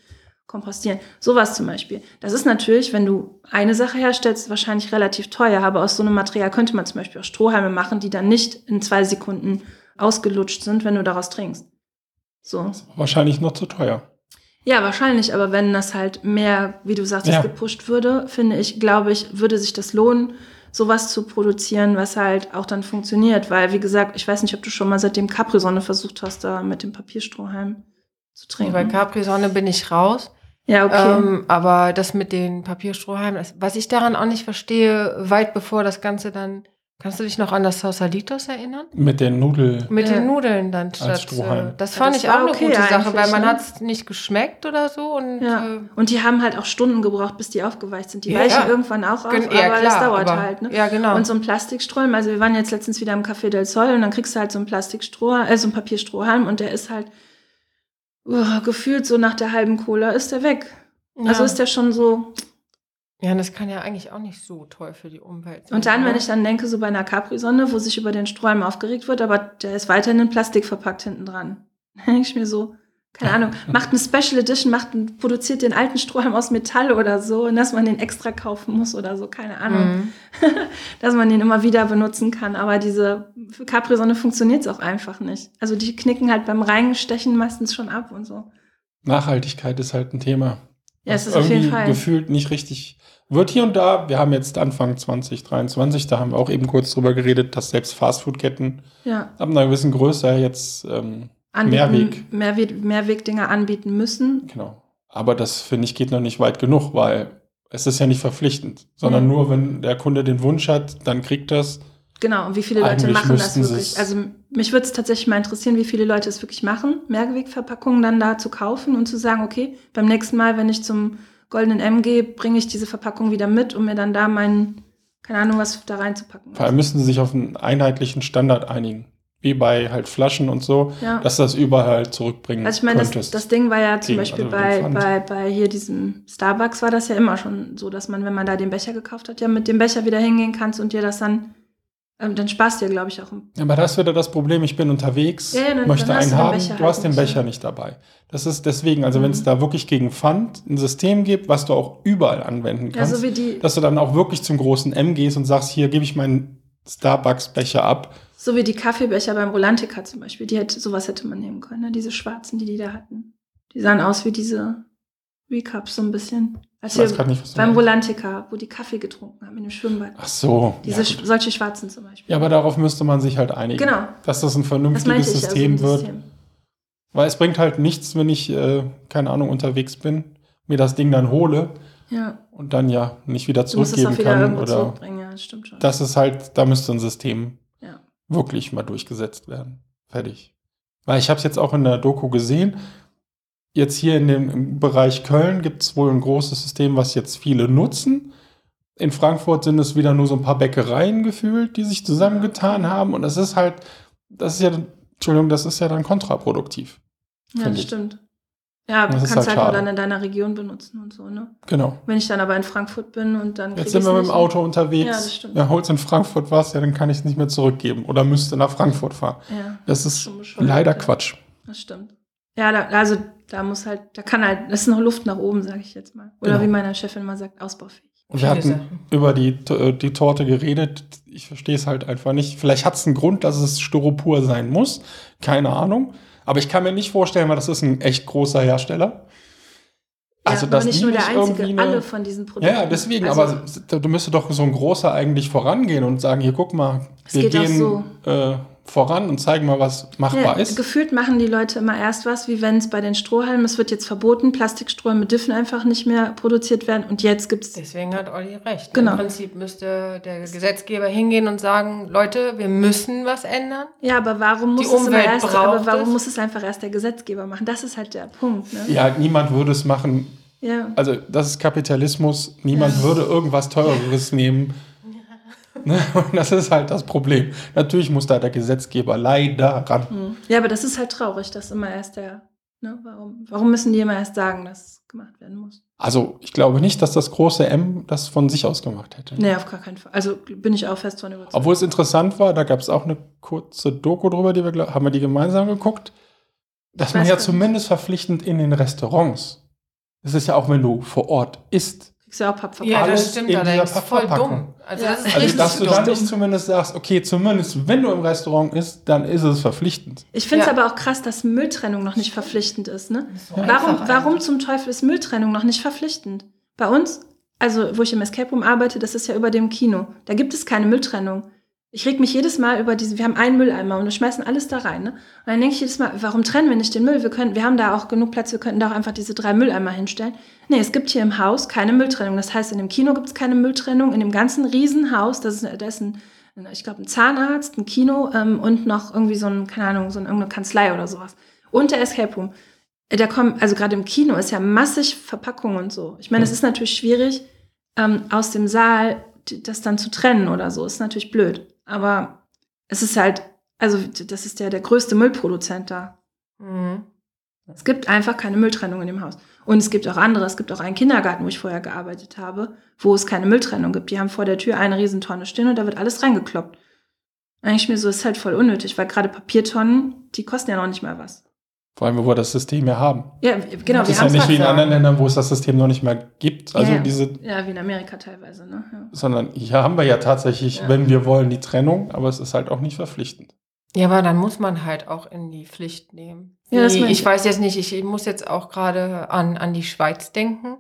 kompostieren. Sowas zum Beispiel. Das ist natürlich, wenn du eine Sache herstellst, wahrscheinlich relativ teuer, aber aus so einem Material könnte man zum Beispiel auch Strohhalme machen, die dann nicht in zwei Sekunden ausgelutscht sind, wenn du daraus trinkst. So. Wahrscheinlich noch zu teuer. Ja, wahrscheinlich, aber wenn das halt mehr, wie du sagst, Ja. gepusht würde, finde ich, glaube ich, würde sich das lohnen, sowas zu produzieren, was halt auch dann funktioniert. Weil, wie gesagt, ich weiß nicht, ob du schon mal seitdem Capri-Sonne versucht hast, da mit dem Papierstrohhalm zu trinken. Bei Capri-Sonne bin ich raus. ja, okay. Ähm, aber das mit den Papierstrohhalmen, das, was ich daran auch nicht verstehe, weit bevor das Ganze dann, kannst du dich noch an das Sausalitos erinnern? Mit den Nudel. Mit Ja. den Nudeln dann statt. Strohhalm. äh, Das Ja, fand das ich auch eine okay gute Sache, weil man ne? hat es nicht geschmeckt oder so. Und, ja. äh, Und die haben halt auch Stunden gebraucht, bis die aufgeweicht sind. Die Ja, weichen ja. irgendwann auch auf, aber ja, das klar, dauert aber- halt. Ne? ja, genau. Und so ein Plastikstrom, also wir waren jetzt letztens wieder im Café del Sol und dann kriegst du halt so ein Plastikstroh, äh, so ein Papierstrohhalm und der ist halt uh, gefühlt so nach der halben Cola ist der weg. ja. Also ist der schon so. ja, das kann ja eigentlich auch nicht so toll für die Umwelt sein. Und dann, wenn ich dann denke, so bei einer Capri-Sonne, wo sich über den Strohhalm aufgeregt wird, aber der ist weiterhin in Plastik verpackt hinten dran. Denke ich mir so, keine Ahnung, macht eine Special Edition, macht, produziert den alten Strohhalm aus Metall oder so und dass man den extra kaufen muss oder so, keine Ahnung. Mhm. dass man den immer wieder benutzen kann. Aber diese, für Capri-Sonne funktioniert es auch einfach nicht. Also die knicken halt beim Reinstechen meistens schon ab und so. Nachhaltigkeit ist halt ein Thema. Ja, es ist auf jeden Fall. gefühlt nicht richtig wird hier und da. Wir haben jetzt Anfang 2023, da haben wir auch eben kurz drüber geredet, dass selbst Fastfood-Ketten Ja, ab einer gewissen Größe jetzt ähm, anbieten, Mehrweg. Mehrweg, Mehrwegdinger anbieten müssen. Genau. Aber das finde ich geht noch nicht weit genug, weil es ist ja nicht verpflichtend, sondern Mhm. nur wenn der Kunde den Wunsch hat, dann kriegt das. Genau, und wie viele Leute Eigentlich machen das wirklich? Also mich würde es tatsächlich mal interessieren, wie viele Leute es wirklich machen, Mehrwegverpackungen dann da zu kaufen und zu sagen, okay, beim nächsten Mal, wenn ich zum goldenen M gehe, bringe ich diese Verpackung wieder mit, um mir dann da meinen keine Ahnung, was da reinzupacken. Vor allem müssen sie sich auf einen einheitlichen Standard einigen. Wie bei halt Flaschen und so, Ja. dass du das überall halt zurückbringen Also ich meine, das, das Ding war ja zum Beispiel also bei, den bei, bei hier diesem Starbucks war das ja immer schon so, dass man, wenn man da den Becher gekauft hat, ja mit dem Becher wieder hingehen kannst und dir das dann, ähm, dann sparst du dir, glaube ich, auch. Aber das wieder das Problem, ich bin unterwegs, Ja, ja, dann- möchte dann einen den haben, du halt hast den nicht, Becher ja. nicht dabei. Das ist deswegen, also Mhm. wenn es da wirklich gegen Pfand ein System gibt, was du auch überall anwenden Ja, kannst, so wie die, dass du dann auch wirklich zum großen M gehst und sagst, hier gebe ich meinen Starbucks-Becher ab. So wie die Kaffeebecher beim Rolantica zum Beispiel, die hätte, sowas hätte man nehmen können, ne? diese schwarzen, die die da hatten. Die sahen aus wie diese Recaps so ein bisschen. Als Ich weiß wir nicht, beim meinst. Rolantica, wo die Kaffee getrunken haben in dem Schwimmbad. Ach so. Diese, ja, solche schwarzen zum Beispiel. ja, aber darauf müsste man sich halt einigen. Genau. Dass das ein Das vernünftiges meinte ich, System also wird. System. Weil es bringt halt nichts, wenn ich, äh, keine Ahnung, unterwegs bin, mir das Ding dann hole Ja. und dann ja nicht wieder Du musst es zurückgeben auch wieder kann. Oder zurückbringen, ja, das stimmt schon. das ist halt, da müsste ein System. Wirklich mal durchgesetzt werden. Fertig. Weil ich habe es jetzt auch in der Doku gesehen. Jetzt hier in dem im Bereich Köln gibt es wohl ein großes System, was jetzt viele nutzen. In Frankfurt sind es wieder nur so ein paar Bäckereien gefühlt, die sich zusammengetan haben. Und das ist halt, das ist ja, Entschuldigung, das ist ja dann kontraproduktiv. ja, das stimmt. Ja, du kannst halt halt, nur dann in deiner Region benutzen und so, ne? Genau. Wenn ich dann aber in Frankfurt bin und dann. Jetzt sind wir mit dem Auto unterwegs. Ja, das stimmt. Ja, holst in Frankfurt was, ja, dann kann ich es nicht mehr zurückgeben. Oder müsste nach Frankfurt fahren. Ja, Das ist leider ja. Quatsch. das stimmt. Ja, da, also da muss halt, da kann halt, das ist noch Luft nach oben, sage ich jetzt mal. Oder Genau. wie meine Chefin mal sagt, ausbaufähig. Und wir hatten Sachen. über die, äh, die Torte geredet. Ich verstehe es halt einfach nicht. Vielleicht hat es einen Grund, dass es Styropor sein muss. Keine Ahnung. Aber ich kann mir nicht vorstellen, weil das ist ein echt großer Hersteller. Also, ja, dass aber nicht nur der einzige, eine- alle von diesen Produkten. Ja, deswegen, Also, aber da- du müsste doch so ein großer eigentlich vorangehen und sagen, hier guck mal, Es wir gehen so. äh, voran und zeigen mal, was machbar Ja, ist. gefühlt machen die Leute immer erst was, wie wenn es bei den Strohhalmen, es wird jetzt verboten, Plastikstrohhalme dürfen einfach nicht mehr produziert werden und jetzt gibt es Deswegen hat Olli recht. Genau. Im Prinzip müsste der Gesetzgeber hingehen und sagen, Leute, wir müssen was ändern. Ja, aber warum muss Die es immer Umwelt erst, aber warum es. muss es einfach erst der Gesetzgeber machen? Das ist halt der Punkt, ne? Ja, niemand würde es machen. Ja. Also, das ist Kapitalismus. Niemand würde irgendwas Teureres nehmen. Ne? Und das ist halt das Problem. Natürlich muss da der Gesetzgeber leider ran. Hm. Ja, aber das ist halt traurig, dass immer erst der, ne? Warum, warum müssen die immer erst sagen, dass es gemacht werden muss? Also, ich glaube nicht, dass das große M das von sich aus gemacht hätte. Nee, auf gar keinen Fall. Also bin ich auch fest von überzeugt. Obwohl es interessant war, da gab es auch eine kurze Doku drüber, die wir, haben wir die gemeinsam geguckt, dass man ja zumindest verpflichtend in den Restaurants. Das ist ja auch, wenn du vor Ort isst. Kriegst du auch Pappverpackung. Ja, Alles das stimmt in allerdings. Voll dumm. Also Ja. das ist Also, richtig dass du dann nicht zumindest sagst, okay, zumindest wenn du im Restaurant isst, dann ist es verpflichtend. Ich finde es Ja. aber auch krass, dass Mülltrennung noch nicht verpflichtend ist. Ne? So Warum, warum zum Teufel ist Mülltrennung noch nicht verpflichtend? Bei uns, also wo ich im Escape Room arbeite, das ist ja über dem Kino. Da gibt es keine Mülltrennung. Ich reg mich jedes Mal über diesen, wir haben einen Mülleimer und wir schmeißen alles da rein. Ne? Und dann denke ich jedes Mal, warum trennen wir nicht den Müll? Wir, können, wir haben da auch genug Platz, wir könnten da auch einfach diese drei Mülleimer hinstellen. Nee, es gibt hier im Haus keine Mülltrennung. Das heißt, in dem Kino gibt es keine Mülltrennung. In dem ganzen Riesenhaus, das ist, da ist ein, ich glaube, ein Zahnarzt, ein Kino ähm, und noch irgendwie so ein, keine Ahnung, so eine, irgendeine Kanzlei oder sowas. Und der Escape Room. Äh, Da kommen, also gerade im Kino ist ja massig Verpackung und so. Ich meine, es ist natürlich schwierig, ähm, aus dem Saal das dann zu trennen oder so. Ist natürlich blöd. Aber es ist halt, also das ist ja der größte Müllproduzent da. Mhm. Es gibt einfach keine Mülltrennung in dem Haus. Und es gibt auch andere. Es gibt auch einen Kindergarten, wo ich vorher gearbeitet habe, wo es keine Mülltrennung gibt. Die haben vor der Tür eine Riesentonne stehen und da wird alles reingekloppt. Eigentlich mir so, ist halt voll unnötig, weil gerade Papiertonnen, die kosten ja noch nicht mal was. Vor allem, wo wir das System ja haben. Ja, genau, das wir ist ja nicht wie in anderen. Ländern, wo es das System noch nicht mehr gibt. Also Ja, ja. diese, Ja, wie in Amerika teilweise, ne? Ja. sondern hier haben wir ja tatsächlich, Ja. wenn wir wollen, die Trennung, aber es ist halt auch nicht verpflichtend. Ja, aber dann muss man halt auch in die Pflicht nehmen. Ja, das ich ich. weiß jetzt nicht, ich muss jetzt auch gerade an, an die Schweiz denken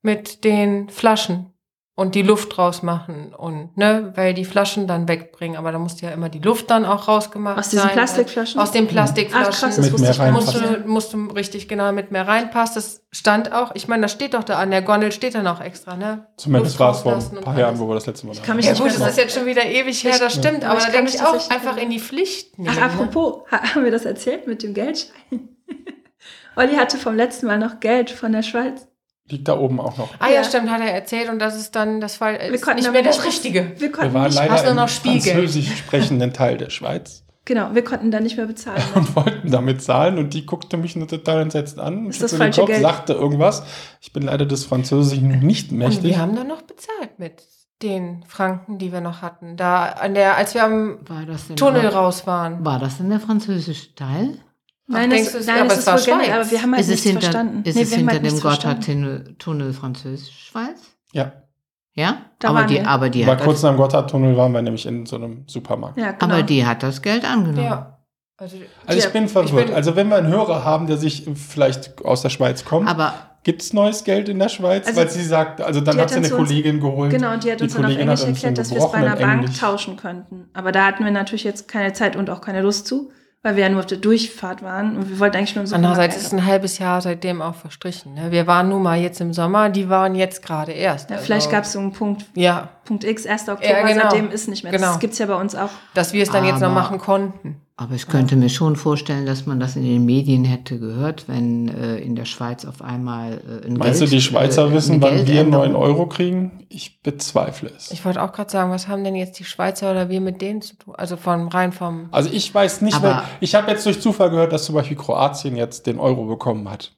mit den Flaschen und die Luft rausmachen und ne, weil die Flaschen dann wegbringen, aber da musste ja immer die Luft dann auch rausgemacht Aus diesen sein. Plastikflaschen? Aus den Plastikflaschen. Ach krass, das Mit wusste mehr ich gar nicht. musst du, musst du richtig genau mit mehr reinpassen. Das stand auch, ich meine, das steht doch da an der Gondel, steht dann auch extra, ne? Zumindest war es vor ein paar Jahren, wo wir das letzte Mal Ich kann mich Ja nicht gut, das ist jetzt schon wieder ewig her, das stimmt, Ja, aber ich da kann denke mich ich auch einfach in die Pflicht nehmen. Ach, ne? apropos, ha- haben wir das erzählt mit dem Geldschein? Olli hatte vom letzten Mal noch Geld von der Schweiz. Liegt da oben auch noch. Ah ja, Ja. stimmt, hat er erzählt und das ist dann, das war ist konnten nicht mehr das Richtige. Wir konnten Wir waren nicht, leider im französisch sprechenden Teil der Schweiz genau, wir konnten da nicht mehr bezahlen. und wollten damit zahlen und die guckte mich nur total entsetzt an. Ist das falsche Kopf, Geld? sagte irgendwas. Ich bin leider des Französischen nicht Und mächtig. wir haben dann noch bezahlt mit den Franken, die wir noch hatten. Da an der, als wir am War das denn Tunnel raus waren. War das denn der französische Teil? Nein, das, du, es- nein, aber es ist war Schweiz. aber wir haben halt ist es nichts hinter, verstanden. ist Nee, es hinter halt dem. Gotthardtunnel Tunnel Französisch-Schweiz? Ja. Ja? Da aber waren die, wir. aber die das, kurz nach dem Gotthardtunnel waren wir nämlich in so einem Supermarkt. Ja, genau. aber die hat das Geld angenommen. Ja. Also, Also ich Ja, bin verwirrt. bin- also wenn wir einen Hörer haben, der sich vielleicht aus der Schweiz kommt, Aber gibt es neues Geld in der Schweiz? Also, Weil sie sagt, also dann hat sie eine Kollegin geholt. Genau, und die hat Die uns dann auf Englisch erklärt, dass wir es bei einer Bank Englisch- tauschen könnten. Aber da hatten wir natürlich jetzt keine Zeit und auch keine Lust zu, weil wir ja nur auf der Durchfahrt waren und wir wollten eigentlich nur im Supermarkt Andererseits ist ein halbes Jahr seitdem auch verstrichen. Ne? Wir waren nun mal jetzt im Sommer, die waren jetzt gerade erst. ja, Also, Vielleicht gab es so einen Punkt, Ja, Punkt X, 1. Oktober, Ja, genau. seitdem ist nicht mehr. Genau. Das gibt es ja bei uns auch. dass wir es dann jetzt noch Aber- machen konnten. Aber ich könnte mir schon vorstellen, dass man das in den Medien hätte gehört, wenn äh, in der Schweiz auf einmal äh, ein Meinst Geld, du, die Schweizer äh, wissen, wann wir Geldänderung- 9 Euro kriegen? Ich bezweifle es. Ich wollte auch gerade sagen, was haben denn jetzt die Schweizer oder wir mit denen zu tun? Also von rein vom. Also ich weiß nicht, Aber- weil ich habe jetzt durch Zufall gehört, dass zum Beispiel Kroatien jetzt den Euro bekommen hat.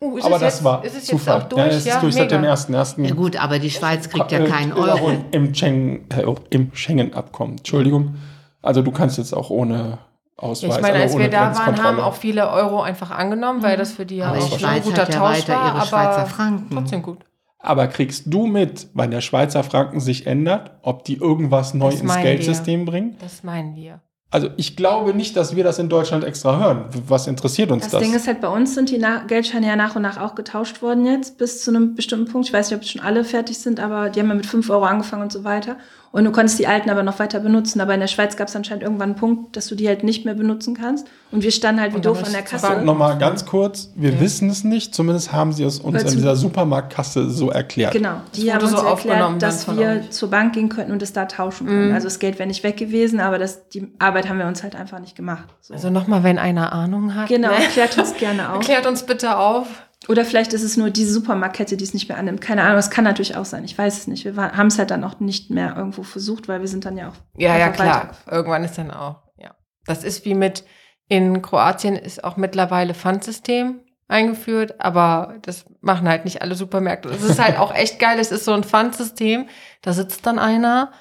Uh, ist Aber es das jetzt, war ist es Zufall. jetzt auch durch? Ja, es ist durch seit dem ersten, ersten. Ja gut, aber die Schweiz kriegt ja Äh, keinen äh, Euro. Im, Schengen, äh, im Schengen-Abkommen. Entschuldigung. Also du kannst jetzt auch ohne Ausweis, Ich meine, aber als wir da waren, haben auch viele Euro einfach angenommen, weil das für die ja Aber auch schon ein Schweiz guter hat ja Tausch weiter war, ihre aber Schweizer Franken. trotzdem gut. Aber kriegst du mit, wenn der Schweizer Franken sich ändert, ob die irgendwas neu Das ins Geldsystem bringen? Das meinen wir. Also ich glaube nicht, dass wir das in Deutschland extra hören. Was interessiert uns Das, das? Ding ist halt, bei uns sind die Na Geldscheine ja nach und nach auch getauscht worden jetzt, bis zu einem bestimmten Punkt. Ich weiß nicht, ob schon alle fertig sind, aber die haben ja mit 5 Euro angefangen und so weiter. Und du konntest die alten aber noch weiter benutzen. Aber in der Schweiz gab es anscheinend irgendwann einen Punkt, dass du die halt nicht mehr benutzen kannst. Und wir standen halt wie doof an der Kasse. Bank. Nochmal ganz kurz, wir Ja. wissen es nicht, zumindest haben sie es uns Weil in dieser Supermarktkasse so erklärt. Genau, die Das haben uns so aufgenommen erklärt, dass wir euch. zur Bank gehen könnten und es da tauschen können. Mhm. Also das Geld wäre nicht weg gewesen, aber das, die Arbeit haben wir uns halt einfach nicht gemacht. So. Also nochmal, wenn einer Ahnung hat. genau, Ne? klärt uns gerne auf. Klärt uns bitte auf. Oder vielleicht ist es nur diese Supermarktkette, die es nicht mehr annimmt. Keine Ahnung, das kann natürlich auch sein. Ich weiß es nicht. Wir haben es halt dann auch nicht mehr irgendwo versucht, weil wir sind dann ja auch. Ja, ja, klar. weiter. Irgendwann ist dann auch, ja. Das ist wie mit, in Kroatien ist auch mittlerweile Pfandsystem eingeführt, aber das machen halt nicht alle Supermärkte. Es ist halt auch echt geil. Es ist so ein Pfandsystem. Da sitzt dann einer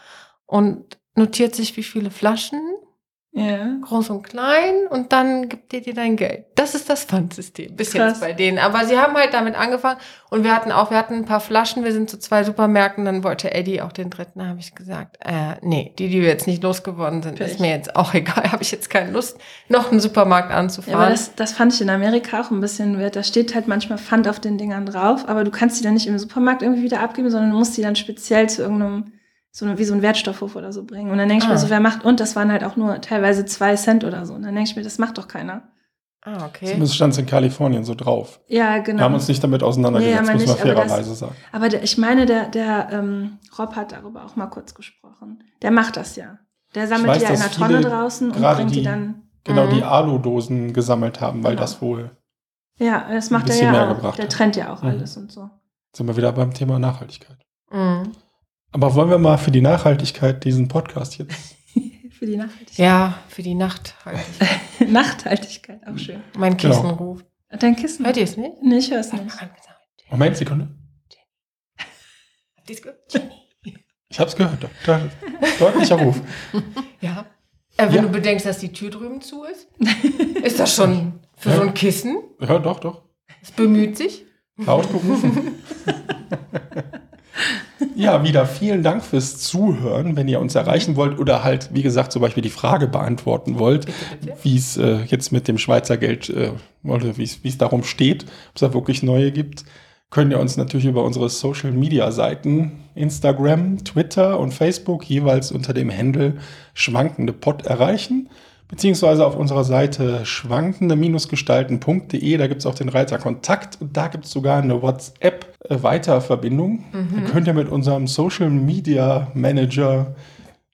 und notiert sich, wie viele Flaschen, Ja. groß und klein, und dann gibt er dir dein Geld. Das ist das Pfandsystem. Bis Krass. jetzt bei denen. Aber sie haben halt damit angefangen und wir hatten auch, wir hatten ein paar Flaschen, wir sind zu zwei Supermärkten, dann wollte Eddie auch den dritten, da habe ich gesagt, äh, nee, die, die wir jetzt nicht losgeworden sind, Pech. ist mir jetzt auch egal, habe ich jetzt keine Lust, noch einen Supermarkt Ja, aber anzufahren. das, das fand ich in Amerika auch ein bisschen wert. Da steht halt manchmal Pfand auf den Dingern drauf, aber du kannst die dann nicht im Supermarkt irgendwie wieder abgeben, sondern du musst die dann speziell zu irgendeinem, so eine, wie so ein Wertstoffhof oder so bringen. Und dann denke ich Ah. mir so, wer macht, und das waren halt auch nur teilweise zwei Cent oder so. Und dann denke ich mir, das macht doch keiner. ah, okay. Zumindest stand es in Kalifornien so drauf. Ja, Wir genau. haben uns nicht damit auseinandergesetzt, Nee, muss man nicht, das- fairerweise sagen. Aber der, ich meine, der, der ähm, Rob hat darüber auch mal kurz gesprochen. Der macht das ja. Der sammelt weiß, die ja in einer Tonne draußen und bringt die die- dann. Genau, Mhm. die Alu-Dosen gesammelt haben, weil Genau. das wohl, Ja, das macht er ja auch. gebracht Der trennt ja auch Mhm. alles und so. sind wir wieder beim Thema Nachhaltigkeit. Mhm. Aber wollen wir mal für die Nachhaltigkeit diesen Podcast jetzt? Für die Nachhaltigkeit. Ja, für die Nacht halt. Nachthaltigkeit, auch schön. Mein Genau. Kissen ruft. Dein Kissen? Hört ihr es nicht? Nee, ich höre es nicht. Moment, Sekunde. Habt ihr es gehört? Ich hab's gehört. Da, deutlicher Ruf. Ja. Äh, wenn Ja. du bedenkst, dass die Tür drüben zu ist, ist das schon für so ein Kissen? Ja, doch, doch. Es bemüht sich. Laut gerufen. ja, wieder vielen Dank fürs Zuhören. Wenn ihr uns erreichen wollt oder halt, wie gesagt, zum Beispiel die Frage beantworten wollt, wie es äh, jetzt mit dem Schweizer Geld äh, oder wie es darum steht, ob es da wirklich neue gibt, könnt ihr uns natürlich über unsere Social Media Seiten Instagram, Twitter und Facebook jeweils unter dem Handle schwankende Pod erreichen. Beziehungsweise auf unserer Seite schwankende-gestalten.de, da gibt es auch den Reiter Kontakt und da gibt es sogar eine WhatsApp-Weiterverbindung. Da könnt ihr mit unserem Social Media Manager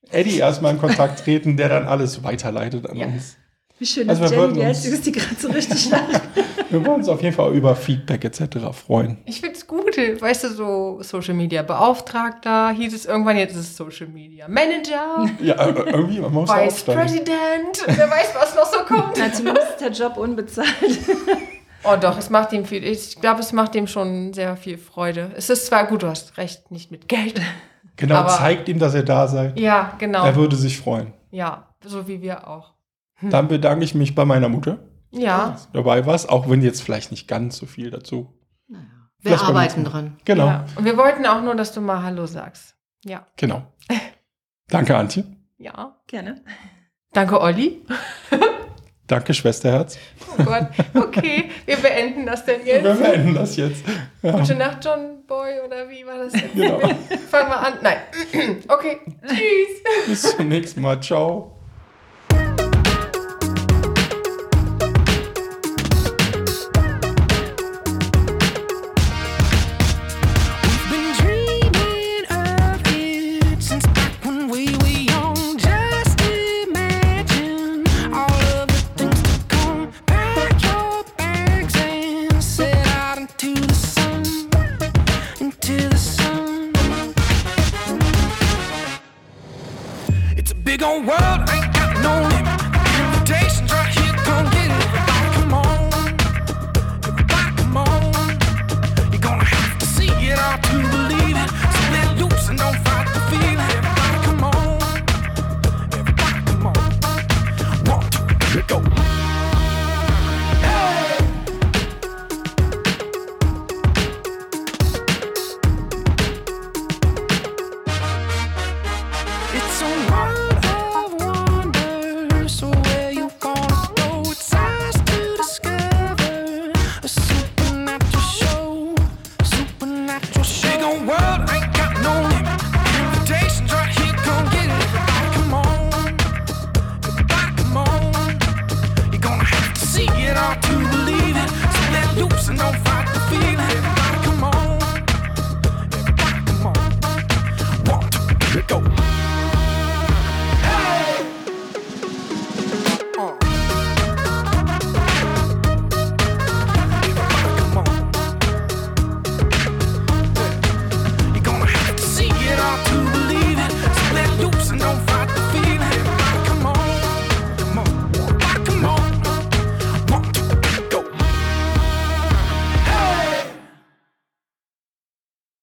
Eddie erstmal in Kontakt treten, der dann alles weiterleitet an Ja. uns. Wie schön, Also dass wir Jenny, die uns- Einzige ist, die gerade so richtig. Wir wollen uns auf jeden Fall über Feedback etc. freuen. Ich find's gut, weißt du, so Social Media Beauftragter, hieß es irgendwann, jetzt ist es Social Media Manager, Ja, äh, irgendwie, man muss Vice aufsteigen. President, wer weiß, was noch so kommt. Na, zumindest ist der Job unbezahlt. Oh doch, es macht ihm viel, ich glaube, es macht ihm schon sehr viel Freude. Es ist zwar gut, du hast recht, nicht mit Geld. Genau, Aber- zeigt ihm, dass ihr da seid. Ja, genau. Er würde sich freuen. Ja, so wie wir auch. Dann bedanke ich mich bei meiner Mutter, Ja, dass du dabei warst, auch wenn jetzt vielleicht nicht ganz so viel dazu. Wir Vielleicht arbeiten dran. Genau, ja. Und wir wollten auch nur, dass du mal Hallo sagst. Ja, genau. Danke, Antje. ja. Gerne. Danke, Olli. Danke, Schwesterherz. Oh Gott. Okay, wir beenden das denn Wir jetzt. beenden das jetzt. Ja, Gute Nacht, John Boy, oder wie war das jetzt? genau. Fangen wir an. Nein. Okay, tschüss. Bis zum nächsten Mal. Ciao.